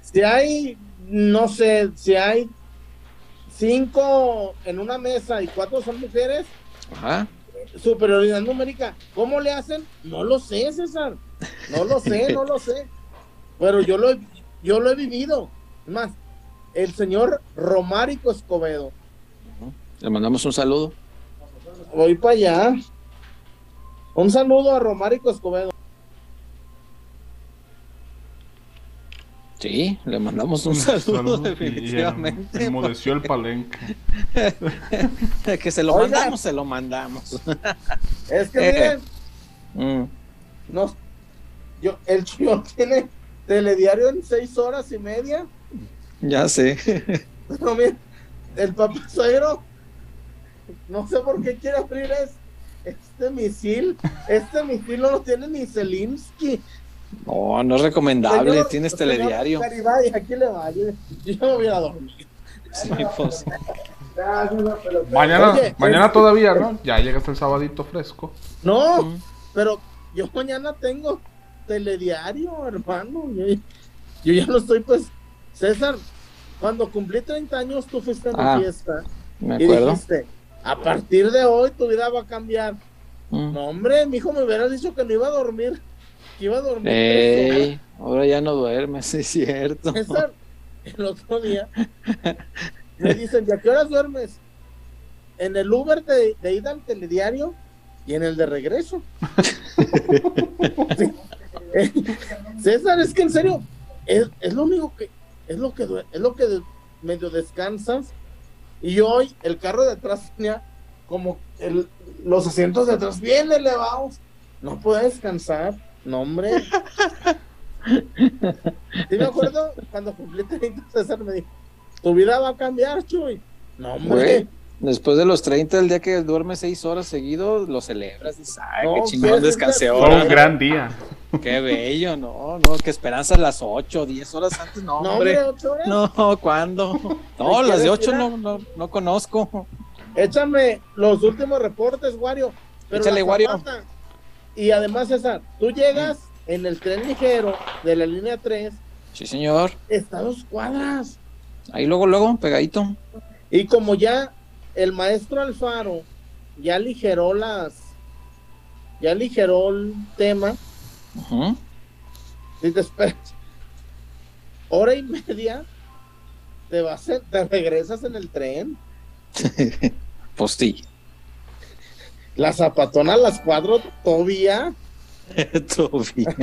Si hay, no sé, si hay cinco en una mesa y cuatro son mujeres, Ajá. superioridad numérica. ¿Cómo le hacen? No lo sé, César. No lo sé, no lo sé. Pero yo lo he, yo lo he vivido. Es más, el señor Romárico Escobedo. Le mandamos un saludo. Voy para allá. Un saludo a Romárico Escobedo. Sí, le mandamos un saludo, Salud, y- y definitivamente. Enmudeció el palenque. que se lo Oiga. mandamos, se lo mandamos. Es que Eh. miren, Mm, nos, yo, el Chillón tiene telediario en seis horas y media. ya sé. Pero miren, el papá suegro, no sé por qué quiere abrir es, este misil. Este misil no lo tiene ni Zelinsky. No, no es recomendable. Señor- Tienes telediario. Garibay, aquí le va. Yo, yo me voy a dormir. Sí, pues. Mañana, Oye, mañana es- todavía, ¿no? Ya llegas el sabadito fresco. No, Mm. pero yo mañana tengo telediario, hermano. Yo, yo ya no estoy, pues, César, cuando cumplí 30 años, tú fuiste a mi Ah, fiesta Me y acuerdo. dijiste, a partir de hoy tu vida va a cambiar. Mm. No, hombre, mi hijo me hubiera dicho que no iba a dormir, que iba a dormir. Ey, ahora ya no duermes, es cierto. César, el otro día me dicen, ¿y a qué horas duermes? En el Uber de, de ida al telediario y en el de regreso. César, es que en serio, es, es lo único que, es lo que es lo que de- medio descansas. Y hoy el carro de atrás tenía como el- los asientos de atrás bien elevados. No puede descansar. No, hombre. Sí me acuerdo cuando cumplí 30, César me dijo, tu vida va a cambiar, Chuy. No, hombre. Güey, después de los 30, el día que duermes seis horas seguido, lo celebras. Dices, ay, No, qué chingón es descansé una- Fue ahora. un gran día. Qué bello, no, no, qué esperanza a las 8, 10 horas antes, no, No, hombre. No, ¿cuándo? No, ¿Me las de quieres 8 ir a- no, no, no conozco. Échame los últimos reportes, Wario. Pero Échale, Wario. Zapata- Y además, César, tú llegas en el tren ligero de la línea 3, Sí, señor. está a dos cuadras. Ahí luego, luego, pegadito. Y como ya el maestro Alfaro ya aligeró las. Ya aligeró el tema, Ujú. y te esperas. Hora y media, te vas, te regresas en el tren. Pues sí. La zapatona las cuatro todavía. Todavía.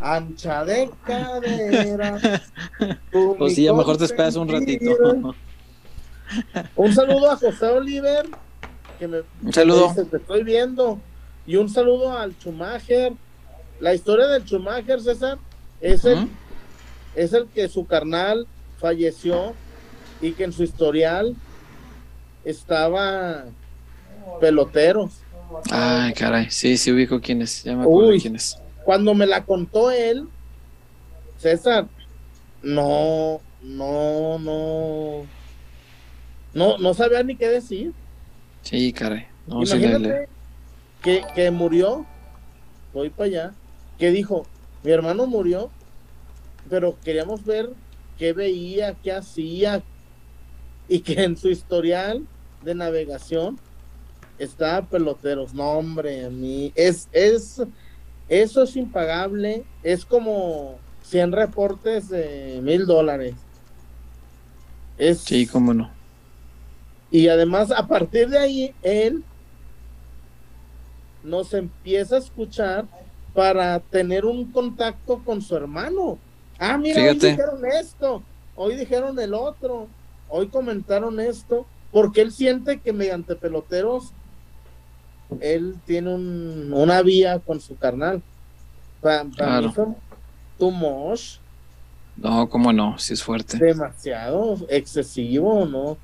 Ancha de cadera. Pues sí, a lo mejor te esperas un ratito. Un saludo a José Oliver, que me, Un saludo. me dice, te estoy viendo. Y un saludo al Schumacher. La historia del Schumacher, César, es el, es el que su carnal falleció y que en su historial estaba peloteros. Ay, caray. Sí, sí ubico quién es. Ya me acuerdo Uy. quién es. Cuando me la contó él, César, no, no, no, no, no sabía ni qué decir. Sí, caray. No, sí Imagínate le- que, que murió, voy para allá, que dijo, mi hermano murió, pero queríamos ver qué veía, qué hacía, y que en su historial de navegación estaba peloteros. No, hombre, a mí, es, es, eso es impagable, es como 100 reportes de mil dólares. Es, Sí, cómo no. y además, a partir de ahí, él nos empieza a escuchar para tener un contacto con su hermano. Ah, mira, Fíjate. hoy dijeron esto, hoy dijeron el otro, hoy comentaron esto, porque él siente que mediante peloteros, él tiene un- una vía con su carnal. Para Claro. mí fue too much, No, cómo no. Sí es fuerte. demasiado excesivo, ¿no?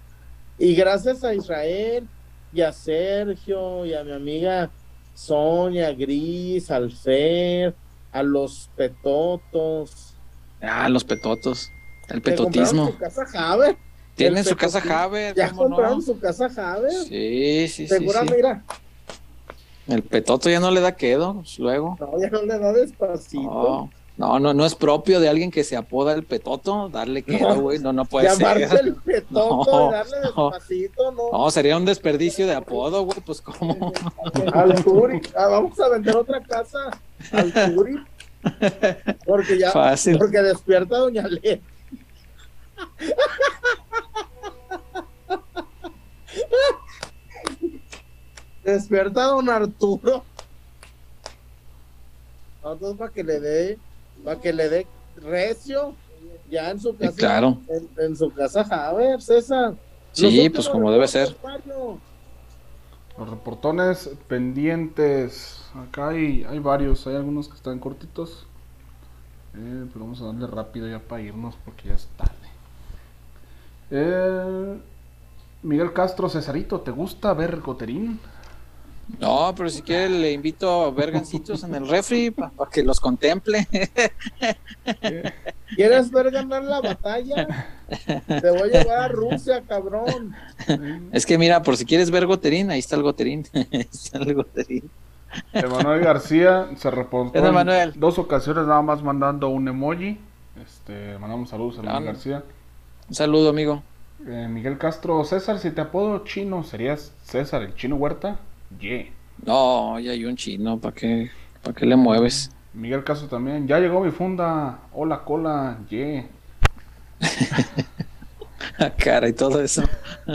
Y gracias a Israel y a Sergio y a mi amiga Sonia, Gris, al Fer, a los petotos. Ah, los petotos. El petotismo. su casa Javer. Tienen su casa. Javer. Ya compraron su casa Javer. Sí, sí, sí, Seguramente, sí. mira, El petoto ya no le da quedo, pues, luego. no, ya no le da despacito. No, no, no, no es propio de alguien que se apoda el petoto darle quedo, güey. No, no puede Llamarse ser. el petoto No, darle despacito, no. No, sería un desperdicio de apodo, güey. Pues cómo. Al Turi. Ah, vamos a vender otra casa al Turi. Porque ya, Fácil. porque despierta Doña Le. Despierta Don Arturo. Entonces para que le dé, para que le dé recio, ya en su casa. claro. En, en su casa, a ver, César. Sí, Los pues como debe ser. Los reportones pendientes. Acá hay, hay varios, hay algunos que están cortitos. Eh, pero vamos a darle rápido ya para irnos porque ya es tarde. Eh, Miguel Castro, Cesarito, ¿te gusta ver Goterín? No, pero si quiere le invito a ver gancitos en el refri para que los contemple. ¿Quieres ver ganar la batalla? Te voy a llevar a Rusia, cabrón. Es que mira, por si quieres ver goterín, ahí está el goterín. Ahí está el goterín. Emanuel García se reportó en dos ocasiones nada más mandando un emoji. Este, mandamos saludos a Emanuel. García. Un saludo, amigo. Eh, Miguel Castro, César, si te apodo chino, ¿serías César el chino Huerta? Yeah. No, ya hay un chino, ¿para qué, ¿para qué le mueves? Miguel Castro también, ya llegó mi funda. Hola, cola, yeah. Ah, cara y todo eso.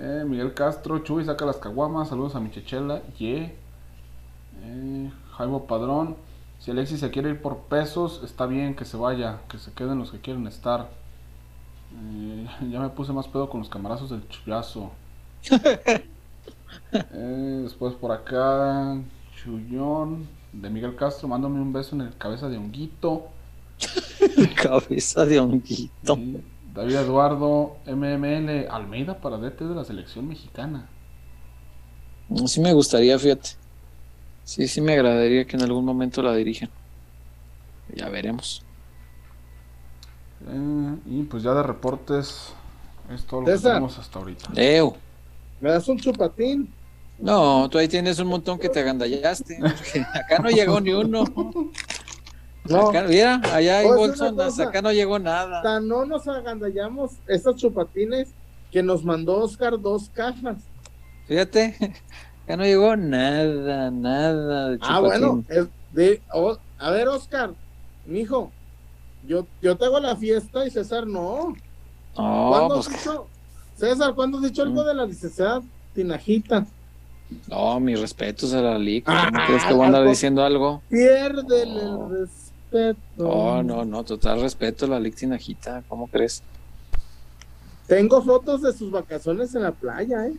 Eh, Miguel Castro, Chuy saca las caguamas, saludos a mi chechela, yeah. Eh, Padrón, si Alexis se quiere ir por pesos, está bien que se vaya, que se queden los que quieren estar. Eh, ya me puse más pedo con los camarazos del chullazo. Eh, después por acá, Chullón de Miguel Castro, mándame un beso en el cabeza de honguito. Cabeza de honguito. Sí. David Eduardo, MML, Almeida para DT de la selección mexicana. Sí me gustaría, fíjate. Sí, sí me agradaría que en algún momento la dirijan. Ya veremos. Eh, y pues ya de reportes es todo lo que tenemos hasta ahorita. Leo. ¿Me das un chupatín? No, tú ahí tienes un montón que te agandallaste. Acá no llegó ni uno. No, Acá- mira, allá hay bolsonas, una cosa. acá no llegó nada. tan no nos agandallamos estos chupatines que nos mandó Oscar dos cajas. Fíjate, acá no llegó nada, nada de Ah, chupatín. bueno, es de, o- a ver, Oscar, mijo, yo, yo te hago la fiesta y César no. No, ¿Cuándo pues, has César, ¿cuándo has dicho algo de la licenciada Tinajita? no, mis respetos a la LIC. Ah, ¿Cómo crees que voy a andar diciendo algo? Piérdele No. el respeto. No, no, no, total respeto a la LIC Tinajita. ¿Cómo crees? Tengo fotos de sus vacaciones en la playa, ¿eh?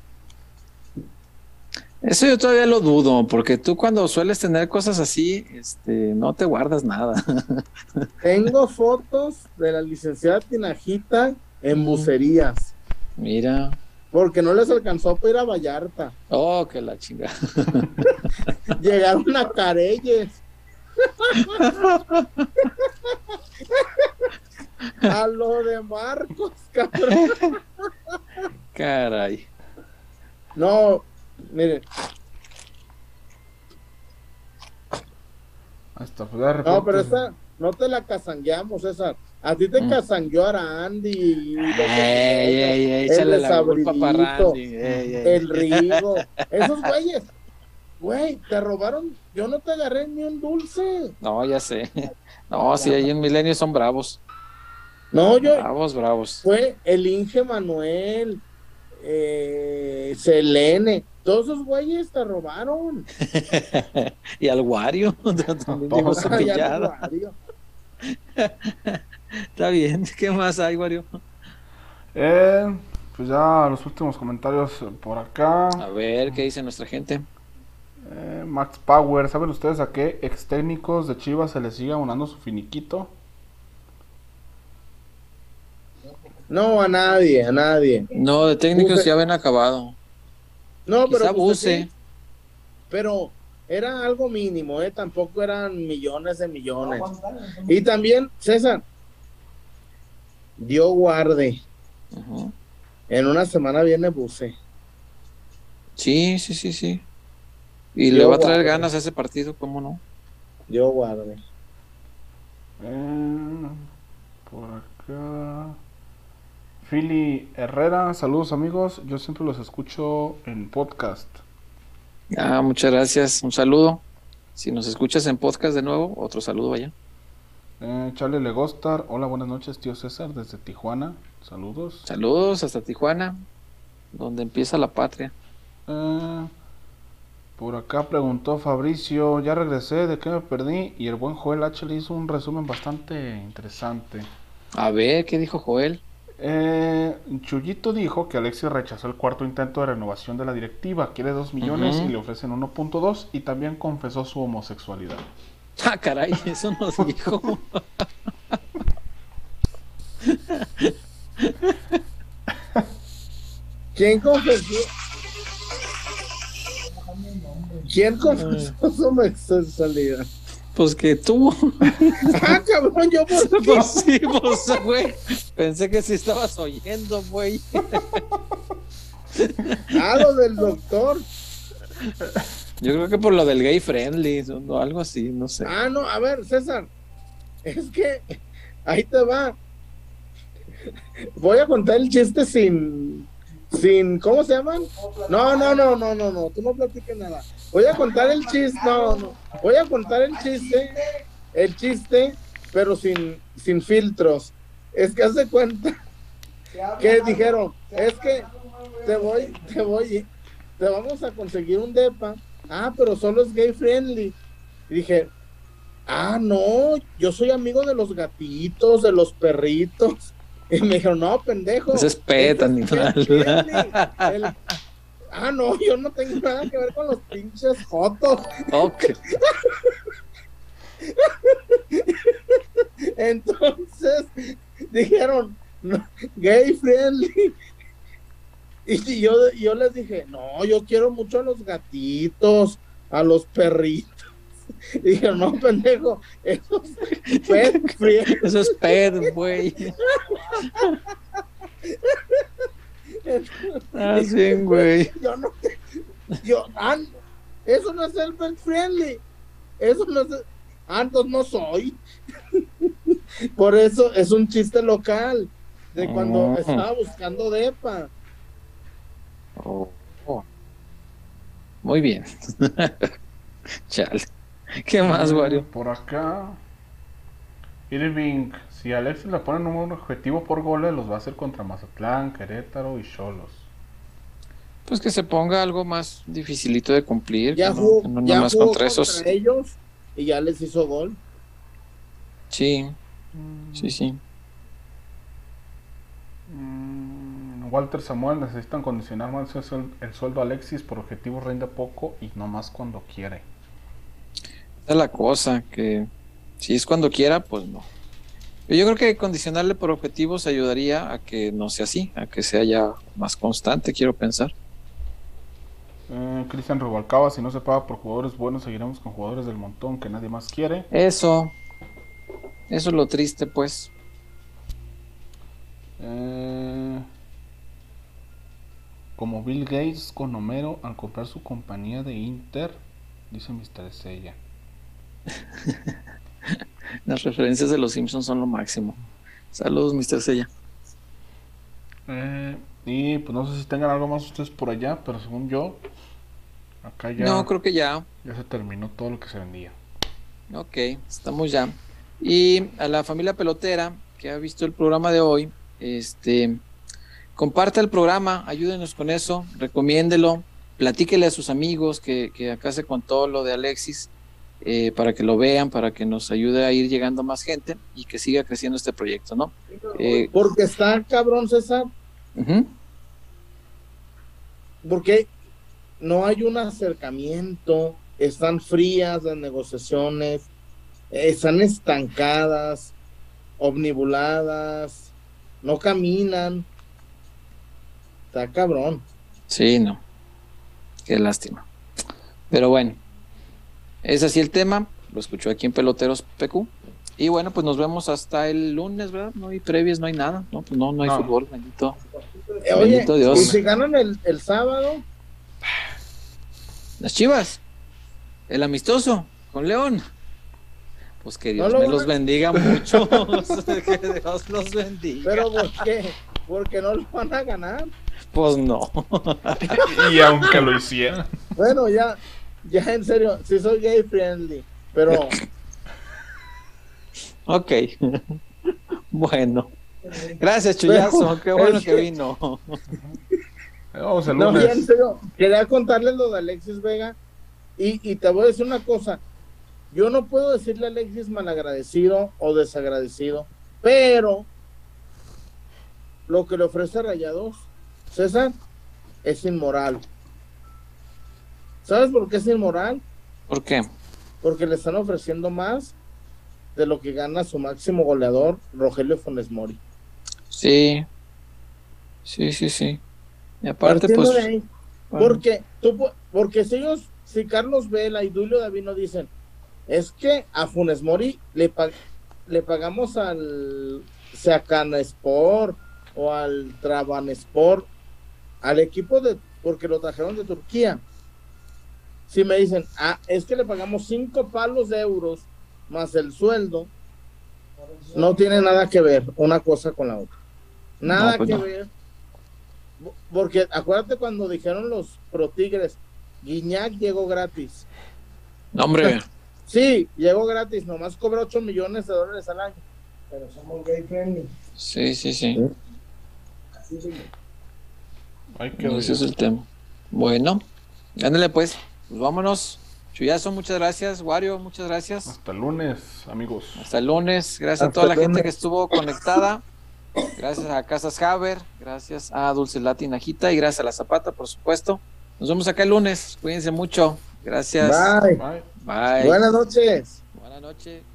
Eso yo todavía lo dudo, porque tú cuando sueles tener cosas así, este, no te guardas nada. Tengo fotos de la licenciada Tinajita en bucerías, Mira. porque no les alcanzó para ir a Vallarta. Oh, que la chingada. Llegaron a Careyes. a lo de Marcos, cabrón. Caray. No, mire, Hasta no, pero esa no te la casangueamos, César. A ti te Mm. casangueó y ey, ey, el ey. el Rigo. Esos güeyes, güey, te robaron. Yo no te agarré ni un dulce. No, ya sé. No, sí, ahí en Milenio son bravos. No, yo, Bravos, bravos. fue el Inge Manuel, eh, Selene, todos esos güeyes te robaron. y al Wario también ya pillada. no, Mario. Está bien. ¿Qué más hay, Wario? Eh, pues ya los últimos comentarios por acá. A ver, ¿qué dice nuestra gente? Eh, Max Power, ¿saben ustedes a qué ex técnicos de Chivas se les sigue abonando su finiquito? No, a nadie, a nadie. No, de técnicos ya ven acabado. No, Quizá pero pues, abuse. sí, pero era algo mínimo, ¿eh? Tampoco eran millones de millones. Y también, César, Dios guarde. En una semana viene Buse. Sí, sí, sí, sí. Y le va a traer ganas a ese partido, ¿cómo no? Dios guarde. Eh, por acá. Philly Herrera, saludos amigos. Yo siempre los escucho en podcast. Ah, muchas gracias. Un saludo. Si nos escuchas en podcast de nuevo, otro saludo allá. Eh, Charlie Legostar, hola, buenas noches, tío César, desde Tijuana. Saludos. Saludos hasta Tijuana, donde empieza la patria. Eh, por acá preguntó Fabricio, ya regresé, ¿de qué me perdí? Y el buen Joel H le hizo un resumen bastante interesante. A ver, ¿qué dijo Joel? Eh, Chuyito dijo que Alexis rechazó el cuarto intento de renovación de la directiva, quiere 2 millones y le ofrecen 1.2 y también confesó su homosexualidad. Ah, caray, eso nos dijo. ¿Quién confesó? ¿Quién confesó su homosexualidad? Pues que tú. Ah, cabrón, yo por qué? Pues sí, pues, güey. Pensé que sí estabas oyendo, güey. Ah, lo del doctor. Yo creo que por lo del gay friendly o algo así, no sé. Ah, no, a ver, César. Es que ahí te va. Voy a contar el chiste sin. Sin, ¿cómo se llaman? No, no, no, no, no, no, tú no platiques nada. Voy a contar el chiste, no, no. Voy a contar el chiste, el chiste, pero sin, sin filtros. Es que hace cuenta que dijeron, es que te voy, te voy, te vamos a conseguir un depa. Ah, pero solo es gay friendly. Y dije, ah, no, yo soy amigo de los gatitos, de los perritos. Y me dijeron, no, pendejo. Ese es pet, este animal. gay friendly". El- Ah, no, yo no tengo nada que ver con los pinches jotos. Ok. Entonces dijeron, "No, gay friendly. Y yo, yo les dije, no, yo quiero mucho a los gatitos, a los perritos. Y dije, no, pendejo, eso es pet friendly". Eso es pet, güey. Ah, sí, güey. Yo no, yo, ah, eso no es el pet friendly. Eso no es, ah, entonces no soy. Por eso es un chiste local de cuando Oh. estaba buscando depa. Oh, oh. Muy bien. Chale. ¿Qué más, Wario? Por acá. Irving, si a Alexis le ponen un objetivo por goles, los va a hacer contra Mazatlán, Querétaro y Cholos. Pues que se ponga algo más dificilito de cumplir. Ya que no, jugó, no ya nomás jugó contra contra esos. ellos y ya les hizo gol. Sí, sí, sí. Mm, Walter Samuel, necesitan condicionar más el suel- el sueldo a Alexis por objetivos rinde poco y no más cuando quiere. Esa es la cosa, que si es cuando quiera, pues no. Yo creo que condicionarle por objetivos ayudaría a que no sea así, a que sea ya más constante, quiero pensar. Eh, Cristian Rubalcaba, si no se paga por jugadores buenos, seguiremos con jugadores del montón que nadie más quiere. Eso, eso es lo triste, pues. Eh, como Bill Gates con Homero al comprar su compañía de Inter, dice Mr. Sella. Las referencias de los Simpsons son lo máximo. Saludos, Mr. Sella. Eh, y pues no sé si tengan algo más ustedes por allá, pero según yo, acá ya, No, creo que ya. ya se terminó todo lo que se vendía. Ok, estamos ya. Y a la familia pelotera que ha visto el programa de hoy, este, comparta el programa, ayúdenos con eso, recomiéndelo, platíquele a sus amigos que, que acá se contó lo de Alexis, eh, para que lo vean, para que nos ayude a ir llegando más gente y que siga creciendo este proyecto, ¿no? Eh, Porque está cabrón, César, porque no hay un acercamiento, están frías las negociaciones, están estancadas, omnibuladas, no caminan. Está cabrón. Sí, no. Qué lástima. Pero bueno, es así el tema. Lo escuchó aquí en Peloteros PQ. Y bueno, pues nos vemos hasta el lunes, ¿verdad? No hay previas, no hay nada. No, pues no, no hay No. fútbol, bendito. Eh, Oye, Bendito Dios. y si ganan el, el sábado, Las chivas. El amistoso con León. Pues que Dios No lo me los bendiga mucho. que Dios los bendiga. pero ¿por qué? Porque no lo van a ganar. Pues no. Y aunque lo hiciera. Bueno, ya, ya en serio, sí soy gay friendly, pero ok. bueno. Gracias, Chuyazo. Qué bueno es que que- vino. Vamos el no, ya en lunes. serio, quería contarles lo de Alexis Vega y, y te voy a decir una cosa. Yo no puedo decirle a Alexis malagradecido o desagradecido, pero lo que le ofrece Rayados, César, es inmoral. ¿Sabes por qué es inmoral? ¿Por qué? Porque le están ofreciendo más de lo que gana su máximo goleador, Rogelio Funes Mori. Sí. Sí, sí, sí. Y aparte, Partiendo pues. de ahí, bueno, Porque, tú, porque si ellos, si Carlos Vela y Dulio Davino dicen, es que a Funes Mori le, le pagamos al Seacana Sport o al Traban Sport, al equipo de, porque lo trajeron de Turquía. Si me dicen, ah, es que le pagamos cinco palos de euros más el sueldo, no tiene nada que ver una cosa con la otra. Nada No, pues que no. ver. Porque acuérdate cuando dijeron los pro tigres, Guiñac llegó gratis. no, hombre. Sí, llegó gratis, nomás cobra 8 millones de dólares al año. Pero somos gay friendly. Sí, sí, sí. Así sí. Ay, qué Ese es el tema. Bueno, ándale pues. Pues vámonos. Chuyazo, muchas gracias. Wario, muchas gracias. Hasta el lunes, amigos. Hasta el lunes. Gracias a toda la gente que estuvo conectada. Gracias a Casas Haber. Gracias a Dulce Latin Ajita y gracias a La Zapata, por supuesto. Nos vemos acá el lunes. Cuídense mucho. Gracias. Bye. Bye. Bye. Buenas noches. Buenas noches.